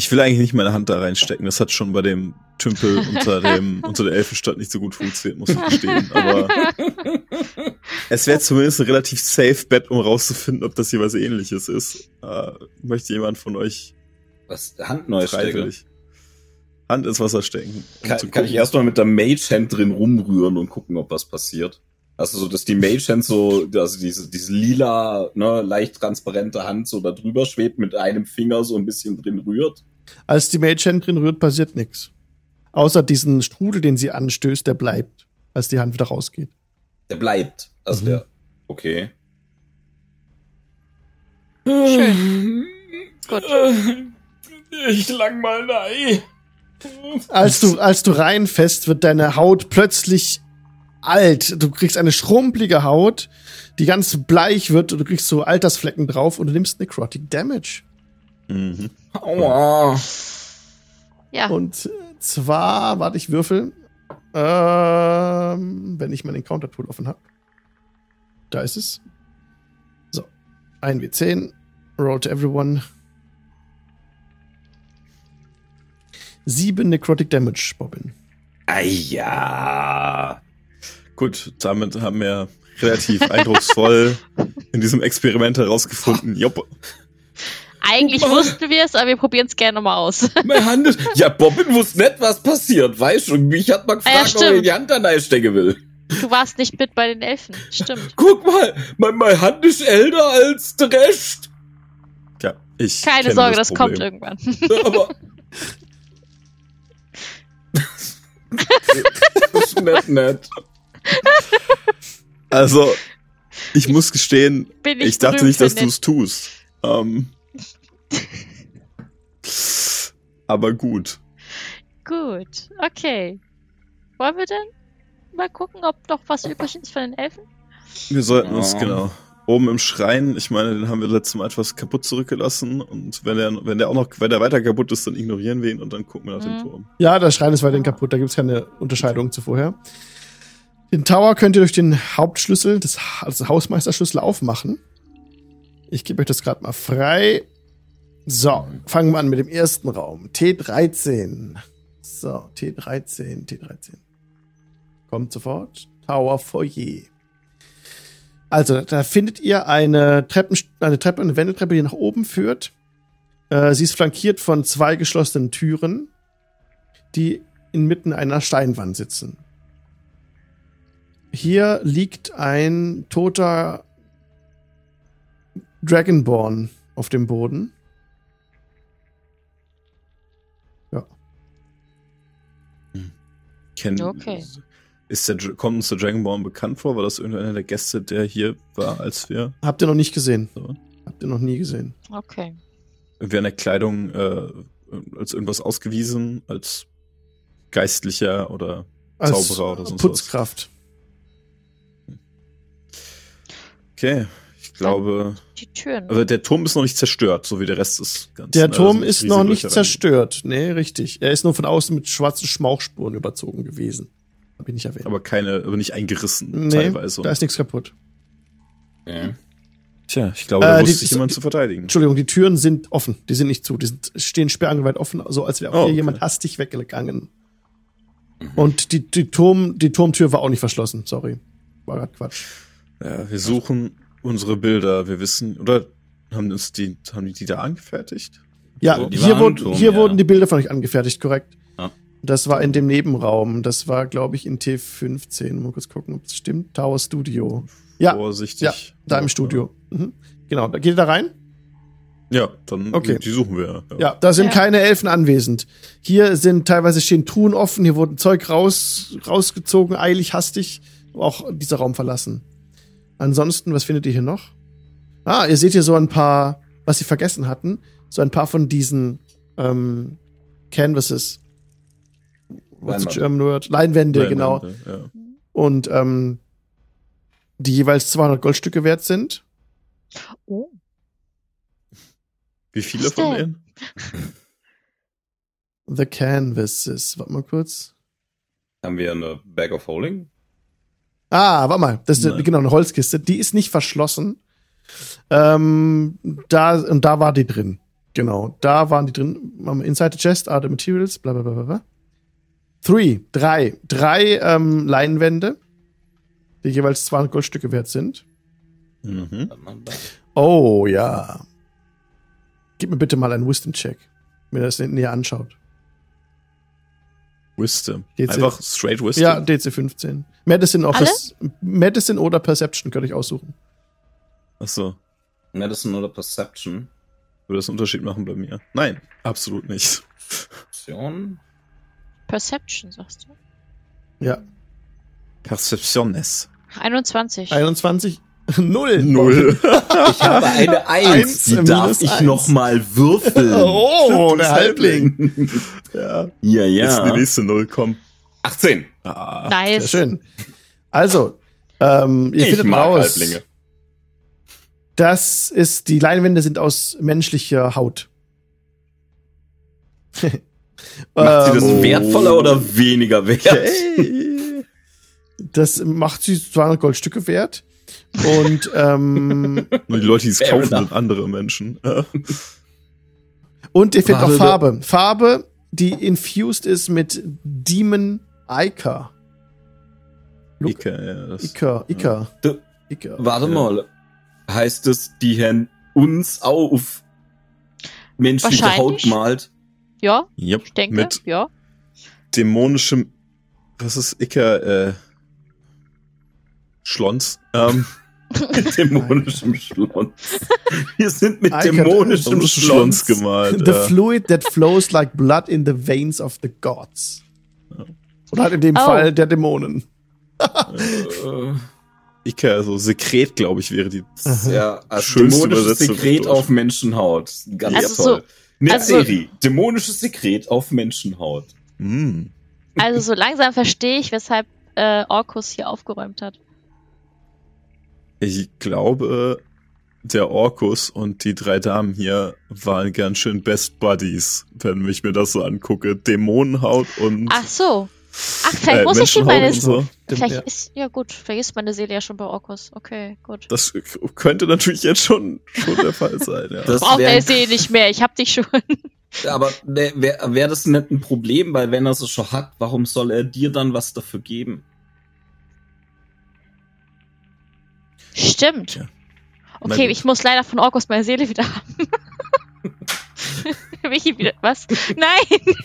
ich will eigentlich nicht meine Hand da reinstecken. Das hat schon bei dem Tümpel unter dem unter der Elfenstadt nicht so gut funktioniert, muss ich gestehen. Aber es wäre zumindest ein relativ safe Bet, um rauszufinden, ob das hier was Ähnliches ist. Äh, möchte jemand von euch Was? Hand neu stecken? Hand ins Wasser stecken? um Kann, kann ich erstmal mit der Mage Hand drin rumrühren und gucken, ob was passiert. Also so, dass die Mage Hand so, also diese, diese lila, ne, leicht transparente Hand so da drüber schwebt, mit einem Finger so ein bisschen drin rührt. Als die Mage Hand drin rührt, passiert nichts. Außer diesen Strudel, den sie anstößt, der bleibt, als die Hand wieder rausgeht. Der bleibt. Also Mhm. der, Okay. Schön. Gut. Ich lang mal nein. Als du, als du reinfäst, wird deine Haut plötzlich alt. Du kriegst eine schrumpelige Haut, die ganz bleich wird und du kriegst so Altersflecken drauf und du nimmst Necrotic Damage. Mhm. Aua. Ja, Und zwar, warte, ich würfel. Ähm, wenn ich meinen Encounter-Tool offen habe. Da ist es. So. 1W10. Roll to everyone. Sieben Necrotic Damage, Bobbin. Ah ja. Gut, damit haben wir relativ eindrucksvoll in diesem Experiment herausgefunden. Jopp. eigentlich wussten wir es, aber wir probieren es gerne nochmal aus. Mein Hand ist. Ja, Bobbin wusste nicht, was passiert, weißt du? Mich hat man Ah ja, gefragt, ob er die Hand an der stecken will. Du warst nicht mit bei den Elfen. Stimmt. Guck mal, mein, meine Hand ist älter als der Rest. Ja, ich. Keine Sorge, das, Problem. kommt irgendwann. Aber. das ist nett, nett. Also, ich muss gestehen, Bin ich ich dachte nicht, dass du es tust. Ähm, aber gut. Gut, okay. Wollen wir denn mal gucken, ob noch was übrig ist von den Elfen? Wir sollten uns, genau, oben im Schrein, ich meine, den haben wir letztes Mal etwas kaputt zurückgelassen und wenn der, wenn der auch noch, wenn der weiter kaputt ist, dann ignorieren wir ihn und dann gucken wir nach Mhm. dem Turm. Ja, der Schrein ist weiterhin kaputt, da gibt's keine Unterscheidung zu vorher. Den Tower könnt ihr durch den Hauptschlüssel, das, also Hausmeisterschlüssel, aufmachen. Ich gebe euch das gerade mal frei. So, fangen wir an mit dem ersten Raum. T13. So, T13, T13. Kommt sofort. Tower Foyer. Also, da findet ihr eine Treppen, eine Treppe, eine Wendeltreppe, die nach oben führt. Äh, sie ist flankiert von zwei geschlossenen Türen die inmitten einer Steinwand sitzen. Hier liegt ein toter Dragonborn auf dem Boden. Ja. Kennen, Okay. Ist der, kommt uns der Dragonborn bekannt vor? War das irgendeiner der Gäste, der hier war, als wir, Habt ihr noch nicht gesehen? So. Habt ihr noch nie gesehen? Okay. wir an der Kleidung äh, als irgendwas ausgewiesen? Als Geistlicher oder Als Zauberer oder sonst Putzkraft. Okay, ich glaube. Die Türen. Aber der Turm ist noch nicht zerstört, so wie der Rest ist. Ganz, Der ne, Turm also ist noch nicht Löcher rein. zerstört. Nee, richtig. Er ist nur von außen mit schwarzen Schmauchspuren überzogen gewesen. Hab ich nicht erwähnt. Aber keine, aber nicht eingerissen, nee, teilweise. da ist nichts kaputt. Okay. Tja, ich glaube, da Äh, wusste die- sich jemand zu verteidigen. Entschuldigung, die Türen sind offen. Die sind nicht zu. Die sind, stehen sperrangelweit offen, so als wäre auch Oh, hier okay. jemand hastig weggegangen. Und die, die, Turm, die Turmtür war auch nicht verschlossen. Sorry. War grad Quatsch. Ja, wir suchen unsere Bilder. Wir wissen, oder haben uns die, haben die die da angefertigt? Ja, So, hier, wurden, hier ja. wurden die Bilder von euch angefertigt, korrekt. Ja. Das war in dem Nebenraum. Das war, glaube ich, in T15. Mal kurz gucken, ob es stimmt. Tower Studio. Ja, Vorsichtig. ja, da im Studio. Mhm. Genau, da geht ihr da rein? Ja, dann Okay. die suchen wir. Ja, da sind Ja. keine Elfen anwesend. Hier sind teilweise stehen Truhen offen, hier wurden Zeug raus, rausgezogen, eilig, hastig, auch dieser Raum verlassen. Ansonsten, was findet ihr hier noch? Ah, ihr seht hier so ein paar, was sie vergessen hatten, so ein paar von diesen ähm, Canvases. What's the Leinwände. German word? Leinwände, genau. Ja. Und ähm, die jeweils 200 Goldstücke wert sind. Oh. Wie viele von denen? The Canvases. Warte mal kurz. Haben wir eine Bag of Holding? Ah, warte mal, das ist Nein. genau eine Holzkiste. Die ist nicht verschlossen. Ähm, da und da war die drin. Genau, da waren die drin. Inside the Chest, are the materials, bla bla bla bla, bla. Three, drei, drei ähm, Leinwände, die jeweils 200 Goldstücke wert sind. Mhm. Oh ja. Gib mir bitte mal einen Wisdom-Check, wenn ihr das näher anschaut. Wisdom. DC. Einfach straight Wisdom. Ja, DC 15. Medicine, oder Medicine oder Perception könnt ihr euch aussuchen. Ach so. Medicine oder Perception? Würde das einen Unterschied machen bei mir? Nein, absolut nicht. Option? Perception, sagst du? Ja. Perceptiones. 21. 21. Null. Null. Ich habe eine Eins, Eins, die darf ich eins. noch mal würfeln. Oh, der Halbling. ja. Ja, Jetzt ja. die nächste Null kommt. 18. Ah. Sehr Nice. schön. Also, ähm, ihr Ich findet mag raus, Halblinge. das ist, die Leinwände sind aus menschlicher Haut. Macht sie das Ähm, wertvoller oder weniger wert? Okay. Das macht sie 200 Goldstücke wert. Und, ähm, Nur die Leute, die es kaufen, sind andere Menschen. Und ihr findet auch Farbe. Farbe. Farbe, die infused ist mit Demon Ica. Look. Ike, ja, das, Ica. Du- Ica. Warte Ja. mal. Heißt es, die haben uns auf menschliche Haut gemalt? Ja, Yep. ich denke, Mit ja. dämonischem, was ist Ike, äh, Schlons. Ähm, Mit dämonischem Schlons. Wir sind mit dämonischem Schlons Schlons. gemalt. The ja. fluid that flows like blood in the veins of the gods. Oder halt in dem Oh. Fall der Dämonen. Äh, Ike, also Sekret, glaube ich, wäre die. Ja, also Schönste dämonisches Übersetzung Sekret durch. auf Menschenhaut. Ganz Also toll. Eine also- Serie. Dämonisches Sekret auf Menschenhaut. Mm. Also so langsam verstehe ich, weshalb äh, Orkus hier aufgeräumt hat. Ich glaube, der Orkus und die drei Damen hier waren ganz schön Best Buddies, wenn ich mir das so angucke. Dämonenhaut und Ach so. Ach, vielleicht äh, muss ich die meine so. Vielleicht ja. ist, ja gut, vielleicht ist meine Seele ja schon bei Orkus. Okay, gut. Das könnte natürlich jetzt schon, schon der Fall sein, ja. Das Braucht der Seele nicht mehr, ich hab dich schon. Aber wäre wär, das nicht ein Problem, weil wenn er es schon hat, warum soll er dir dann was dafür geben? Stimmt. Ja. Okay, ich muss leider von Orkus meine Seele wieder haben. Michi wieder, was? Nein!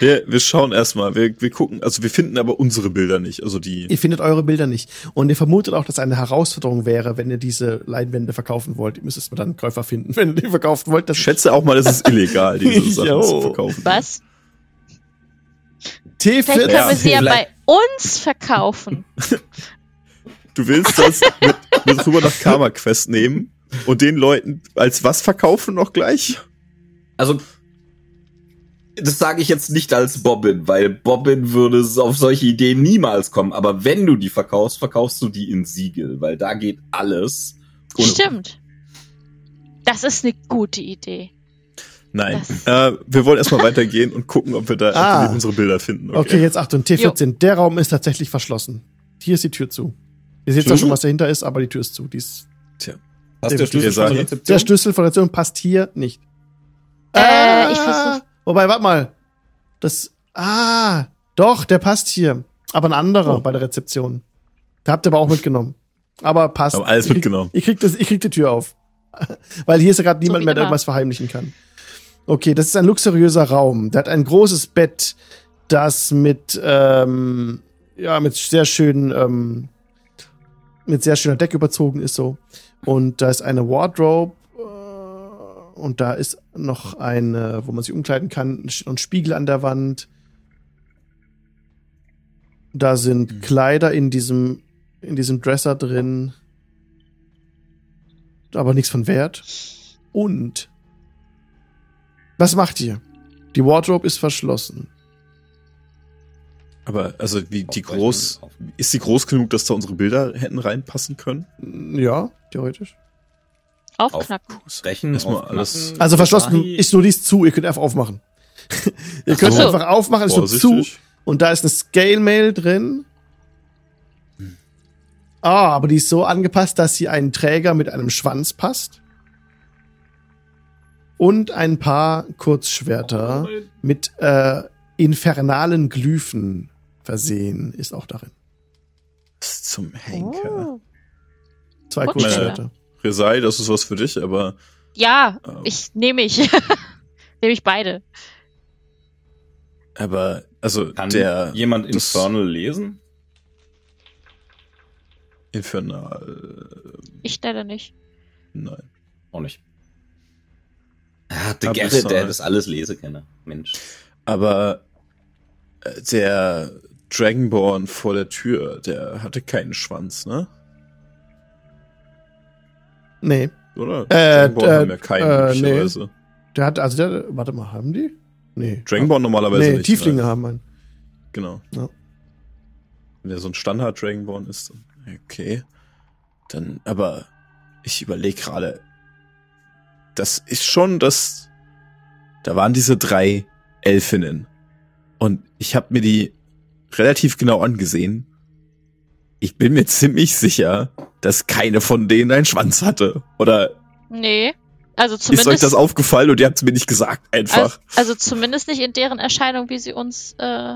Wir, wir schauen erstmal, wir, wir gucken, also wir finden aber unsere Bilder nicht, also die. Ihr findet eure Bilder nicht. Und ihr vermutet auch, dass eine Herausforderung wäre, wenn ihr diese Leinwände verkaufen wollt. Ihr müsst erstmal dann einen Käufer finden, wenn ihr die verkaufen wollt. Das Ich schätze auch mal, es ist illegal, diese Sachen zu verkaufen. Was? T14. Vielleicht können Ja, wir sie ja bei uns verkaufen. Du willst das mit, mit rüber nach Karma Quest nehmen und den Leuten als was verkaufen noch gleich? Also, das sage ich jetzt nicht als Bobbin, weil Bobbin würde es auf solche Ideen niemals kommen. Aber wenn du die verkaufst, verkaufst du die in Siegel, weil da geht alles. Und Stimmt. Das ist eine gute Idee. Nein. Äh, wir wollen erstmal weitergehen und gucken, ob wir da Ah. ob wir unsere Bilder finden. Okay, jetzt Achtung, T14. Der Raum ist tatsächlich verschlossen. Hier ist die Tür zu. Ihr seht zwar schon, was dahinter ist, aber die Tür ist zu. Die ist, Tja. hast Der der Schlüssel von der Rezeption? der Schlüssel von der Tür passt hier nicht. Äh, ich versuch- Wobei, warte mal. Das. Ah, doch, der passt hier. Aber ein anderer Oh. bei der Rezeption. Da habt ihr aber auch mitgenommen. Aber passt. Haben alles Ich krieg- mitgenommen. Ich krieg, das, ich krieg die Tür auf. Weil hier ist ja gerade niemand wie mehr, der irgendwas verheimlichen kann. Okay, das ist ein luxuriöser Raum. Der hat ein großes Bett, das mit, ähm, ja, mit sehr schönen, ähm, mit sehr schöner Decke überzogen ist so. Und da ist eine Wardrobe äh, und da ist noch eine, wo man sich umkleiden kann, ein Spiegel an der Wand. Da sind Mhm. Kleider in diesem, in diesem Dresser drin. Aber nichts von Wert. Und was macht ihr? Die Wardrobe ist verschlossen. Aber also wie die Aufbrechen. groß ist sie groß genug, dass da unsere Bilder hätten reinpassen können? Ja, theoretisch. Aufknacken. Erstmal aufknacken. alles- Also verschlossen ist nur dies zu, ihr könnt einfach aufmachen. ihr könnt so. einfach aufmachen, ist nur zu. Und da ist eine Scale Mail drin. Ah, aber die ist so angepasst, dass sie einen Träger mit einem Schwanz passt. Und ein paar Kurzschwerter mit äh, infernalen Glyphen versehen ist auch darin. Zum Henker. Oh. Zwei Kurzschwerter. Resai, das ist was für dich, aber Ja, Ähm. ich nehme ich. nehme ich beide. aber also Kann der jemand Infernal lesen? Infernal Ich leider nicht. nein. Auch nicht. Ja, der Aber Gerrit, der das alles lesen kann. Mensch. Aber äh, der Dragonborn vor der Tür, der hatte keinen Schwanz, ne? Nee. Oder? Äh, Dragonborn äh, haben ja keinen, äh, möglicherweise. Der hat, also der, warte mal, haben die? Nee. Dragonborn normalerweise nee, nicht. Tieflinge nein. haben einen. Genau. Ja. Wenn der so ein Standard Dragonborn ist, okay. Dann, aber ich überlege gerade, das ist schon das, da waren diese drei Elfinnen und ich habe mir die relativ genau angesehen. Ich bin mir ziemlich sicher, dass keine von denen einen Schwanz hatte. Oder Nee. Also ist zumindest. euch das aufgefallen und ihr habt es mir nicht gesagt also, einfach? also zumindest nicht in deren Erscheinung, wie sie uns. Äh,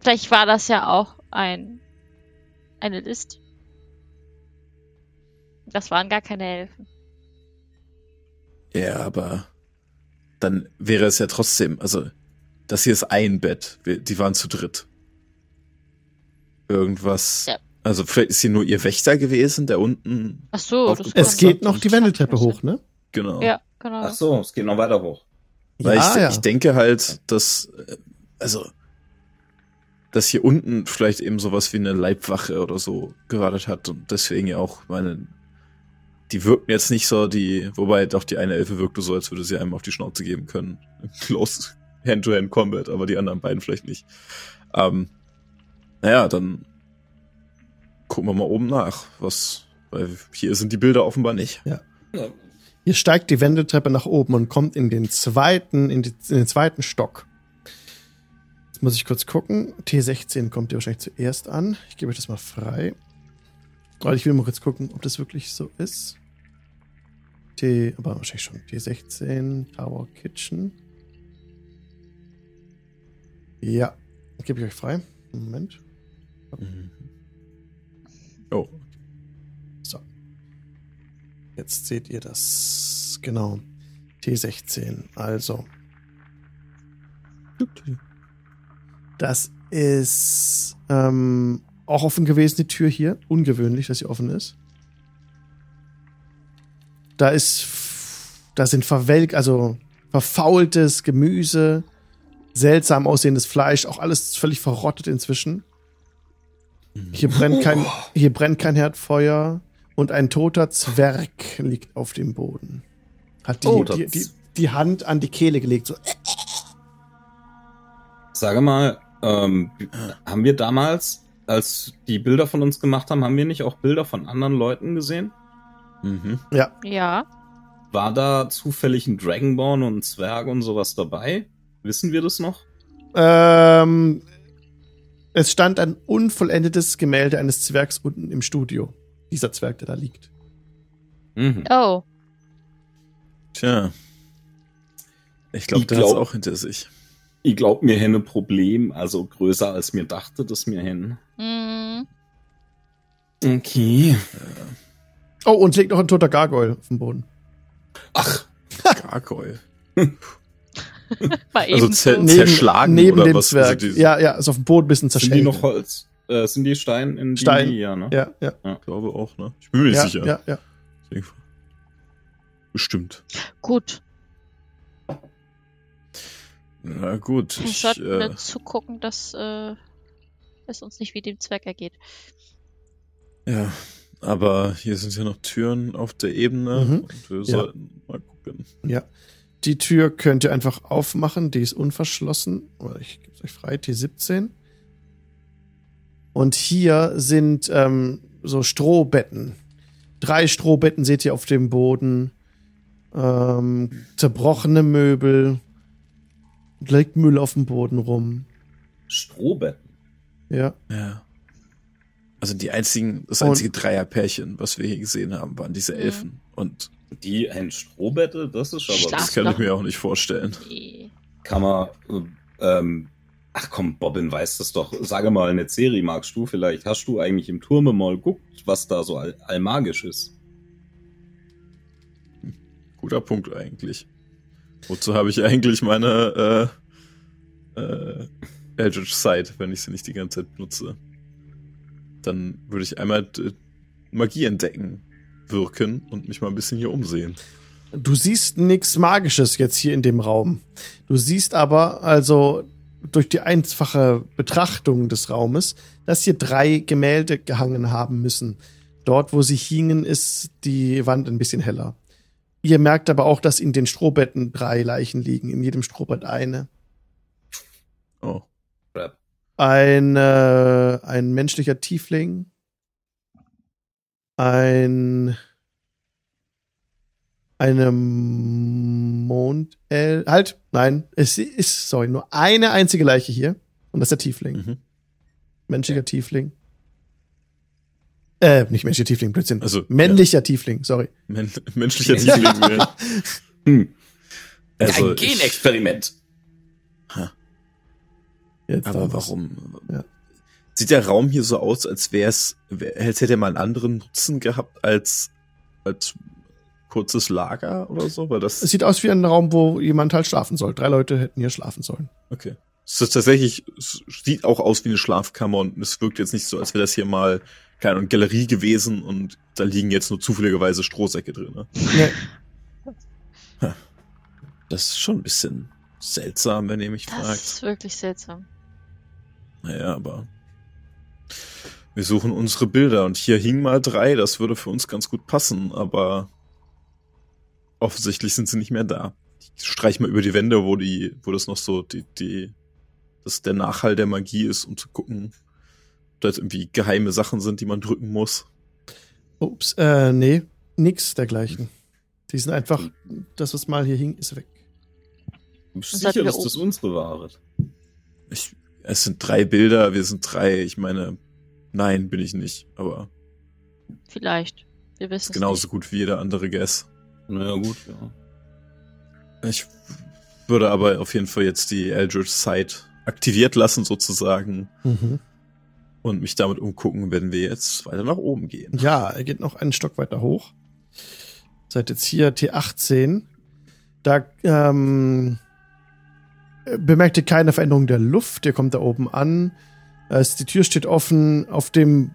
vielleicht war das ja auch ein eine List. Das waren gar keine Elfen. Ja, aber dann wäre es ja trotzdem, also das hier ist ein Bett. Wir, die waren zu dritt. Irgendwas. Ja. Also vielleicht ist hier nur ihr Wächter gewesen, der unten. Ach so, Es geht noch die Wendeltreppe hoch, ne? Genau. Ja, genau. Ach so, es geht noch weiter hoch. Weil ja, ich, ja. ich denke halt, dass, äh, also, dass hier unten vielleicht eben sowas wie eine Leibwache oder so gewartet hat und deswegen ja auch meine, die wirkten jetzt nicht so, die, wobei doch die eine Elfe wirkte so, als würde sie einem auf die Schnauze geben können. Close Hand-to-Hand Combat, aber die anderen beiden vielleicht nicht. Ähm, naja, dann gucken wir mal oben nach, was, weil hier sind die Bilder offenbar nicht. Ihr steigt die Wendeltreppe nach oben und kommt in den zweiten, in, die, in den zweiten Stock. Jetzt muss ich kurz gucken. T16 kommt ihr wahrscheinlich zuerst an. Ich gebe euch das mal frei. Weil ich will mal kurz gucken, ob das wirklich so ist. T, aber wahrscheinlich schon. T16, Tower Kitchen. Ja, gebe ich euch frei. Moment. Oh, So. Jetzt seht ihr das. Genau. T16. Also. Das ist ähm, auch offen gewesen, die Tür hier. Ungewöhnlich, dass sie offen ist. Da ist. Da sind verwelk, also verfaultes Gemüse, seltsam aussehendes Fleisch, auch alles völlig verrottet inzwischen. Hier brennt kein, hier brennt kein Herdfeuer und ein toter Zwerg liegt auf dem Boden. Hat die, Oh, die, die, die Hand an die Kehle gelegt. So. Sage mal, ähm, haben wir damals, als die Bilder von uns gemacht haben, haben wir nicht auch Bilder von anderen Leuten gesehen? mhm. Ja, Ja. War da zufällig ein Dragonborn und ein Zwerg und sowas dabei? Wissen wir das noch? ähm, es stand ein unvollendetes Gemälde eines Zwergs unten im Studio. Dieser Zwerg, der da liegt. Mhm. Oh. Tja. Ich glaube, der glaub- auch hinter sich. Ich glaube, mir hätte ein Problem, also größer als mir dachte, dass mir hin. Hm. Okay. Oh, und es liegt noch ein toter Gargoyle auf dem Boden. Ach, Gargoyle. War Also zer- so. Zerschlagen neben oder dem was? Zwerg. Also die- ja, ja, ist auf dem Boden ein bisschen sind die noch Holz? Äh, sind die Stein in Stein. die? Ja, ne? Ja, ja. Ich glaube auch, ne? Ich bin mir nicht ja, sicher. ja, ja. Bestimmt. Gut. Na gut. Wir Ich, sollten äh, zugucken, dass äh, es uns nicht wie dem Zweck ergeht. ja, aber hier sind ja noch Türen auf der Ebene Mhm. und wir Ja. sollten mal gucken. Ja. Die Tür könnt ihr einfach aufmachen, die ist unverschlossen. Oder ich gebe es euch frei, T17. Und hier sind ähm, so Strohbetten. Drei Strohbetten seht ihr auf dem Boden. Ähm, zerbrochene Möbel. Liegt Müll auf dem Boden rum. Strohbetten. Ja. Ja. Also die einzigen, das Und- einzige Dreierpärchen, was wir hier gesehen haben, waren diese. Elfen. Und Die ein Strohbette, das ist aber. Schlaf- das kann ich mir auch nicht vorstellen. Nee. Kann man. äh, Ähm, ach komm, Bobbin weiß das doch. Sage mal eine Serie, magst du vielleicht? Hast du eigentlich im Turme mal geguckt, was da so all, allmagisch ist? Guter Punkt eigentlich. Wozu habe ich eigentlich meine äh, äh, Eldritch Sight, wenn ich sie nicht die ganze Zeit benutze? Dann würde ich einmal äh, Magie entdecken, wirken und mich mal ein bisschen hier umsehen. Du siehst nichts Magisches jetzt hier in dem Raum. Du siehst aber also durch die einfache Betrachtung des Raumes, dass hier drei Gemälde gehangen haben müssen. Dort, wo sie hingen, ist die Wand ein bisschen heller. Ihr merkt aber auch, dass in den Strohbetten drei Leichen liegen, in jedem Strohbett eine. Oh. Ein, äh, ein menschlicher Tiefling. Ein eine Mondelf. Halt, nein, es ist, sorry, nur eine einzige Leiche hier. Und das ist der Tiefling. Mhm. Menschlicher Tiefling. Äh, nicht menschlicher Tiefling, Blödsinn. Also, Männlicher Tiefling, sorry. Men menschlicher Tiefling. ja. hm. Also, Ein Genexperiment. Jetzt aber warum? Ja. Sieht der Raum hier so aus, als wäre es, als hätte er mal einen anderen Nutzen gehabt als, als kurzes Lager oder so? Weil das Es sieht aus wie ein Raum, wo jemand halt schlafen soll. Drei Leute hätten hier schlafen sollen. Okay. Es ist tatsächlich, es sieht auch aus wie eine Schlafkammer und es wirkt jetzt nicht so, als wäre das hier mal keine Ahnung, Galerie gewesen und da liegen jetzt nur zufälligerweise Strohsäcke drin. Ne? Nee. Das ist schon ein bisschen seltsam, wenn ihr mich Das fragt. ist wirklich seltsam. Naja, aber wir suchen unsere Bilder und hier hingen mal drei, das würde für uns ganz gut passen, aber offensichtlich sind sie nicht mehr da. Ich streich mal über die Wände, wo die, wo das noch so die, die, das der Nachhall der Magie ist, um zu gucken, ob da jetzt irgendwie geheime Sachen sind, die man drücken muss. Ups, äh, nee, nix dergleichen. Die sind einfach, das, was mal hier hing, ist weg. Sicher, dass das unsere Ware? Ich, es sind drei Bilder, wir sind drei, ich meine, nein, bin ich nicht, aber Vielleicht. Wir wissen es genauso gut wie jeder andere Guess. Naja, gut, ja. Ich würde aber auf jeden Fall jetzt die Eldritch Sight aktiviert lassen sozusagen Mhm. und mich damit umgucken, wenn wir jetzt weiter nach oben gehen. Ja, er geht noch einen Stock weiter hoch. Seid jetzt hier T18. Da ähm, bemerkt ihr keine Veränderung der Luft. Ihr kommt da oben an. Es, die Tür steht offen. Auf dem,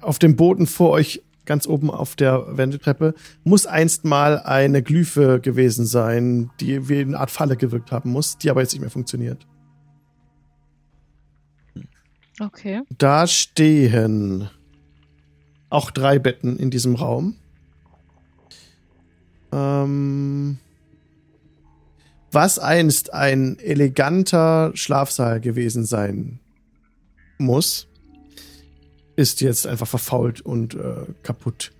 auf dem Boden vor euch, ganz oben auf der Wendeltreppe, muss einst mal eine Glyphe gewesen sein, die wie eine Art Falle gewirkt haben muss, die aber jetzt nicht mehr funktioniert. Okay. Da stehen auch drei Betten in diesem Raum. Ähm, was einst ein eleganter Schlafsaal gewesen sein muss, ist jetzt einfach verfault und äh, kaputt.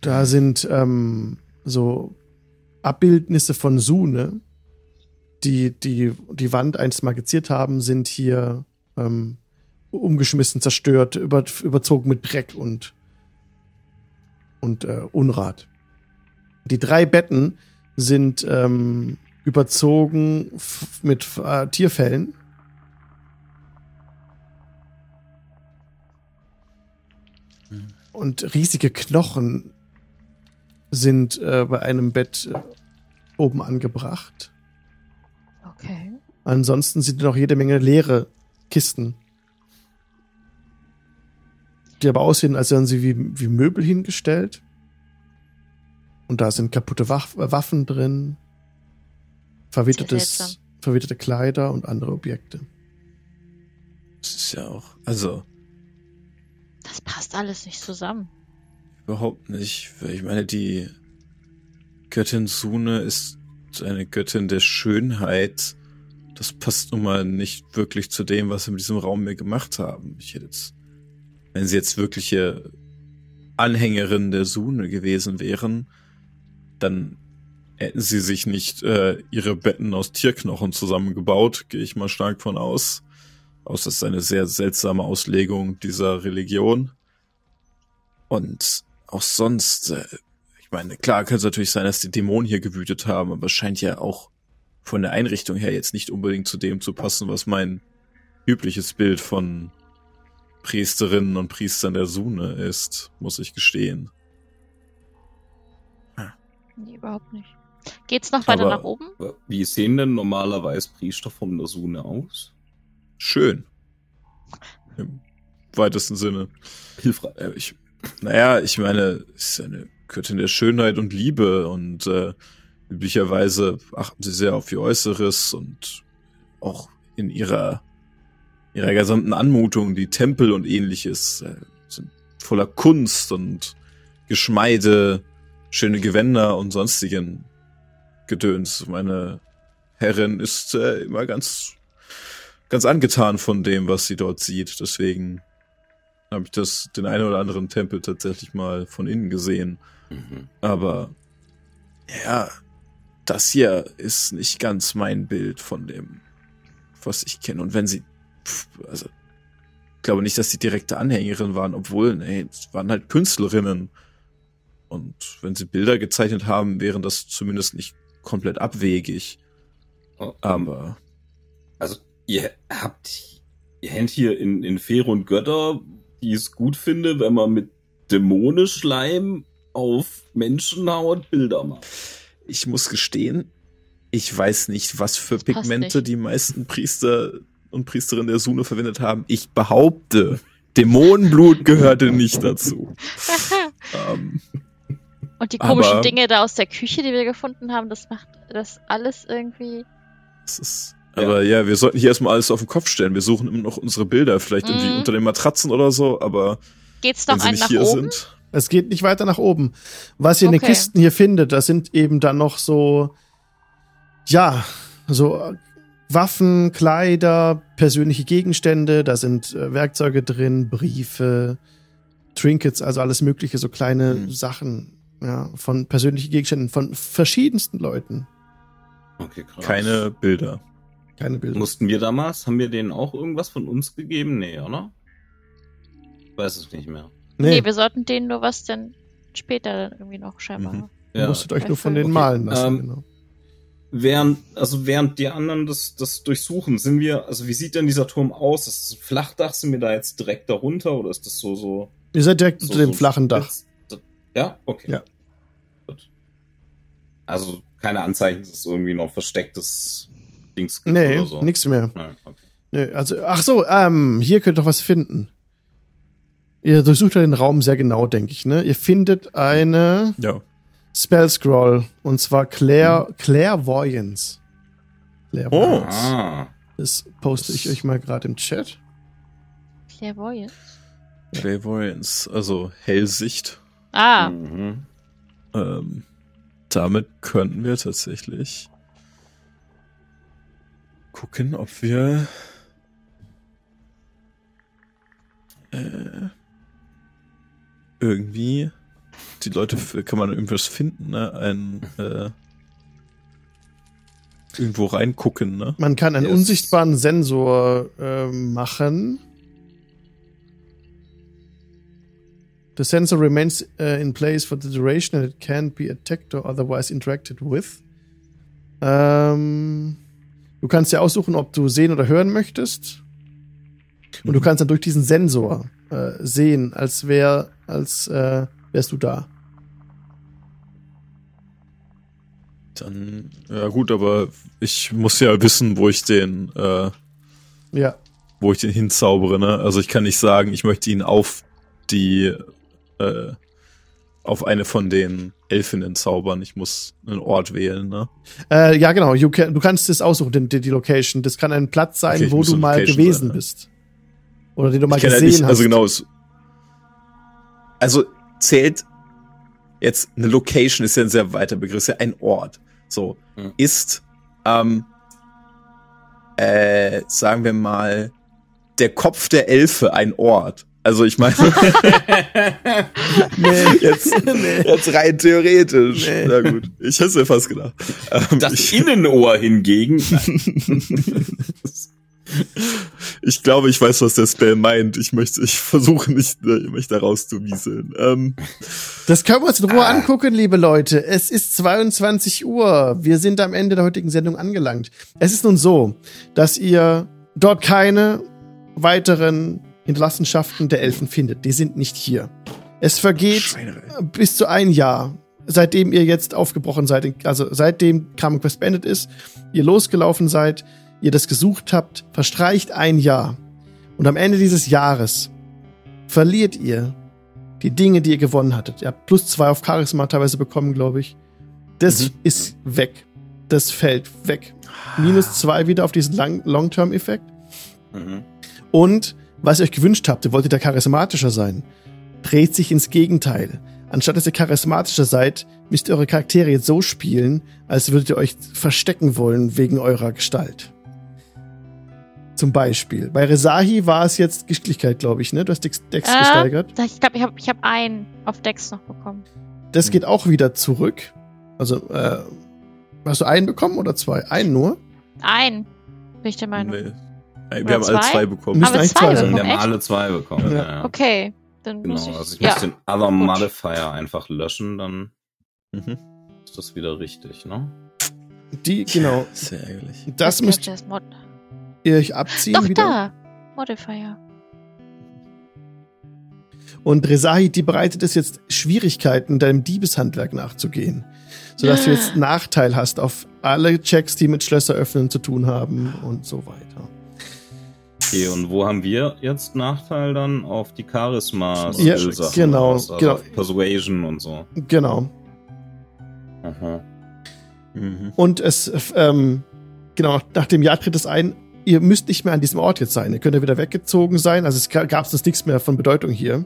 Da sind ähm, so Abbildnisse von Sune, die, die die Wand einst magiziert haben, sind hier ähm, umgeschmissen, zerstört, über, überzogen mit Dreck und, und äh, Unrat. Die drei Betten sind ähm, überzogen mit äh, Tierfällen. Und riesige Knochen sind äh, bei einem Bett äh, oben angebracht. Okay. Ansonsten sind noch jede Menge leere Kisten. Die aber aussehen, als wären sie wie, wie Möbel hingestellt. Und da sind kaputte Waff Waffen drin, verwittertes, verwitterte Kleider und andere Objekte. Das ist ja auch, also Das passt alles nicht zusammen. überhaupt nicht. Weil Ich meine, die Göttin Sune ist eine Göttin der Schönheit. Das passt nun mal nicht wirklich zu dem, was sie mit diesem Raum mir gemacht haben. Ich hätte jetzt, wenn sie jetzt wirkliche Anhängerin der Sune gewesen wären, dann hätten sie sich nicht äh, ihre Betten aus Tierknochen zusammengebaut, gehe ich mal stark von aus. Aus ist eine sehr seltsame Auslegung dieser Religion. Und auch sonst, äh, ich meine, klar könnte es natürlich sein, dass die Dämonen hier gewütet haben, aber es scheint ja auch von der Einrichtung her jetzt nicht unbedingt zu dem zu passen, was mein übliches Bild von Priesterinnen und Priestern der Sune ist, muss ich gestehen. Nee, überhaupt nicht. Geht's noch weiter Aber- nach oben? Wie sehen denn normalerweise Priester von der Sune aus? Schön. Im weitesten Sinne. Hilfreich. Äh, ich, naja, ich meine, es ist eine Göttin der Schönheit und Liebe und äh, üblicherweise achten sie sehr auf ihr Äußeres und auch in ihrer ihrer gesamten Anmutung, die Tempel und ähnliches, äh, sind voller Kunst und Geschmeide, schöne Gewänder und sonstigen Gedöns. Meine Herrin ist äh, immer ganz, ganz angetan von dem, was sie dort sieht. Deswegen habe ich das, den einen oder anderen Tempel tatsächlich mal von innen gesehen. Mhm. Aber ja, das hier ist nicht ganz mein Bild von dem, was ich kenne. Und wenn sie, pff, also, ich glaube nicht, dass sie direkte Anhängerin waren, obwohl, nee, es waren halt Künstlerinnen. Und wenn sie Bilder gezeichnet haben, wären das zumindest nicht komplett abwegig. Oh, Aber Also, ihr habt, ihr hängt hier in, in Fähre und Götter, die ich gut finde, wenn man mit Dämonenschleim auf Menschenhaut Bilder macht. ich muss gestehen, ich weiß nicht, was für Das Pigmente die meisten Priester und Priesterinnen der Sune verwendet haben. Ich behaupte, Dämonenblut gehörte nicht dazu. ähm, Und die komischen Aber- Dinge da aus der Küche, die wir gefunden haben, das macht das alles irgendwie. das ist, aber ja. wir sollten hier erstmal alles auf den Kopf stellen. Wir suchen immer noch unsere Bilder, vielleicht irgendwie Mhm. unter den Matratzen oder so, aber Geht's wenn noch sie einen nicht nach hier oben? sind. Es geht nicht weiter nach oben. Was ihr in den Okay. Kisten hier findet, das sind eben dann noch so, ja, so äh, Waffen, Kleider, persönliche Gegenstände, da sind äh, Werkzeuge drin, Briefe, Trinkets, also alles mögliche, so kleine Mhm. Sachen, ja, von persönlichen Gegenständen von verschiedensten Leuten. Okay, krass. Keine Bilder. Keine Bilder. Mussten wir damals, haben wir denen auch irgendwas von uns gegeben? Nee, oder? Ich weiß es nicht mehr. Nee. nee, wir sollten denen nur was denn später dann irgendwie noch scheinbar. Mhm. ihr musstet euch nur von denen Okay, malen lassen. ähm, genau. Während, also während die anderen das, das durchsuchen, sind wir, also wie sieht denn dieser Turm aus? Ist das ein Flachdach? Sind wir da jetzt direkt darunter oder ist das so, so? Ihr seid direkt so unter dem so flachen Dach. spitz- Ja? Okay. Ja. Gut. Also keine Anzeichen, dass es irgendwie noch verstecktes Dings gibt Nee, oder so. nix mehr. Nein, okay. Nö, also, ach so, ähm, hier könnt ihr doch was finden. Ihr durchsucht ja den Raum sehr genau, denke ich, ne? Ihr findet eine Ja. Spell Scroll und zwar Clair, Clairvoyance. Clairvoyance. Ah. Das poste ich euch mal gerade im Chat. Clairvoyance. Clairvoyance, also Hellsicht. Ah, Mhm. Ähm, damit könnten wir tatsächlich gucken, ob wir äh, irgendwie die Leute kann man irgendwas finden, ne? Ein äh, irgendwo reingucken, ne? Man kann einen Yes. unsichtbaren Sensor ähm, machen. The sensor remains uh, in place for the duration and it can't be attacked or otherwise interacted with. Ähm, du kannst ja aussuchen, ob du sehen oder hören möchtest. Und du kannst dann durch diesen Sensor äh, sehen, als wär, als äh, wärst du da. Dann ja gut, aber ich muss ja wissen, wo ich den äh, Ja. wo ich den hinzaubere, ne? Also ich kann nicht sagen, ich möchte ihn auf die, äh, auf eine von den Elfinnen zaubern. Ich muss einen Ort wählen, ne? Äh, ja, genau. You can, du kannst es aussuchen, die, die, die Location. Das kann ein Platz sein, Okay, wo du mal Location gewesen sein, ne? bist. Oder den du mal ich kann gesehen halt nicht, hast. also genau, es, also zählt jetzt eine Location ist ja ein sehr weiter Begriff, ist ja ein Ort. So, Hm. ist, ähm, äh, sagen wir mal, der Kopf der Elfe ein Ort. Also ich meine, Nee. jetzt, jetzt rein theoretisch. Nee. Na gut, ich hätte es mir fast gedacht. Ähm, Das ich, Innenohr hingegen. ich glaube, ich weiß, was der Spell meint. Ich möchte, ich versuche nicht, mich da rauszuwieseln. Ähm, Das können wir uns in Ruhe Ah. angucken, liebe Leute. Es ist 22 Uhr. Wir sind am Ende der heutigen Sendung angelangt. Es ist nun so, dass ihr dort keine weiteren Hinterlassenschaften der Elfen findet. Die sind nicht hier. Es vergeht bis zu ein Jahr, seitdem ihr jetzt aufgebrochen seid, also seitdem Carmen Quest beendet ist, ihr losgelaufen seid, ihr das gesucht habt, verstreicht ein Jahr. Und am Ende dieses Jahres verliert ihr die Dinge, die ihr gewonnen hattet. Ihr habt plus zwei auf Charisma teilweise bekommen, glaube ich. Das Mhm. ist weg. Das fällt weg. Minus zwei wieder auf diesen Long-Term-Effekt. Mhm. Und was ihr euch gewünscht habt, ihr wolltet ja charismatischer sein, dreht sich ins Gegenteil. Anstatt dass ihr charismatischer seid, müsst ihr eure Charaktere jetzt so spielen, als würdet ihr euch verstecken wollen wegen eurer Gestalt. Zum Beispiel. Bei Resahi war es jetzt Geschicklichkeit, glaube ich, ne? Du hast Dex, Dex Äh, gesteigert. Ich glaube, ich habe ich hab einen auf Dex noch bekommen. Das geht auch wieder zurück. Also, äh, hast du einen bekommen oder zwei? Einen nur? Einen, bin ich der Meinung. Nee. Oder wir haben alle zwei? zwei bekommen. Müssen Aber eigentlich zwei sein. Wir haben echt? alle zwei bekommen. Ja. Ja. Okay, dann muss Genau, ich. also ich ja. muss den Other gut. Modifier einfach löschen, dann Mhm. ist das wieder richtig, ne? Die, genau. Sehr ärgerlich. Das müsst ist Mod ihr euch abziehen Doch, wieder. da. Modifier. Und Resahi, die bereitet es jetzt Schwierigkeiten, deinem Diebeshandwerk nachzugehen. Sodass du jetzt Nachteil hast auf alle Checks, die mit Schlösser öffnen zu tun haben und so weiter. Okay, und wo haben wir jetzt Nachteil dann? Auf die Charisma Ja, Skillsachen genau, was? also genau. Auf Persuasion und so. Genau. Aha. Mhm. Und es, ähm, genau, nach dem Jahr tritt es ein, ihr müsst nicht mehr an diesem Ort jetzt sein. Ihr könnt ja wieder weggezogen sein. Also es gab es nichts mehr von Bedeutung hier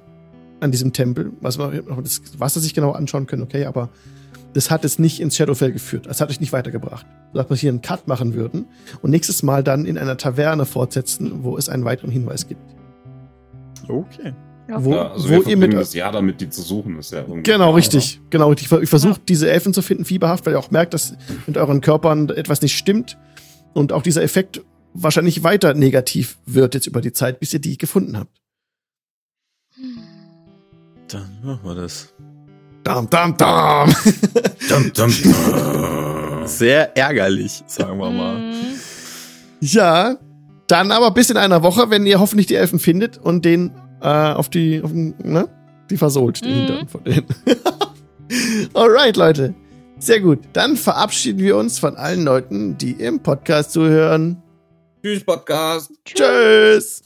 an diesem Tempel. Was man das Wasser sich genau anschauen können, okay, aber das hat es nicht ins Shadowfell geführt. Das hat euch nicht weitergebracht. Dass wir hier einen Cut machen würden und nächstes Mal dann in einer Taverne fortsetzen, wo es einen weiteren Hinweis gibt. Okay. Ja. Wo, Ja, also wo wir ihr mit das Jahr damit, die zu suchen, ist ja irgendwie. Genau, klar, richtig. Genau, richtig. Ich versuche diese Elfen zu finden, fieberhaft, weil ihr auch merkt, dass mit euren Körpern etwas nicht stimmt. Und auch dieser Effekt wahrscheinlich weiter negativ wird jetzt über die Zeit, bis ihr die gefunden habt. Dann machen wir das. Dam, dam, dam. Dum, dum, dum. Sehr ärgerlich, sagen wir mal. Mhm. ja, dann aber bis in einer Woche, wenn ihr hoffentlich die Elfen findet und den äh, auf die, auf den, ne? Die versohlt, den Mhm. Hintern von denen. Alright, Leute. Sehr gut. Dann verabschieden wir uns von allen Leuten, die im Podcast zuhören. Tschüss, Podcast. Tschüss.